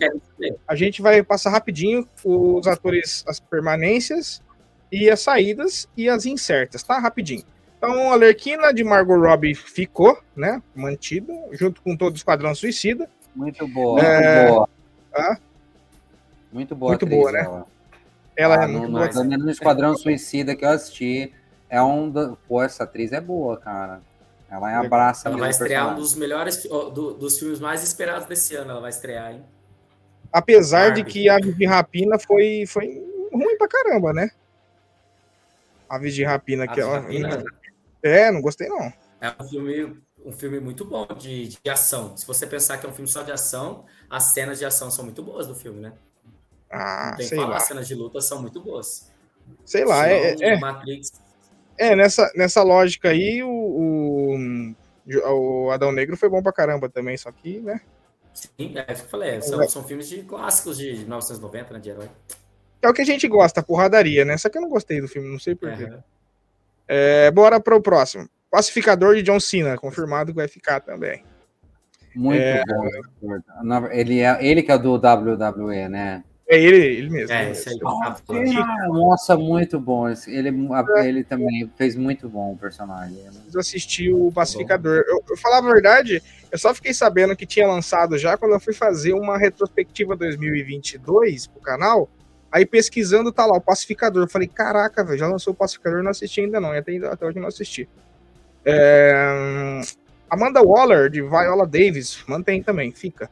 a gente vai passar rapidinho os atores, as permanências e as saídas e as incertas, tá? Rapidinho. Então, a Lerquina de Margot Robbie ficou, né? Mantida, junto com todo o Esquadrão Suicida. Muito boa, é... muito boa. Ah? Muito boa, muito atriz, boa, né? Ela, ela é ah, é muito no, boa. No Esquadrão Suicida que eu assisti, é um. Do... Pô, essa atriz é boa, cara. Ela é abraça. Ela vai estrear um dos melhores do, dos filmes mais esperados desse ano. Ela vai estrear, hein? Apesar de que Aves de Rapina foi, foi ruim pra caramba, né? Aves de Rapina. que ela... Rapina... É, não gostei não. É um filme, um filme muito bom de, de ação. Se você pensar que é um filme só de ação, as cenas de ação são muito boas do filme, né? Ah, não tem sei falar, lá. as cenas de luta são muito boas. Sei lá, é, é, Matrix... é, nessa, nessa lógica aí, o, o, o Adão Negro foi bom pra caramba também, só que, né? Sim, é isso que eu falei. São, são filmes de clássicos de 1990, né? De herói. É o que a gente gosta, porradaria, né? Só que eu não gostei do filme, não sei porquê. Uhum. É, bora para o próximo. Pacificador de John Cena, confirmado que vai ficar também. Muito é... bom. Ele, é, ele que é do WWE, né? É ele, ele mesmo. É, esse aí. Ah, nossa, muito bom. Ele, ele também fez muito bom o personagem. Eu assisti o Pacificador. Eu, eu falava a verdade, eu só fiquei sabendo que tinha lançado já quando eu fui fazer uma retrospectiva 2022 pro canal. Aí pesquisando, tá lá, o Pacificador. Eu falei, caraca, velho, já lançou o Pacificador, não assisti ainda não. Até, até hoje não assisti. É... Amanda Waller, de Viola Davis, mantém também, fica.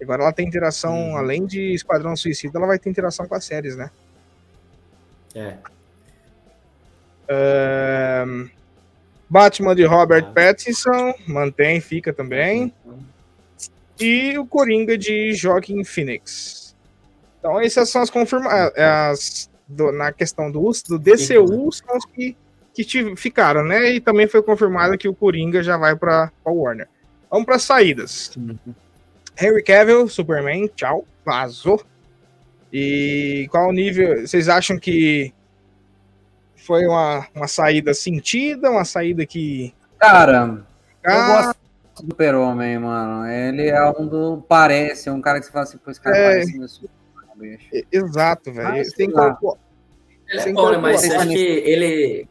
Agora ela tem interação, uhum. além de Esquadrão Suicida, ela vai ter interação com as séries, né? É. Batman de Robert ah. Pattinson, mantém, fica também. E o Coringa de Joaquin Phoenix. Então, essas são as confirmações. Na questão do, do DCU, são os que, que ficaram, né? E também foi confirmado que o Coringa já vai para Warner. Vamos para saídas. Uhum. Henry Cavill, Superman, tchau, vazou. E qual o nível? Vocês acham que foi uma, uma saída sentida, uma saída que. Cara, ah, eu gosto do Super-Homem, mano. Ele é um do. Parece, é um cara que você fala assim, pô, esse cara é... parece meu Superman. Exato, velho. Ah, tem corpo. Ele é bom, né? Mas acho que ele.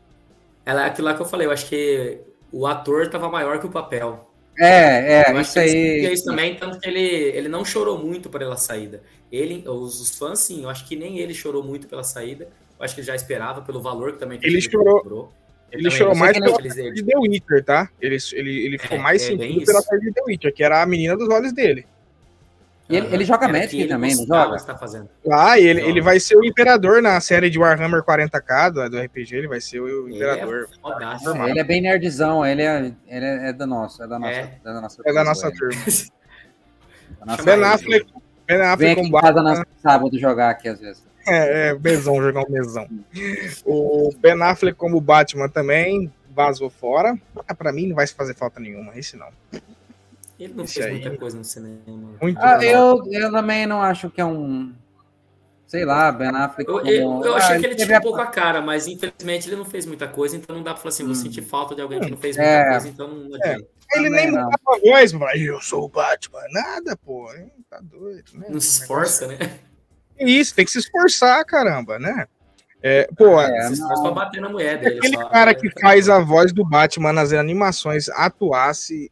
Ela, é aquilo lá que eu falei, eu acho que o ator tava maior que o papel. É, é, isso aí. Isso também, tanto que ele, ele não chorou muito pela saída. Ele, os, os, fãs, sim, eu acho que nem ele chorou muito pela saída. Eu acho que ele já esperava pelo valor que também que ele chorou. Cobrou. Ele, ele chorou mais pela série de The Witcher, tá? Ele, ele, ele ficou é, mais é, sentido pela série de The Witcher, que era a menina dos olhos dele. E ele, ele joga Magic também, não joga? Tá fazendo. Ah, ele, ele vai ser o imperador na série de Warhammer 40k do, do RPG, ele vai ser o imperador. Ele é, ele é bem nerdzão, ele é, ele é, é da nossa, é da nossa, é. é da nossa, é da nossa turma. ben Affleck, ben Affleck Vem aqui na sábado jogar aqui às vezes. É, é mesão, jogar um mesão. o Ben Affleck como Batman também vazou fora. Ah, pra mim não vai fazer falta nenhuma, esse não. Ele não Esse fez aí... muita coisa no cinema. Muito ah, eu, eu também não acho que é um. Sei lá, Ben Affleck. Eu, eu, eu achei ah, que ele tinha um pouco a cara, mas infelizmente ele não fez muita coisa, então não dá pra falar assim, hum. vou sentir falta de alguém que não fez muita é. coisa, então não é. Ele nem mudava a voz, mas eu sou o Batman. Nada, pô. Tá doido, né? Não se esforça, né? Isso, tem que se esforçar, caramba, né? É, pô, é, se esforça pra bater na mulher dele. Aquele só, cara que faz a voz do Batman nas animações atuasse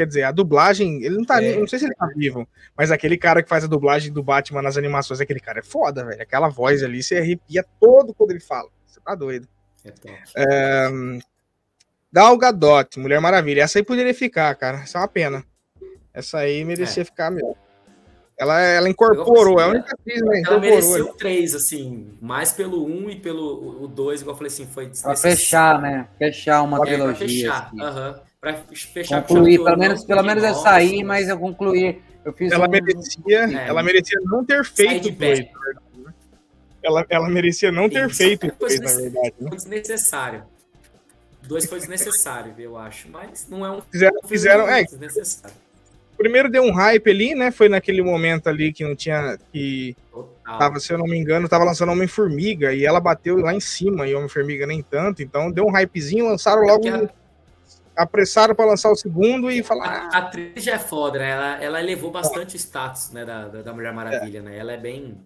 Quer dizer, a dublagem, ele não tá. É. Não sei se ele tá vivo, mas aquele cara que faz a dublagem do Batman nas animações, aquele cara é foda, velho. Aquela voz ali, você arrepia todo quando ele fala. Você tá doido. É, é Gal Gadot, Mulher Maravilha. Essa aí poderia ficar, cara. Essa é uma pena. Essa aí merecia é. ficar mesmo. Ela, ela incorporou, é a única atriz, né? Ela mereceu três, assim, mais pelo um e pelo o dois, igual eu falei assim, foi Pra fechar, né? Fechar uma trilogia. Pra fechar, assim. aham. Assim para fechar concluir, pelo menos, pelo menos eu saí, mas eu concluí. Eu fiz ela um... merecia, é, ela merecia não ter feito dois, né? ela, ela merecia não ter feito dois, na verdade. Né? Foi desnecessário. Dois foi desnecessário, eu acho, mas não é um. Fizeram, fizeram é. Desnecessário. Primeiro deu um hype ali, né? Foi naquele momento ali que não tinha. que Total. tava, se eu não me engano, tava lançando Homem-Formiga e ela bateu lá em cima e Homem-Formiga nem tanto, então deu um hypezinho, lançaram logo apressaram para lançar o segundo e falar. A, a atriz já é foda, né? Ela, ela elevou bastante o status né, da, da Mulher Maravilha, é. né? Ela é bem.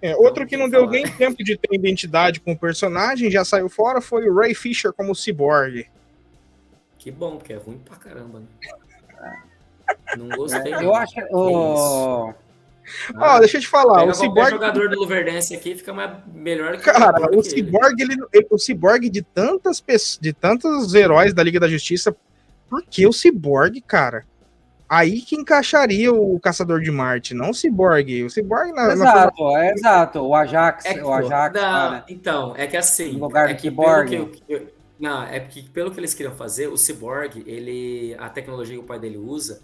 É, outro que não deu nem tempo de ter identidade com o personagem, já saiu fora, foi o Ray Fisher como Cyborg. Que bom, porque é ruim pra caramba, né? Não gostei. Eu acho. Oh... Ó, oh, deixa eu te falar. o Cyborg... jogador do Luverdense aqui fica mais, melhor que Cara, o, o Cyborg, ele, o Cyborg de tantas pessoas, de tantos heróis da Liga da Justiça, por que o Cyborg, cara? aí que encaixaria o Caçador de Marte, não o Cyborg. O Cyborg na, exato, na... é exato. O Ajax, é que, o Ajax. Não, cara, então, é que assim, no lugar é que Cyborg. Pelo que eu, não, é porque pelo que eles queriam fazer, o Cyborg, ele, a tecnologia que o pai dele usa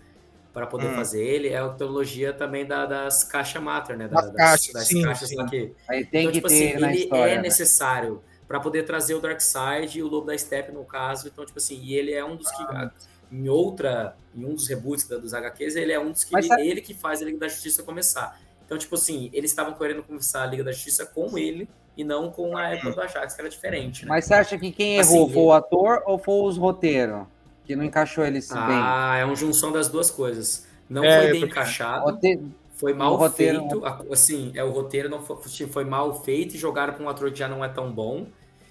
para poder hum. fazer ele é a tecnologia também da, das caixas mater, né? Da, das, caixas, das sim, caixas sim. que. Aí tem então, que tipo ter assim, ele história, é né? necessário para poder trazer o Darkseid e o Lobo da Steppe no caso. Então, tipo assim, e ele é um dos que ah. em outra, em um dos reboots da, dos HQs, ele é um dos que ele, ele, que faz a Liga da Justiça começar. Então, tipo assim, eles estavam querendo começar a Liga da Justiça com ele e não com a época do Ajax, que era diferente. Né? Mas você acha que quem errou assim, foi o ator ou foi os roteiros? Que não encaixou eles ah, bem? Ah, é uma junção das duas coisas. Não é, foi bem encaixado. Roteiro, foi mal roteiro, feito. Assim, é o roteiro não foi, foi mal feito e jogaram para um ator que já não é tão bom,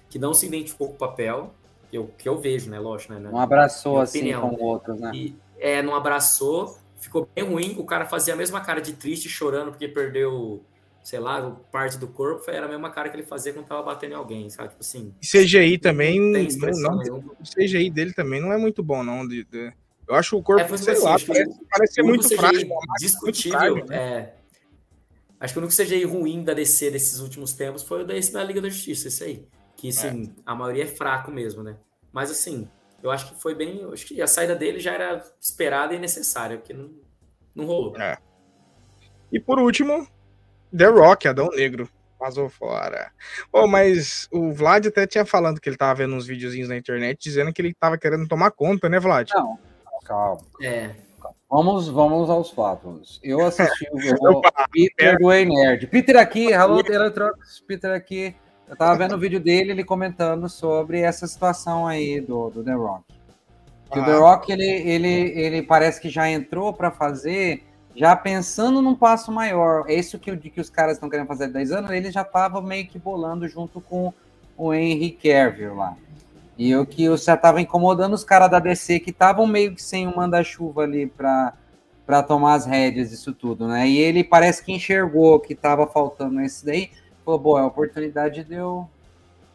que não se identificou com o papel. Que eu, que eu vejo, né? Lógico, né? Não abraçou assim com outros, né? E, é, não abraçou, ficou bem ruim. O cara fazia a mesma cara de triste, chorando porque perdeu sei lá, parte do corpo, era a mesma cara que ele fazia quando tava batendo em alguém, sabe? Tipo assim. CGI também. Não, não, o CGI dele também não é muito bom, não. De, de... Eu acho o corpo, é, sei assim, lá, parece, parece ser muito CGI frágil. Discutível, frágil, né? é. Acho que o único CGI ruim da DC desses últimos tempos foi o desse da Liga da Justiça, esse aí. Que, assim, é. a maioria é fraco mesmo, né? Mas, assim, eu acho que foi bem... Acho que a saída dele já era esperada e necessária, porque não, não rolou. É. E, por último, The Rock, Adão Negro. Vazou fora. Oh, mas o Vlad até tinha falando que ele tava vendo uns videozinhos na internet dizendo que ele tava querendo tomar conta, né, Vlad? Não, calma. É. Vamos, vamos aos fatos. Eu assisti o, Peter do Ei Nerd. Peter aqui, Hello Electronics, Peter aqui. Eu tava vendo o vídeo dele, ele comentando sobre essa situação aí do, do The Rock. Que ah. o The Rock, ele, ele, ele parece que já entrou para fazer já pensando num passo maior, é isso que, o, que os caras estão querendo fazer há 10 anos, ele já estava meio que bolando junto com o Henry Cavill lá. E o que já estava incomodando os caras da DC, que estavam meio que sem um manda-chuva ali para tomar as rédeas disso tudo, né? E ele parece que enxergou que estava faltando esse daí, falou, boa, é a oportunidade deu.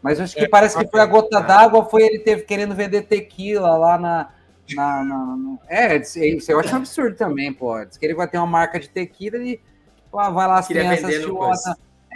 Mas acho que é, parece que foi a gota d'água, foi ele teve querendo vender tequila lá na, na, na, na... É, isso eu acho um absurdo também, pô. Diz que ele vai ter uma marca de tequila e vai lá as Queria crianças o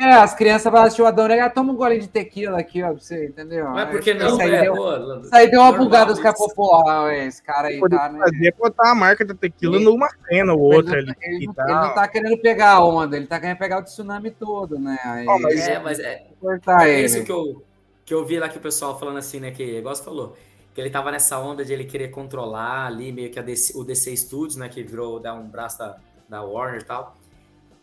É, as crianças vão assistir o Adão Negro, toma um gole de tequila aqui, ó, pra você, entendeu? Mas por que não, isso aí, é, deu, pô, isso aí deu uma bugada dos caras popular, esse cara aí tá, né? Fazer botar a marca da tequila ele, numa cena ou outra ele, ele, ele, não tá querendo pegar a onda, ele tá querendo pegar o tsunami todo, né? Aí, oh, mas é, mas é, cortar é isso que eu, que eu vi lá que o pessoal falando assim, né, que, igual você falou, que ele tava nessa onda de ele querer controlar ali meio que DC, o DC Studios, né, que virou dar um braço da, da Warner e tal.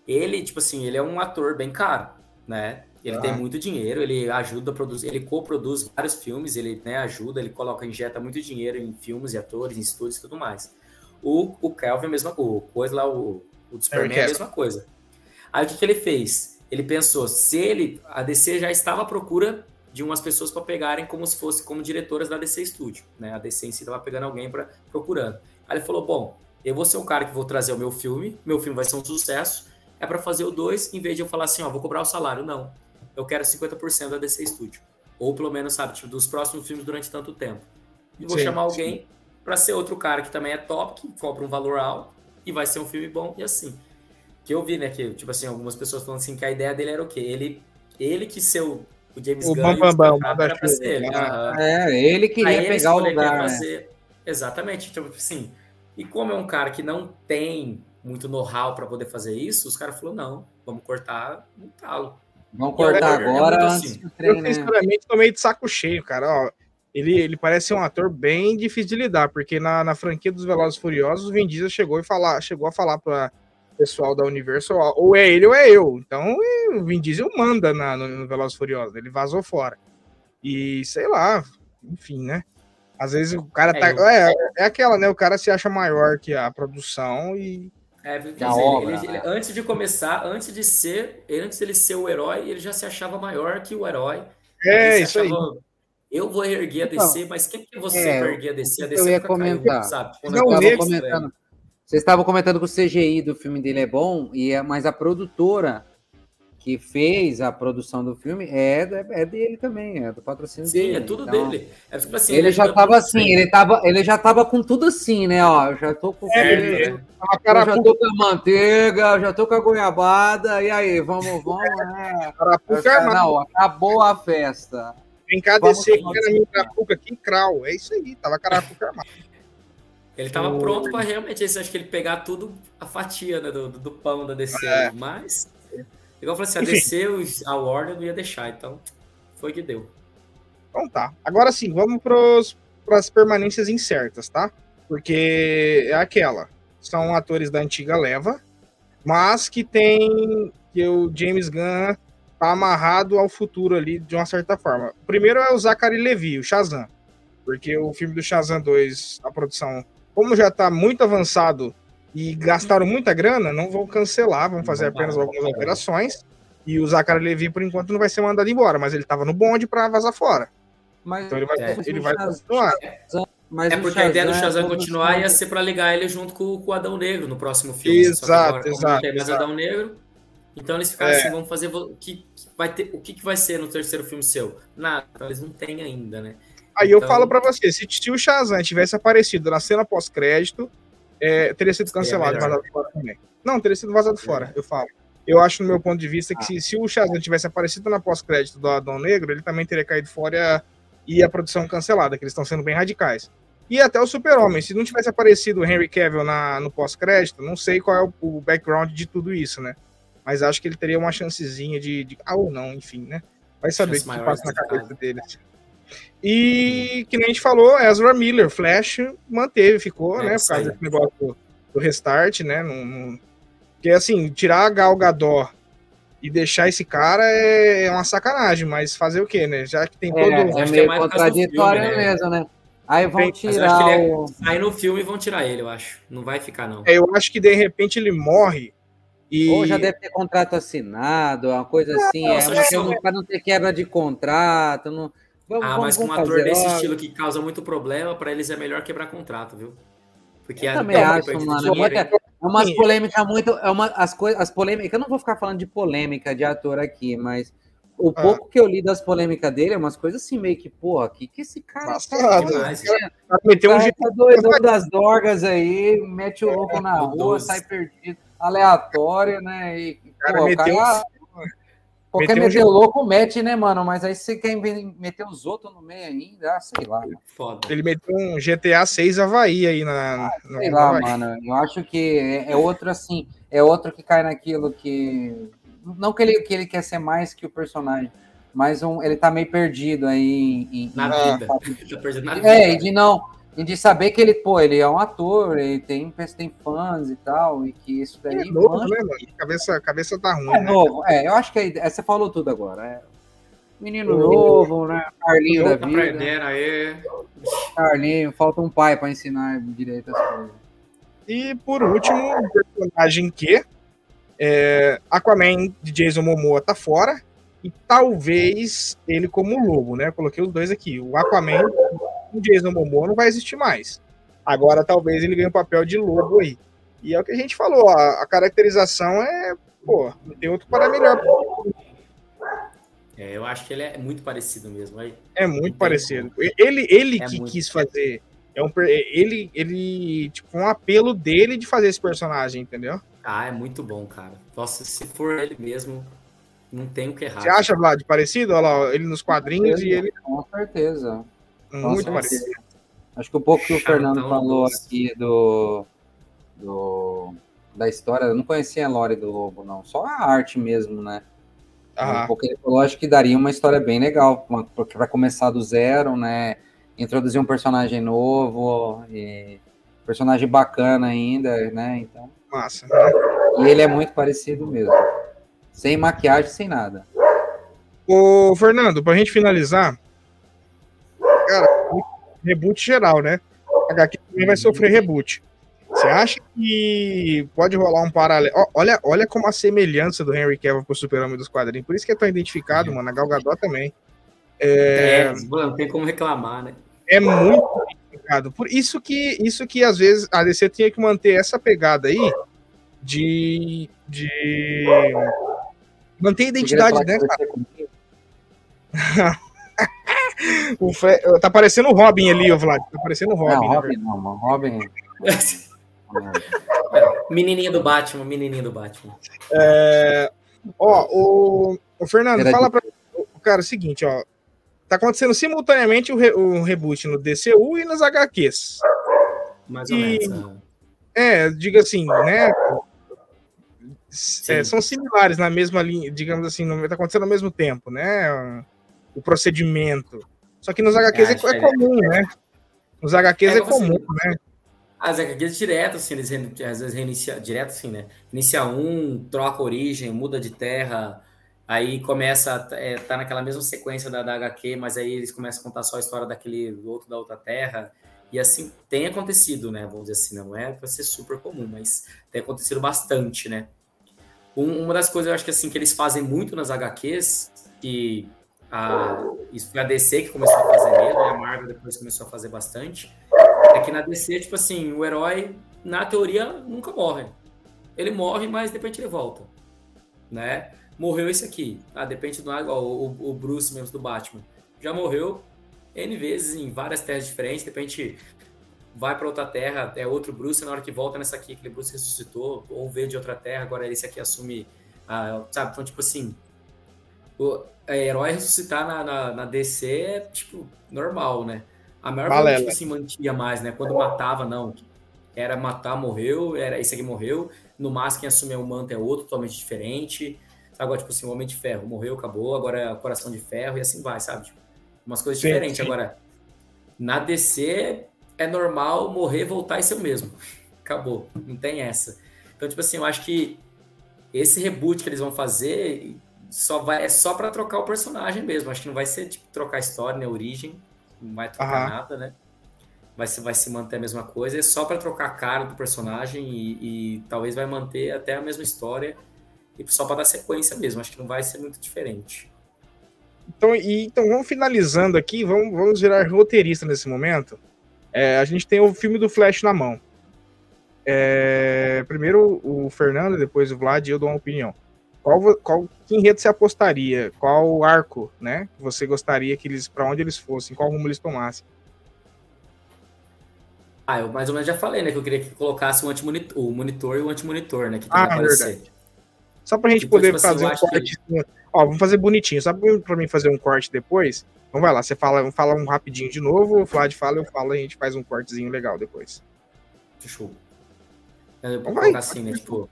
Ele, tipo assim, ele é um ator bem caro, né? Ele ah. tem muito dinheiro, ele ajuda a produzir, ele co-produz vários filmes, ele né, ajuda, ele coloca, injeta muito dinheiro em filmes e atores, em estúdios e tudo mais. O, o Kelvin é a mesma coisa, coisa lá, o, o Superman é a mesma coisa. Aí o que, que ele fez? Ele pensou, se ele, a DC já estava à procura de umas pessoas para pegarem como se fosse como diretoras da DC Studio, né? A DC em si estava pegando alguém para procurando. Aí ele falou: "Bom, eu vou ser o cara que vou trazer o meu filme, meu filme vai ser um sucesso, é para fazer o dois, em vez de eu falar assim, ó, vou cobrar o salário, não. Eu quero 50% da DC Studio, ou pelo menos, sabe, tipo, dos próximos filmes durante tanto tempo. E vou sim, chamar alguém para ser outro cara que também é top, que cobra um valor alto e vai ser um filme bom e assim. Que eu vi, né, que tipo assim, algumas pessoas falando assim que a ideia dele era o quê? Ele ele que ser o James o Gunn Bam, Bam, Bam, era pra ser ele. É, ele queria pegar o lugar. Né? Fazer... Né? Exatamente. Tipo assim, e como é um cara que não tem muito know-how para poder fazer isso, os caras falaram, não, vamos cortar no talo. Vamos cortar agora é assim. Eu, né? sinceramente, tô meio de saco cheio, cara. Ó, ele, ele parece um ator bem difícil de lidar, porque na, na franquia dos Velozes Furiosos, o Vin Diesel chegou, e falar, chegou a falar para pessoal da Universal, ou é ele ou é eu. Então o Vin Diesel manda na, no, no Velozes Furiosos, ele vazou fora. E sei lá, enfim, né? Às vezes o cara tá. É, é, aquela, né? O cara se acha maior que a produção e. É, dizer, obra, ele, ele, antes de começar, antes de ser, antes dele ser o herói, ele já se achava maior que o herói. É, isso achava, aí. Eu vou erguer a DC, então, mas quem que é você é, para erguer a DC? A DC eu ia comentar. Caiu, sabe? Quando não, eu tava comentando. Vocês estavam comentando que o CGI do filme dele é bom, e é, mas a produtora que fez a produção do filme é, é dele também, é do patrocínio Sim, dele. é tudo então, dele. É, tipo assim, ele, ele já tava assim, ele tava, ele já tava com tudo assim, né? Ó, eu já tô com é, é. Eu já tô com a manteiga, já tô com a goiabada, e aí, vamos, vamos, né? Já, não, acabou a festa. Vem cá descer que era minha carapuca aqui, crau. É isso aí, tava carapuca armado. Ele tava pronto para realmente, acho que ele pegar tudo a fatia né, do, do pão da DC, é. mas Igual eu falei assim, a DC, a Warner não ia deixar, então foi que deu. Então tá. Agora sim, vamos para as permanências incertas, tá? Porque é aquela. São atores da antiga leva, mas que tem. que o James Gunn tá amarrado ao futuro ali de uma certa forma. O primeiro é o Zachary Levi, o Shazam. Porque o filme do Shazam 2, a produção, como já tá muito avançado e gastaram muita grana, não vão cancelar, vão fazer apenas algumas operações. E o Zachary Levi, por enquanto, não vai ser mandado embora, mas ele estava no bonde para vazar fora. Mas, então ele vai, é, ele vai continuar. Mas é porque Shazam, a ideia do Shazam continuar ia ser para ligar ele junto com, com, o Adão Negro no próximo filme. Exato, agora, exato. Não exato. Adão Negro. Então eles ficaram é. assim, vamos fazer o que, vai ter, o que, que vai ser no terceiro filme seu? Nada, eles não têm ainda, né? Aí então... eu falo para você, se, se o Shazam tivesse aparecido na cena pós-crédito, é, teria sido cancelado e vazado fora também. Não, teria sido vazado fora, eu falo. Eu acho, no meu ponto de vista, que ah. se, se o Shazam tivesse aparecido na pós-crédito do Adão Negro, ele também teria caído fora e a produção cancelada, que eles estão sendo bem radicais. E até o Super-Homem, se não tivesse aparecido o Henry Cavill na, no pós-crédito, não sei qual é o, o, background de tudo isso, né? Mas acho que ele teria uma chancezinha de. de ah, ou não, enfim, né? Vai saber o que, passa na cabeça dele. E que nem a gente falou, Ezra Miller, Flash, manteve, ficou, é, né? Por causa desse negócio do, do restart, né? Não, Porque assim, tirar a Gal Gadot e deixar esse cara é, é uma sacanagem, mas fazer o quê, né? Já que tem é, todo. É, é meio contraditório filme, né? mesmo, né? Aí vão tirar. Ele o... Aí no filme vão tirar ele, eu acho. Não vai ficar, não. É, eu acho que de repente ele morre. E... Ou já deve ter contrato assinado, uma coisa assim. Nossa, é uma para não ter quebra de contrato. Não Vamos, ah, mas com um ator desse estilo que causa muito problema, para eles é melhor quebrar contrato, viu? Porque eu também acho, mano. É, é umas polêmicas muito. É uma, as, coisas, as polêmicas. Eu não vou ficar falando de polêmica de ator aqui, mas o ah. pouco que eu li das polêmicas dele é umas coisas assim, meio que, porra, que que esse cara Nossa, tá demais, Meteu um jeito doidão das dorgas aí, mete o louco na rua, sai perdido, aleatório, né? E, cara, pô, meteu cara, Qualquer meter um... louco, mete, né, mano? Mas aí você quer meter os outros no meio ainda, ah, sei lá. Foda. Ele meteu um GTA 6 Havaí aí na. Ah, sei lá, Havaí. mano. Eu acho que é, é, outro assim, é outro que cai naquilo que. Não que ele, que ele quer ser mais que o personagem, mas um, ele tá meio perdido aí em. Na em, vida. Tá na vida. É, e de não e de saber que ele, pô, ele é um ator, ele tem, tem fãs e tal, e que isso daí. É novo, mancha... né, mano? Cabeça, cabeça tá ruim. É né? novo, é, eu acho que é, você falou tudo agora. É. Menino novo, né? Carlinho da vida. Aprender aí. Carlinho, falta um pai para ensinar direito as coisas. E por último, um personagem que é, Aquaman de Jason Momoa tá fora e talvez ele como lobo, né? coloquei os dois aqui. O Aquaman o Jason Momoa não vai existir mais. Agora talvez ele ganhe o um papel de lobo aí. E é o que a gente falou, a, a caracterização é, pô, não tem outro para melhor. É, eu acho que ele é muito parecido mesmo. Aí, é muito parecido. Como. Ele, ele é que muito... quis fazer. É um, ele, ele, tipo, um apelo dele de fazer esse personagem, entendeu? Ah, é muito bom, cara. Nossa, se for ele mesmo, não tem o que errar. Você acha, Vlad, parecido? Olha lá, ele nos quadrinhos e ele. Com certeza. Muito parecido. Acho que um pouco que o Fernando falou aqui do, do da história, eu não conhecia a lore do Lobo, não. Só a arte mesmo, né? Ah. Um pouco ele falou, acho que daria uma história bem legal, porque vai começar do zero, né? Introduzir um personagem novo, e personagem bacana ainda, né? Então. Massa. E ele é muito parecido mesmo. Sem maquiagem, sem nada. Ô, Fernando, pra gente finalizar, cara, reboot geral, né? A HQ também vai sofrer reboot. Você acha que pode rolar um paralelo? Olha, olha como a semelhança do Henry Cavill com o Super-Homem dos quadrinhos. Por isso que é tão identificado, mano. A Gal Gadot também. É, é não tem como reclamar, né? É muito identificado. Por isso que, isso que às vezes a DC tinha que manter essa pegada aí de, de Mantém a identidade, né, cara? o Fre... Tá parecendo o Robin ali, o Vlad. Tá parecendo o Robin. Não, Robin não, mano. Robin. menininha do Batman, menininha do Batman. É... Ó, o, o Fernando, Era fala de... pra. Cara, é o seguinte, ó. Tá acontecendo simultaneamente o, re... o reboot no DCU e nos HQs. Mais ou e... menos. É, diga assim, né? É, são similares na mesma linha, digamos assim, está acontecendo ao mesmo tempo, né? O procedimento. Só que nos HQs é, é, é comum, né? Nos HQs é, é comum, né? As HQs direto, assim, eles às vezes reiniciam, direto assim, né? Inicia um, troca origem, muda de terra, aí começa, é, tá naquela mesma sequência da, da HQ, mas aí eles começam a contar só a história daquele outro da outra terra. E assim, tem acontecido, né? Vamos dizer assim, não é para ser super comum, mas tem acontecido bastante, né? Um, uma das coisas eu acho que assim que eles fazem muito nas HQs, e a, isso foi a DC que começou a fazer mesmo, e a Marvel depois começou a fazer bastante, é que na DC, tipo assim, o herói, na teoria, nunca morre. Ele morre, mas de repente ele volta, né? Morreu esse aqui, ah, depende do o, o Bruce mesmo do Batman. Já morreu N vezes em várias terras diferentes, de repente vai para outra terra, é outro Bruce, na hora que volta nessa aqui, aquele Bruce ressuscitou, ou veio de outra terra, agora esse aqui assume, a, sabe? Então, tipo assim, o é, herói ressuscitar na, na, na, DC é, tipo, normal, né? A Marvel, tipo assim, mantinha mais, né? Quando matava, não. Era matar, morreu, era esse aqui morreu, no máximo quem assumiu o manto é outro, totalmente diferente? Agora, tipo assim, o Homem de Ferro morreu, acabou, agora é o Coração de Ferro e assim vai, sabe? Tipo, umas coisas sim, diferentes. Sim. Agora, na DC é normal morrer, voltar e ser o mesmo. Acabou. Não tem essa. Então, tipo assim, eu acho que esse reboot que eles vão fazer só vai, é só para trocar o personagem mesmo. Acho que não vai ser tipo trocar a história, né? Origem. Não vai trocar uhum. nada, né? Vai se, vai se manter a mesma coisa. É só para trocar a cara do personagem e, e, talvez vai manter até a mesma história. E só para dar sequência mesmo. Acho que não vai ser muito diferente. Então, e, então vamos finalizando aqui. Vamos, vamos virar roteirista nesse momento. É, a gente tem o filme do Flash na mão. É, primeiro o Fernando, depois o Vlad e eu dou uma opinião. Qual, qual que enredo você apostaria? Qual arco, né? Você gostaria que eles, para onde eles fossem, qual rumo eles tomassem? Ah, eu mais ou menos já falei, né? Que eu queria que colocasse o, antimonitor, o monitor e o antimonitor, né? Que ah, verdade. Só pra gente depois, poder tipo assim, fazer um corte. Que... Ó, vamos fazer bonitinho. Só pra mim fazer um corte depois. Então vai lá, você fala, fala um rapidinho de novo, o Vlad fala, eu falo, a gente faz um cortezinho legal depois. Fechou. Eu vou colocar assim, né? Tipo.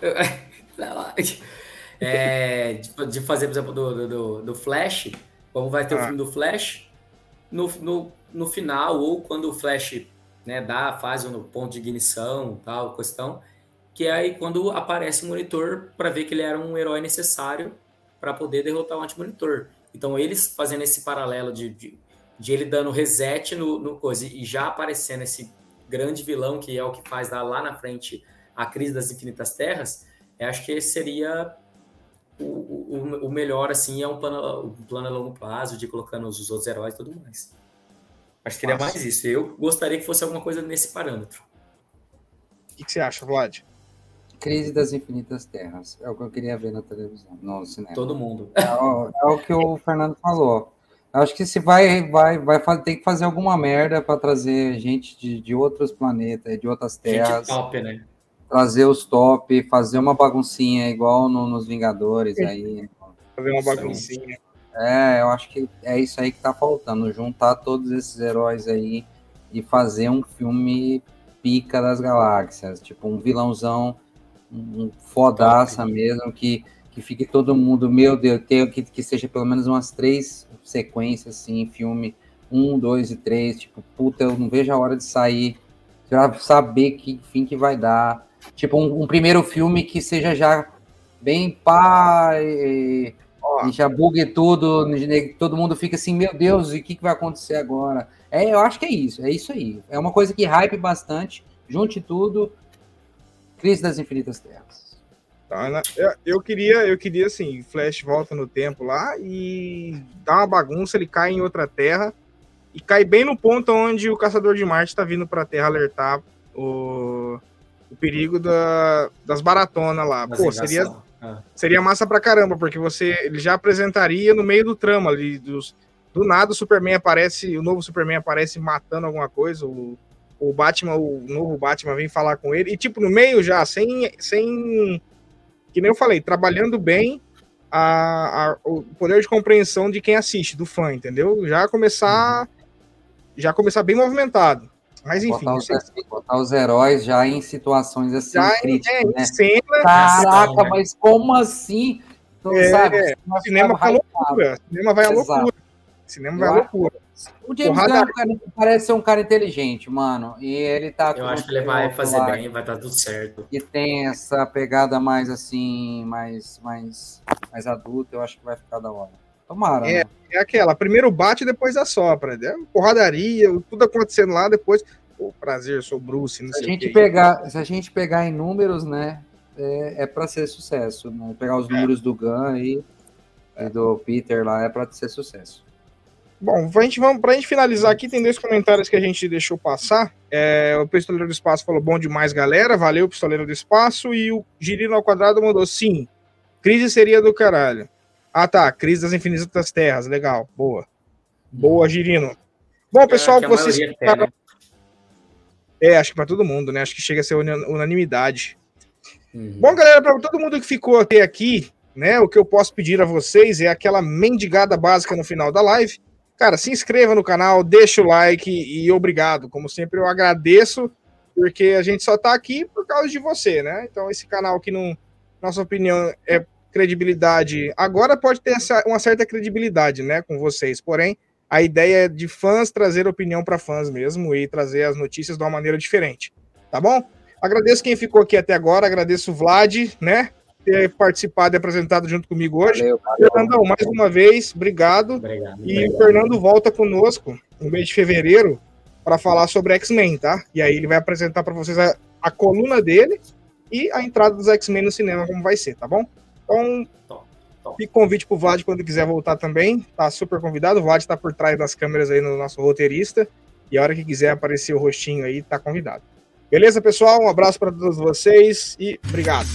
é, de, de, fazer, por exemplo, do, do, do Flash, como vai ter ah. o filme do Flash, no, no, no final, ou quando o Flash né, dá fase no ponto de ignição, tal, questão, que é aí quando aparece o monitor para ver que ele era um herói necessário para poder derrotar o anti-monitor. Então, eles fazendo esse paralelo de, de, de ele dando reset no, no, coisa e já aparecendo esse grande vilão que é o que faz dar lá na frente a crise das infinitas terras, eu acho que esse seria o, o, o melhor, assim, é um plano, um plano a longo prazo, de colocando os, outros heróis e tudo mais. Acho que seria Nossa. mais isso. Eu gostaria que fosse alguma coisa nesse parâmetro. O que, que você acha, Vlad? Crise das Infinitas Terras. É o que eu queria ver na televisão, no cinema. Todo mundo. É, o, é o que o Fernando falou. Acho que se vai, vai, vai ter que fazer alguma merda para trazer gente de, de outros planetas, de outras terras. Gente top, né? Trazer os top, fazer uma baguncinha igual no, nos Vingadores aí. Fazer uma baguncinha. É, eu acho que é isso aí que tá faltando. Juntar todos esses heróis aí e fazer um filme pica das galáxias. Tipo, um vilãozão um fodaça mesmo, que, que fique todo mundo, meu Deus, ter, que, que seja pelo menos umas três sequências, assim, filme um, dois e três, tipo, puta, eu não vejo a hora de sair, pra saber que fim que vai dar. Tipo, um, um primeiro filme que seja já bem pá, e, e já bugue tudo, todo mundo fica assim, meu Deus, e o que, que vai acontecer agora? É, eu acho que é isso, é isso aí. É uma coisa que hype bastante, junte tudo, Crise das Infinitas Terras. Tá, né? eu, eu, queria, eu queria assim, Flash volta no tempo lá e dá uma bagunça, ele cai em outra terra e cai bem no ponto onde o Caçador de Marte está vindo para a Terra alertar o, o perigo da, das baratonas lá. Pô, seria, Ah. Seria massa pra caramba, porque você ele já apresentaria no meio do trama ali. Dos, do nada o Superman aparece, o novo Superman aparece matando alguma coisa, o, o Batman, o novo Batman vem falar com ele, e tipo, no meio já, sem. sem que nem eu falei, trabalhando bem a, a, o poder de compreensão de quem assiste, do fã, entendeu? Já começar. Uhum. Já começar bem movimentado. Mas enfim. Botar os, botar os heróis já em situações assim já críticas, é, né? Cena, Caraca, mas como assim? Então, é, sabe, é, cinema vai à loucura. Cinema vai à loucura. Cinema vai à loucura. O James Gunn é parece ser um cara inteligente, mano. E ele tá. Eu acho que ele vai fazer lá, bem, vai estar tudo certo. E tem essa pegada mais assim, mais, mais, mais adulta, eu acho que vai ficar da hora. Tomara. É, é aquela, primeiro bate, depois assopra. Né? Porradaria, tudo acontecendo lá, depois. Pô, prazer, sou Bruce. se, a gente pegar, se a gente pegar em números, né? É, é para ser sucesso. Né? Pegar os é. números do Gun e, e do Peter lá é para ser sucesso. Bom, pra gente, vamos, pra gente finalizar aqui, tem dois comentários que a gente deixou passar. É, o Pistoleiro do Espaço falou bom demais, galera. Valeu, Pistoleiro do Espaço. E o Girino ao Quadrado mandou sim. Crise seria do caralho. Ah, tá. Crise das Infinitas Terras. Legal. Boa. Boa, Girino. Bom, pessoal, é, que vocês. Né? É, acho que para todo mundo, né? Acho que chega a ser unanimidade. Uhum. Bom, galera, para todo mundo que ficou até aqui, né? O que eu posso pedir a vocês é aquela mendigada básica no final da live Cara, se inscreva no canal, deixa o like e obrigado. Como sempre, eu agradeço, porque a gente só tá aqui por causa de você, né? Então, esse canal que, não, nossa opinião, é credibilidade. Agora pode ter uma certa credibilidade, né, com vocês. Porém, a ideia é de fãs trazer opinião para fãs mesmo e trazer as notícias de uma maneira diferente. Tá bom? Agradeço quem ficou aqui até agora, agradeço o Vlad, né? ter participado e apresentado junto comigo hoje. Valeu, valeu. Fernandão, mais uma vez, obrigado. obrigado e obrigado. o Fernando volta conosco no mês de fevereiro para falar sobre X-Men, tá? E aí ele vai apresentar para vocês a, a, coluna dele e a entrada dos X-Men no cinema, como vai ser, tá bom? Então, fica convite pro Vlad quando quiser voltar também. Tá super convidado. O Vlad está por trás das câmeras aí no nosso roteirista. E a hora que quiser aparecer o rostinho aí, tá convidado. Beleza, pessoal? Um abraço para todos vocês e obrigado.